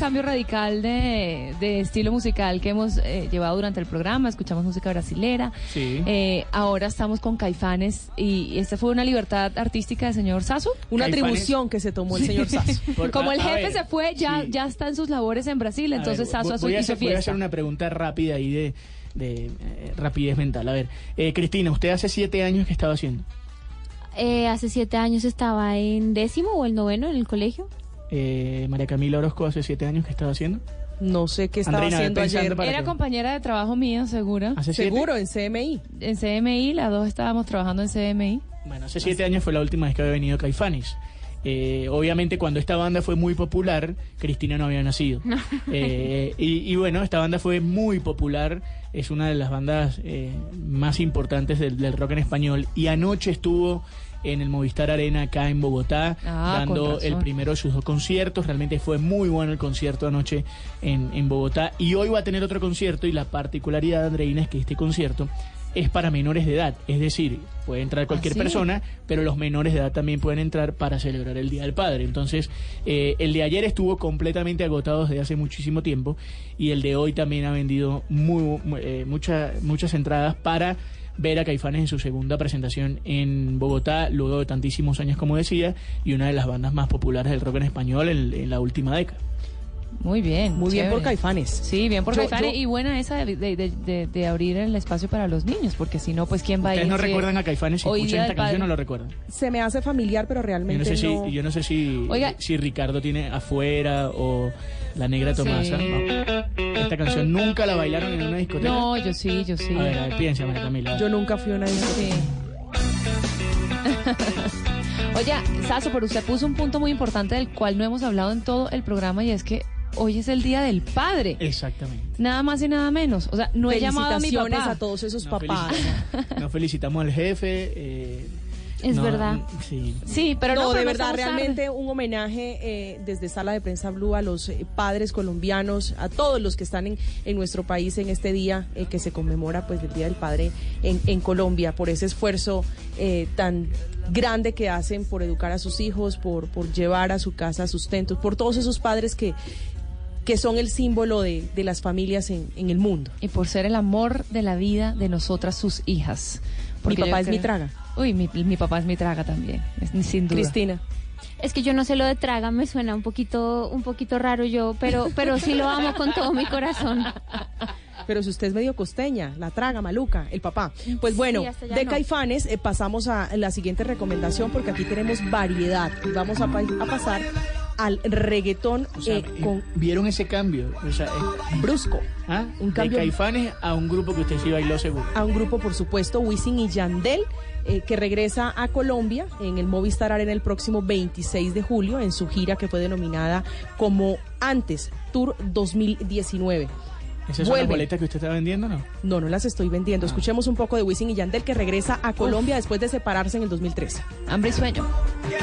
cambio radical de, de estilo musical que hemos eh, llevado durante el programa. Escuchamos música brasilera. Sí. Eh, ahora estamos con Caifanes y esta fue una libertad artística del señor Sasso. Una atribución que se tomó el señor Sasso. Por- Como el jefe ver, se fue, ya, ya está en sus labores en Brasil, A entonces ver, Sasso voy- hizo hacer, voy a fiesta. hacer una pregunta rápida ahí de, de, eh, rapidez mental. A ver, eh, Cristina, ¿usted hace siete años que estaba haciendo? Eh, hace siete años estaba en décimo o el noveno en el colegio. Eh, María Camila Orozco hace siete años que estaba haciendo. No sé qué estaba haciendo ayer. Era compañera de trabajo mío, segura. ¿Hace siete? Seguro, en CMI. En CMI, las dos estábamos trabajando en CMI. Bueno, hace siete años fue la última vez que había venido Caifanes. Eh, obviamente cuando esta banda fue muy popular, Cristina no había nacido. Eh, y, y bueno, esta banda fue muy popular, es una de las bandas eh, más importantes del, del rock en español. Y anoche estuvo en el Movistar Arena acá en Bogotá, Ah, dando el primero de sus dos conciertos. Realmente fue muy bueno el concierto anoche en, en Bogotá. Y hoy va a tener otro concierto y la particularidad, Andreina, es que este concierto es para menores de edad. Es decir, puede entrar cualquier ¿Ah, sí? persona, pero los menores de edad también pueden entrar para celebrar el Día del Padre. Entonces, eh, el de ayer estuvo completamente agotado desde hace muchísimo tiempo y el de hoy también ha vendido muy, mu- eh, mucha- muchas entradas para ver a Caifanes en su segunda presentación en Bogotá, luego de tantísimos años, como decía, y una de las bandas más populares del rock en español en, en la última década. Muy bien. Muy bien por chévere. Caifanes. Sí, bien por Yo- Caifanes. yo- Y buena esa de, de- de- de- abrir el espacio para los niños, porque si no, pues ¿quién va a ir? Ustedes no recuerdan a Caifanes si Hoy escuchan esta canción Padre. o lo recuerdan. Se me hace familiar, pero Yo no realmente sé no. si, yo no sé si, Oiga. si Ricardo tiene afuera o la negra Tomasa. Sí. No. Esta canción nunca la bailaron en una discoteca. No, yo sí, yo sí. A ver, a ver, piensa, María Camila. Yo nunca fui a una discoteca. Oye, Saso, pero usted puso un punto muy importante del cual no hemos hablado en todo el programa y es que hoy es el Día del Padre. Exactamente. Nada más y nada menos. O sea, no he llamado a mi Felicitaciones papá. a todos esos papás. felicitamos, nos felicitamos al jefe. eh, Es no, verdad. Sí. Sí, pero no, no, pero de verdad, tarde. realmente un homenaje eh, desde Sala de Prensa Blue a los eh, padres colombianos, a todos los que están en, en nuestro país en este día eh, que se conmemora pues el Día del Padre en, en Colombia, por ese esfuerzo eh, tan grande que hacen por educar a sus hijos, por, por llevar a su casa sustentos, por todos esos padres que, que son el símbolo de, de las familias en, en el mundo. Y por ser el amor de la vida de nosotras, sus hijas. Mi yo papá es mi creo- traga. Uy, mi, mi papá es mi traga también, sin duda. Cristina. Es que yo no sé lo de traga, me suena un poquito, un poquito raro yo, pero, pero sí lo amo con todo mi corazón. Pero si usted es medio costeña, la traga, maluca, el papá. Pues bueno, Sí, de no. Caifanes eh, pasamos a la siguiente recomendación porque aquí tenemos variedad y vamos a, pa- a pasar al reggaetón O sea, eh, con ¿Vieron ese cambio? O sea, es- brusco. ¿ah? Un de Caifanes a un grupo que usted sí bailó seguro. a un grupo, por supuesto, Wisin y Yandel, eh, que regresa a Colombia en el Movistar Arena el próximo 26 de julio en su gira que fue denominada como Antes Tour 2019. ¿Esas son las boletas que usted está vendiendo no? No, no las estoy vendiendo. Escuchemos un poco de Wisin y Yandel que regresa a Colombia después de separarse en el 2013. Hambre y sueño. Eh,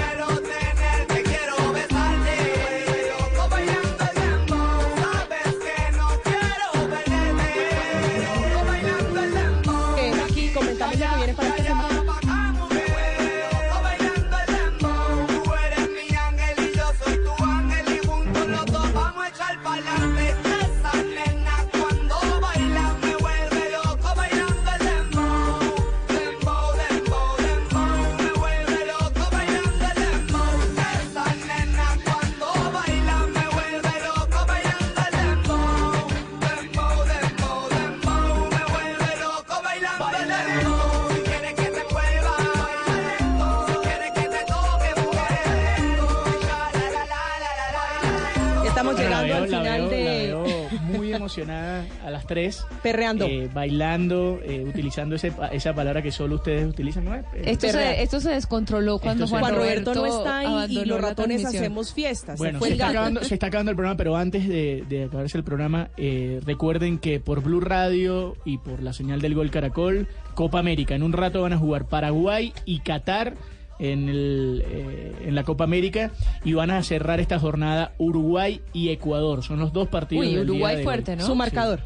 emocionada a las tres. Perreando. eh, bailando, eh, utilizando ese, pa- esa palabra que solo ustedes utilizan, ¿no? Eh, Esto se, esto se descontroló cuando Esto Juan, Juan Roberto no está ahí y abandonó los ratones hacemos fiestas. Bueno, se fue se el está, acabando, se está acabando el programa, pero antes de, de acabarse el programa, eh, recuerden que por Blue Radio y por la señal del Gol Caracol, Copa América. En un rato van a jugar Paraguay y Qatar en, el, eh, en la Copa América y van a cerrar esta jornada Uruguay y Ecuador. Son los dos partidos. Uy, del día Uruguay de fuerte, hoy. ¿no? Su marcador.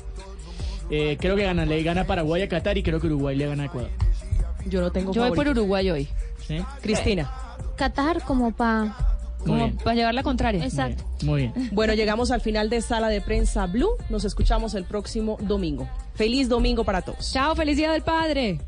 Eh, creo que gana, le gana Paraguay a Qatar y creo que Uruguay le gana a Ecuador. Yo no tengo Yo voy por. Uruguay hoy. ¿Sí? Cristina. Qatar como para... Como para llevar la contraria. Exacto. Muy bien. Bueno, llegamos al final de Sala de Prensa Blue. Nos escuchamos el próximo domingo. Feliz domingo para todos. Chao, felicidad del padre.